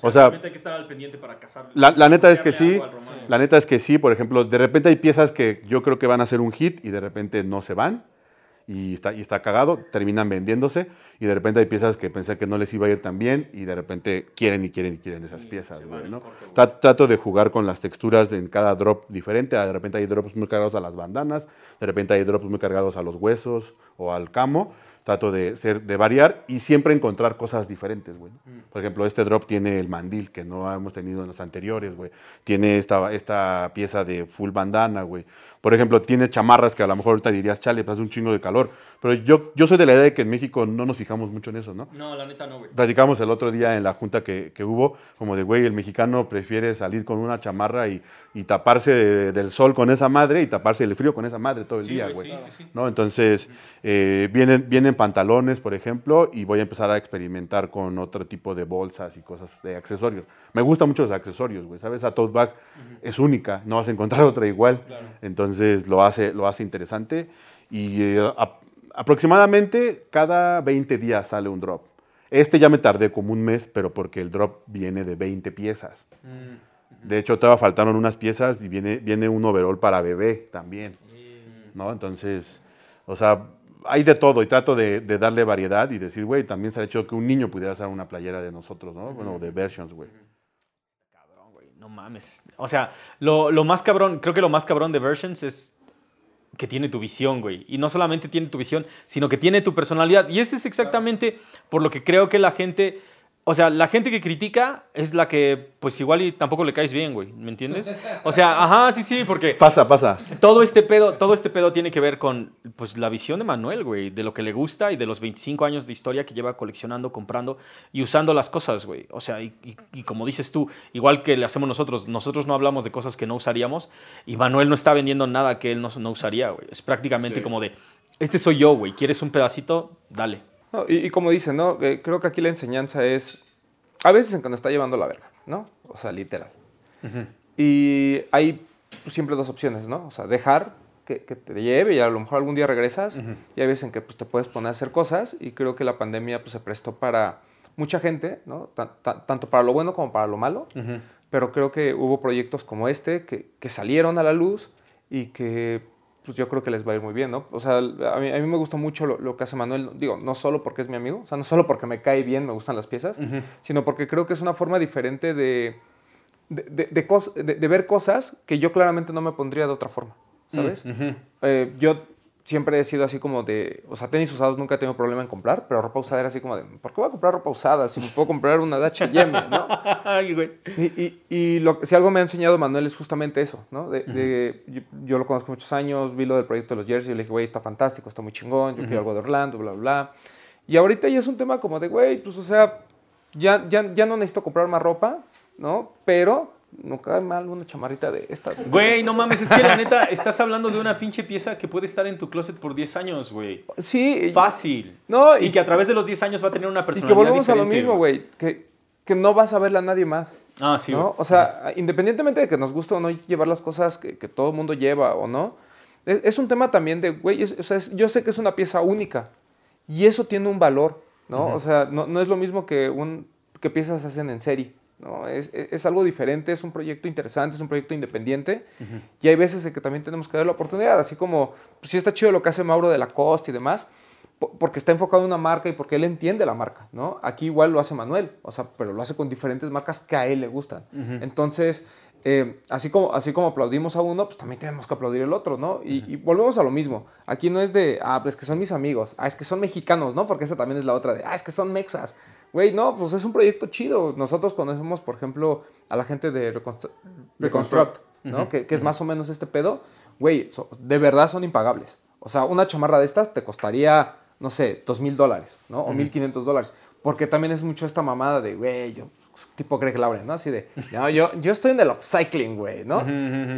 O sea, hay que estar al pendiente para cazar. la, la neta es que sí, la neta es que sí, por ejemplo, de repente hay piezas que yo creo que van a ser un hit y de repente no se van y está, y está cagado, terminan vendiéndose y de repente hay piezas que pensé que no les iba a ir tan bien y de repente quieren y quieren y quieren esas piezas, güey, ¿no? Tra- Trato de jugar con las texturas en cada drop diferente, de repente hay drops muy cargados a las bandanas, de repente hay drops muy cargados a los huesos o al camo, trato de, ser, de variar y siempre encontrar cosas diferentes, güey. Por ejemplo, este drop tiene el mandil que no hemos tenido en los anteriores, güey. Tiene esta, esta pieza de full bandana, güey. Por ejemplo, tiene chamarras que a lo mejor ahorita dirías, chale, pues hace un chingo de calor. Pero yo, yo soy de la idea de que en México no nos fijamos mucho en eso, ¿no? No, la neta no, güey. Platicamos el otro día en la junta que, que hubo, como de, güey, el mexicano prefiere salir con una chamarra y, y taparse de- del sol con esa madre y taparse del frío con esa madre todo el Sí, día, güey, sí, sí, sí. ¿No? Entonces, eh, vienen, vienen pantalones, por ejemplo, y voy a empezar a experimentar con otro tipo de bolsas y cosas de accesorios. Me gustan mucho los accesorios, güey, ¿sabes? La tote bag es única, no vas a encontrar otra igual. Entonces, lo hace, lo hace interesante. Y eh, ap- aproximadamente cada 20 días sale un drop. Este ya me tardé como un mes, pero porque el drop viene de 20 piezas. De hecho, todavía faltaron unas piezas y viene, viene un overall para bebé también. ¿no? Entonces, o sea, hay de todo y trato de, de darle variedad y decir, güey, también se ha hecho que un niño pudiera hacer una playera de nosotros, ¿no? Bueno, de versions, güey. No mames. O sea, lo, lo más cabrón, creo que lo más cabrón de Versions es que tiene tu visión, güey. Y no solamente tiene tu visión, sino que tiene tu personalidad. Y ese es exactamente por lo que creo que la gente... O sea, la gente que critica es la que, pues igual y tampoco le caes bien, güey. ¿Me entiendes? O sea, ajá, sí, sí, porque Pasa, pasa. todo este pedo, todo este pedo tiene que ver con pues la visión de Manuel, güey, de lo que le gusta y de los 25 años de historia que lleva coleccionando, comprando y usando las cosas, güey. O sea, y, y- y como dices tú, igual que le hacemos nosotros, nosotros no hablamos de cosas que no usaríamos y Manuel no está vendiendo nada que él no, no usaría, güey. Es prácticamente Sí. como de, este soy yo, güey, ¿quieres un pedacito? Dale. No, y, y como dicen, ¿no? Eh, creo que aquí la enseñanza es a veces en que nos está llevando la verga, ¿no? O sea, literal. Y hay pues, siempre dos opciones, ¿no? O sea, dejar que, que te lleve y a lo mejor algún día regresas. Y hay veces en que pues, te puedes poner a hacer cosas y creo que la pandemia pues, se prestó para mucha gente, ¿no? Ta- ta- tanto para lo bueno como para lo malo. Pero creo que hubo proyectos como este que, que salieron a la luz y que pues yo creo que les va a ir muy bien, ¿no? O sea, a mí, a mí me gusta mucho lo, lo que hace Manuel, digo, no solo porque es mi amigo, o sea, no solo porque me cae bien, me gustan las piezas, sino porque creo que es una forma diferente de, de, de- de cos- de- de ver cosas que yo claramente no me pondría de otra forma, ¿sabes? Eh, yo siempre he sido así como de, o sea, tenis usados nunca he tenido problema en comprar, pero ropa usada era así como de, ¿por qué voy a comprar ropa usada si me puedo comprar una de H&M, ¿no? Ay, güey. Y, y- y lo, si algo me ha enseñado Manuel es justamente eso, ¿no? De, de- yo, yo lo conozco muchos años, vi lo del proyecto de los jerseys y le dije, güey, está fantástico, está muy chingón, yo quiero algo de Orlando, bla, bla, bla. Y ahorita ya es un tema como de, güey, pues, o sea, ya, ya, ya no necesito comprar más ropa, ¿no? Pero no cae mal una chamarrita de estas. Güey, no mames, es que la neta, estás hablando de una pinche pieza que puede estar en tu closet por 10 años, güey. Sí. y- Fácil. No, y, y, que a través de los 10 años va a tener una y personalidad que volvemos a lo mismo, güey, que, que no vas a verla a nadie más. Ah, sí, ¿no? güey. O sea, independientemente de que nos guste o no llevar las cosas que, que todo el mundo lleva o no, es, es un tema también de, güey, es- o sea, es- yo sé que es una pieza única y eso tiene un valor, ¿no? O sea, no, no es lo mismo que, un, que piezas hacen en serie, ¿no? Es, es- es algo diferente, es un proyecto interesante, es un proyecto independiente y hay veces en que también tenemos que dar la oportunidad, así como, pues sí está chido lo que hace Mauro de la Costa y demás, po- porque está enfocado en una marca y porque él entiende la marca, ¿no? Aquí igual lo hace Manuel, o sea, pero lo hace con diferentes marcas que a él le gustan. Entonces, eh, así, como, así como aplaudimos a uno, pues también tenemos que aplaudir el otro, ¿no? Y, y volvemos a lo mismo. Aquí no es de, ah, pues que son mis amigos, ah, es que son mexicanos, ¿no? Porque esa también es la otra de, ah, es que son mexas. Güey, no, pues es un proyecto chido. Nosotros conocemos, por ejemplo, a la gente de Reconstru- Reconstruct, ¿no? que, que es más o menos este pedo. Güey, so- de verdad son impagables. O sea, una chamarra de estas te costaría, no sé, dos mil dólares, ¿no? O mil quinientos dólares. Porque también es mucho esta mamada de, güey, yo, tipo Greg Lauren, ¿no? Así de, no, yo, yo estoy en el upcycling, güey, ¿no?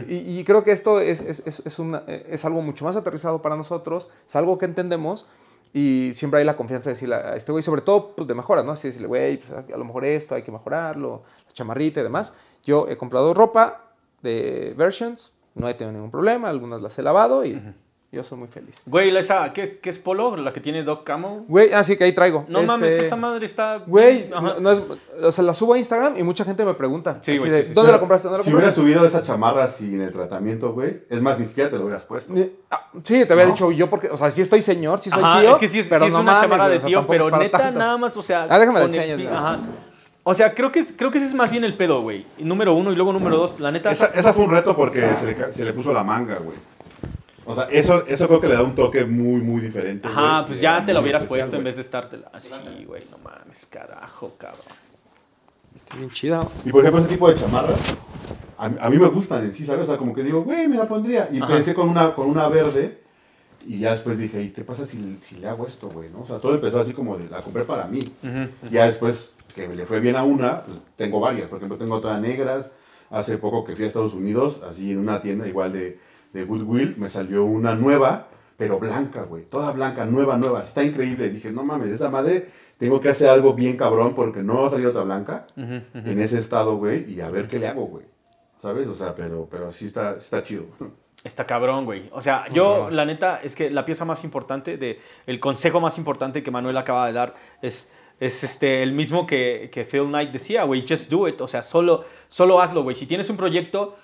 y, y creo que esto es, es, es, es una- es algo mucho más aterrizado para nosotros, es algo que entendemos y siempre hay la confianza de decirle a este güey, sobre todo pues de mejora, ¿no? Así decirle, güey, pues, a lo mejor esto hay que mejorarlo, la chamarrita y demás. Yo he comprado ropa de versions, no he tenido ningún problema, algunas las he lavado y yo soy muy feliz. Güey, la- esa, ¿qué es, qué es Polo? La que tiene Doc Camel. Güey, así que ahí traigo. No Este, mames, esa madre está. Güey, no, no es, o sea, la subo a Instagram y mucha gente me pregunta. Sí, güey, de, sí, sí, ¿Dónde sí. la compraste? ¿Dónde la Si hubieras compraste? subido esa chamarra sin el tratamiento, güey, es más, ni siquiera te lo hubieras puesto. Ni- ah, Sí, te había dicho yo porque, o sea, sí estoy señor, sí soy Ajá, tío. es que sí es, pero sí es una mames, chamarra de o sea, tío, pero neta, tanto. nada más, o sea. Ah, déjame la ya. Ajá. O sea, creo que, es, creo que ese es más bien el pedo, güey. Número uno y luego número dos, la neta. Esa, esa fue un reto porque se le puso la manga, güey. O sea, eso, eso creo que le da un toque muy, muy diferente. Ajá, güey, pues ya muy te lo hubieras especial, puesto en vez de estártela así, güey. No mames, carajo, cabrón. Está bien chida. Y por ejemplo, ese tipo de chamarras, a, a mí me gustan en sí, ¿sabes? O sea, como que digo, güey, me la pondría. Y Ajá. pensé con una, con una verde. Y ya después dije, ¿y qué pasa si, si le hago esto, güey? ¿no? O sea, todo empezó así como de, la compré para mí. Ya después que le fue bien a una, pues tengo varias. Por ejemplo, tengo todas negras. Hace poco que fui a Estados Unidos, así en una tienda igual de, de Goodwill, me salió una nueva, pero blanca, güey. Toda blanca, nueva, nueva. Está increíble. Y dije, no mames, esa madre, tengo que hacer algo bien cabrón porque no va a salir otra blanca en ese estado, güey. Y a ver qué le hago, güey. ¿Sabes? O sea, pero, pero sí está, está chido. Está cabrón, güey. O sea, yo, la neta, es que la pieza más importante, de, el consejo más importante que Manuel acaba de dar es, es este, el mismo que, que Phil Knight decía, güey, just do it. O sea, solo, solo hazlo, güey. Si tienes un proyecto,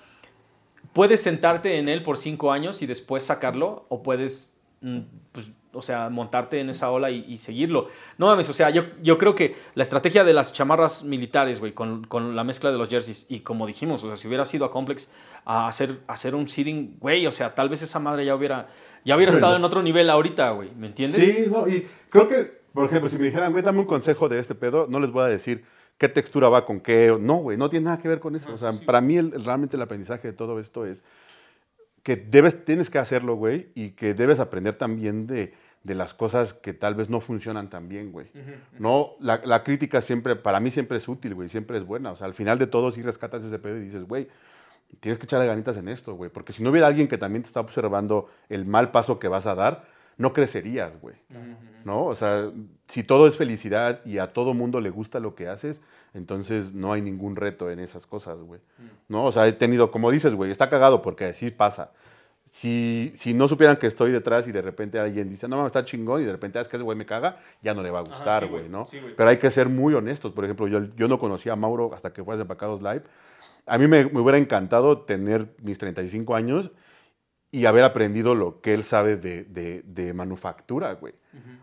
puedes sentarte en él por cinco años y después sacarlo, o puedes, mm, pues, o sea, montarte en esa ola y, y seguirlo. No mames, o sea, yo, yo creo que la estrategia de las chamarras militares, güey, con, con la mezcla de los jerseys, y como dijimos, o sea, si hubiera sido a Complex a hacer, a hacer un seeding, güey, o sea, tal vez esa madre ya hubiera, ya hubiera estado en otro nivel ahorita, güey, ¿me entiendes? Sí, no, y creo que, por ejemplo, si me dijeran, güey, dame un consejo de este pedo, no les voy a decir qué textura va con qué. No, güey, no tiene nada que ver con eso. O sea, para mí el- realmente el aprendizaje de todo esto es que debes, tienes que hacerlo, güey, y que debes aprender también de, de las cosas que tal vez no funcionan tan bien, güey. No, la, la crítica siempre, para mí siempre es útil, güey, siempre es buena. O sea, al final de todo, si rescatas ese pedo y dices, güey, tienes que echarle ganitas en esto, güey, porque si no hubiera alguien que también te está observando el mal paso que vas a dar, no crecerías, güey. ¿No? O sea, si todo es felicidad y a todo mundo le gusta lo que haces, entonces no hay ningún reto en esas cosas, güey. ¿No? O sea, he tenido, como dices, güey, está cagado porque así pasa. Si, si no supieran que estoy detrás y de repente alguien dice, no, mames, está chingón, y de repente, "Ah, es que ese güey me caga, ya no le va a gustar, sí, güey, ¿no? sí, güey. Pero hay que ser muy honestos. Por ejemplo, yo, yo no conocía a Mauro hasta que fue a Desempacados Live. A mí me, me hubiera encantado tener mis 35 años y haber aprendido lo que él sabe de, de- de manufactura, güey.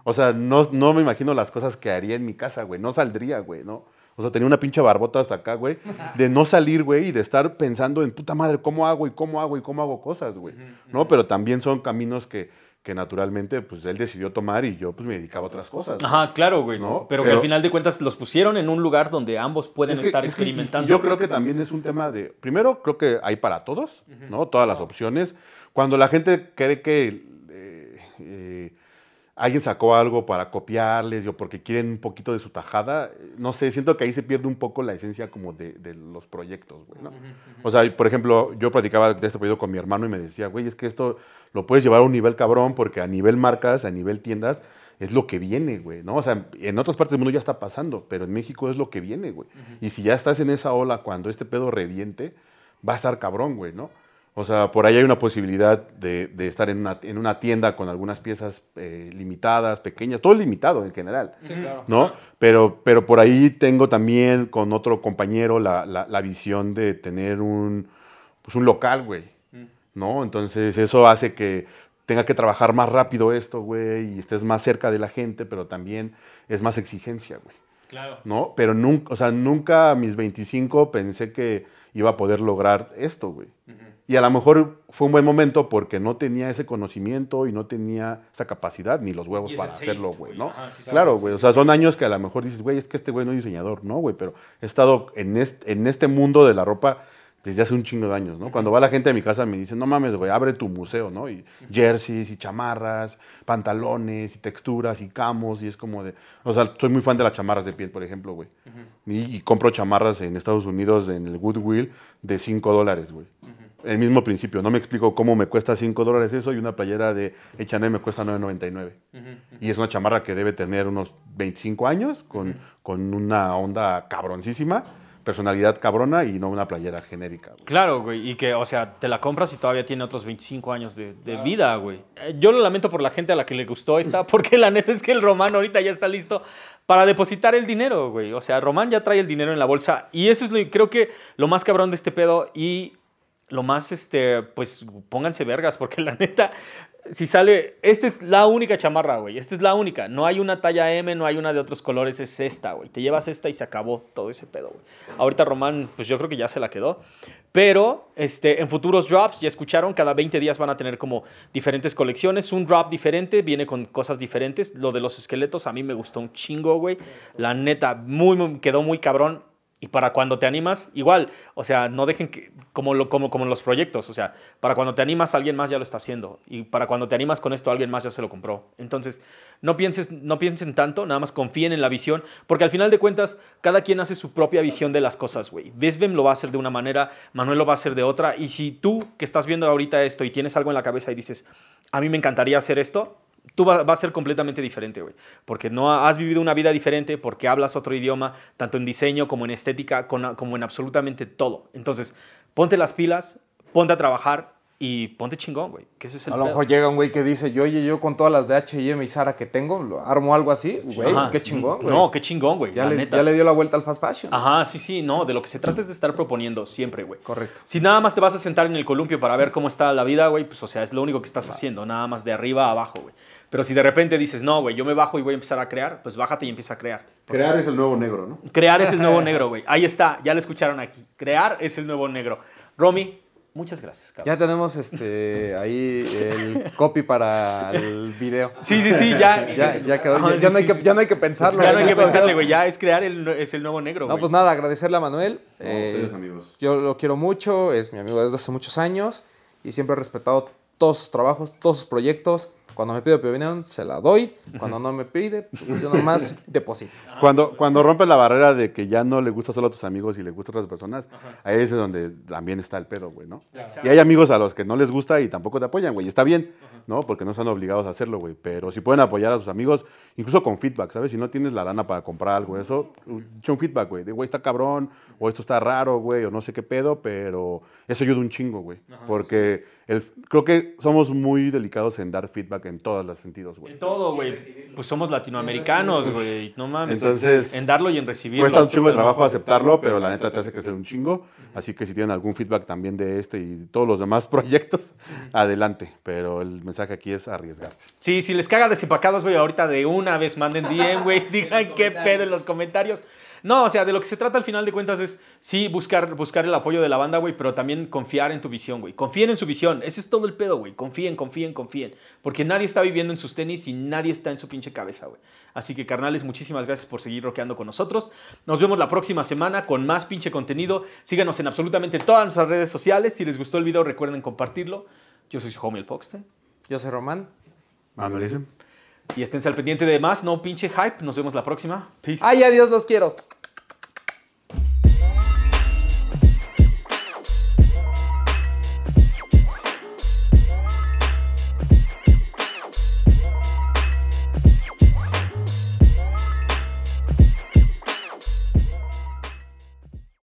O sea, no, no me imagino las cosas que haría en mi casa, güey. No saldría, güey, ¿no? O sea, tenía una pinche barbota hasta acá, güey. De no salir, güey, y de estar pensando en puta madre, ¿cómo hago y cómo hago y cómo hago cosas, güey? ¿No? Pero también son caminos que, que naturalmente, pues, él decidió tomar y yo, pues, me dedicaba a otras cosas. Ajá, claro, güey. ¿No? Pero, que al final de cuentas los pusieron en un lugar donde ambos pueden Es que- estar es que- experimentando. yo creo que también es un tema de, primero, creo que hay para todos, ¿no? Todas las opciones. Cuando la gente cree que eh, eh, alguien sacó algo para copiarles o porque quieren un poquito de su tajada, no sé, siento que ahí se pierde un poco la esencia como de, de los proyectos, güey, ¿no? O sea, por ejemplo, yo platicaba de este proyecto con mi hermano y me decía, güey, es que esto lo puedes llevar a un nivel cabrón porque a nivel marcas, a nivel tiendas, es lo que viene, güey, ¿no? O sea, en otras partes del mundo ya está pasando, pero en México es lo que viene, güey. Y si ya estás en esa ola cuando este pedo reviente, va a estar cabrón, güey, ¿no? O sea, por ahí hay una posibilidad de, de estar en una, en una tienda con algunas piezas eh, limitadas, pequeñas, todo limitado en general. ¿no? Pero, pero por ahí tengo también con otro compañero la, la- la visión de tener un, pues un local, güey, ¿no? Entonces eso hace que tenga que trabajar más rápido esto, güey, y estés más cerca de la gente, pero también es más exigencia, güey, Claro. ¿no? Pero nunca, o sea, nunca a mis 25 pensé que iba a poder lograr esto, güey. Y a lo mejor fue un buen momento porque no tenía ese conocimiento y no tenía esa capacidad ni los huevos para taste, hacerlo, güey. ¿no? Ajá, sí, sí, claro, sí, güey. sí, o sea, son años que a lo mejor dices, güey, es que este güey no es diseñador. No, güey, pero he estado en este, en este mundo de la ropa desde hace un chingo de años, ¿no? Cuando va la gente a mi casa me dice, no mames, güey, abre tu museo, ¿no? Y jerseys y chamarras, pantalones y texturas y camos y es como de... O sea, soy muy fan de las chamarras de piel, por ejemplo, güey. y, y compro chamarras en Estados Unidos en el Goodwill de 5 dólares, güey. El mismo principio, no me explico cómo me cuesta 5 dólares eso y una playera de H&M me cuesta 9.99. Y es una chamarra que debe tener unos 25 años con, con una onda cabroncísima, personalidad cabrona y no una playera genérica. güey. Claro, güey, y que, o sea, te la compras y todavía tiene otros 25 años de, de vida, güey. Eh, Yo lo lamento por la gente a la que le gustó esta, porque la neta es que el Román ahorita ya está listo para depositar el dinero, güey. O sea, Román ya trae el dinero en la bolsa y eso es lo, creo que lo más cabrón de este pedo y lo más, este, pues pónganse vergas, porque la neta, si sale, esta es la única chamarra, güey, esta es la única, no hay una talla M, no hay una de otros colores, es esta, güey, te llevas esta y se acabó todo ese pedo, güey. Ahorita Román, pues yo creo que ya se la quedó, pero este, en futuros drops, ya escucharon, cada 20 días van a tener como diferentes colecciones, un drop diferente, viene con cosas diferentes, lo de los esqueletos a mí me gustó un chingo, güey, la neta, muy, muy- quedó muy cabrón, y para cuando te animas, igual, o sea, no dejen que, como, como, como en los proyectos, o sea, para cuando te animas, alguien más ya lo está haciendo. Y para cuando te animas con esto, alguien más ya se lo compró. Entonces, no, pienses, no piensen tanto, nada más confíen en la visión, porque al final de cuentas, cada quien hace su propia visión de las cosas, güey. Vesbem lo va a hacer de una manera, Manuel lo va a hacer de otra, y si tú que estás viendo ahorita esto y tienes algo en la cabeza y dices, a mí me encantaría hacer esto, tú va, va a ser completamente diferente, güey. Porque no ha- has vivido una vida diferente, porque hablas otro idioma, tanto en diseño como en estética, con- como en absolutamente todo. Entonces, ponte las pilas, ponte a trabajar y ponte chingón, güey. Que ese es el A lo pedo. mejor llega un güey que dice, yo, oye, yo con todas las de H&M y Zara que tengo, lo armo algo así, güey, Ajá. qué chingón, güey. No, qué chingón, güey. ya le dio la vuelta al fast fashion. Ajá, sí, sí, no. De lo que se trata es de estar proponiendo siempre, güey. Correcto. Si nada más te vas a sentar en el columpio para ver cómo está la vida, güey, pues o sea, es lo único que estás haciendo, nada más de arriba a abajo, güey. Pero si de repente dices, no, güey, yo me bajo y voy a empezar a crear, pues bájate y empieza a crear. Crear es el nuevo negro, ¿no? Crear es el nuevo negro, güey. Ahí está, ya lo escucharon aquí. Crear es el nuevo negro. Romy, muchas gracias, cabrón. Ya tenemos este ahí el copy para el video. Sí, sí, sí, ya. Ya, ya quedó. Ajá, Ya, ya no hay que, ya no hay que pensarlo. Ya no hay que pensarle, güey. Ya es crear el, es el nuevo negro, No, güey. pues nada, agradecerle a Manuel. No, Eh, ustedes, amigos. yo lo quiero mucho, es mi amigo desde hace muchos años y siempre he respetado todos sus trabajos, todos sus proyectos. Cuando me pide opinión, se la doy. Cuando no me pide, pues yo nomás deposito. Cuando, cuando rompes la barrera de que ya no le gusta solo a tus amigos y le gusta a otras personas, ahí es donde también está el pedo, güey, ¿no? Y hay amigos a los que no les gusta y tampoco te apoyan, güey. y Está bien, ¿no? Porque no están obligados a hacerlo, güey. Pero si pueden apoyar a sus amigos, incluso con feedback, ¿sabes? Si no tienes la lana para comprar algo, eso, echa un feedback, güey. De, güey, está cabrón, o esto está raro, güey, o no sé qué pedo, pero eso ayuda un chingo, güey. Porque el, creo que somos muy delicados en dar feedback en todos los sentidos, güey. En todo, güey. Pues somos latinoamericanos, güey. No mames. Entonces, en darlo y en recibirlo. Cuesta un chingo de trabajo aceptarlo, pero la neta te hace crecer un chingo. Así que si tienen algún feedback también de este y todos los demás proyectos, adelante. Pero el mensaje aquí es arriesgarse. Sí, si les caga desempacados, güey, ahorita de una vez manden DM, güey, digan qué pedo en los comentarios. No, o sea, de lo que se trata al final de cuentas es, sí, buscar, buscar el apoyo de la banda, güey, pero también confiar en tu visión, güey. Confíen en su visión. Ese es todo el pedo, güey. Confíen, confíen, confíen. Porque nadie está viviendo en sus tenis y nadie está en su pinche cabeza, güey. Así que, carnales, muchísimas gracias por seguir rockeando con nosotros. Nos vemos la próxima semana con más pinche contenido. Síganos en absolutamente todas nuestras redes sociales. Si les gustó el video, recuerden compartirlo. Yo soy su homie el Poxte. Yo soy Román. Manuelism. Y esténse al pendiente de más, no pinche hype. Nos vemos la próxima. Peace. Ay, adiós, los quiero.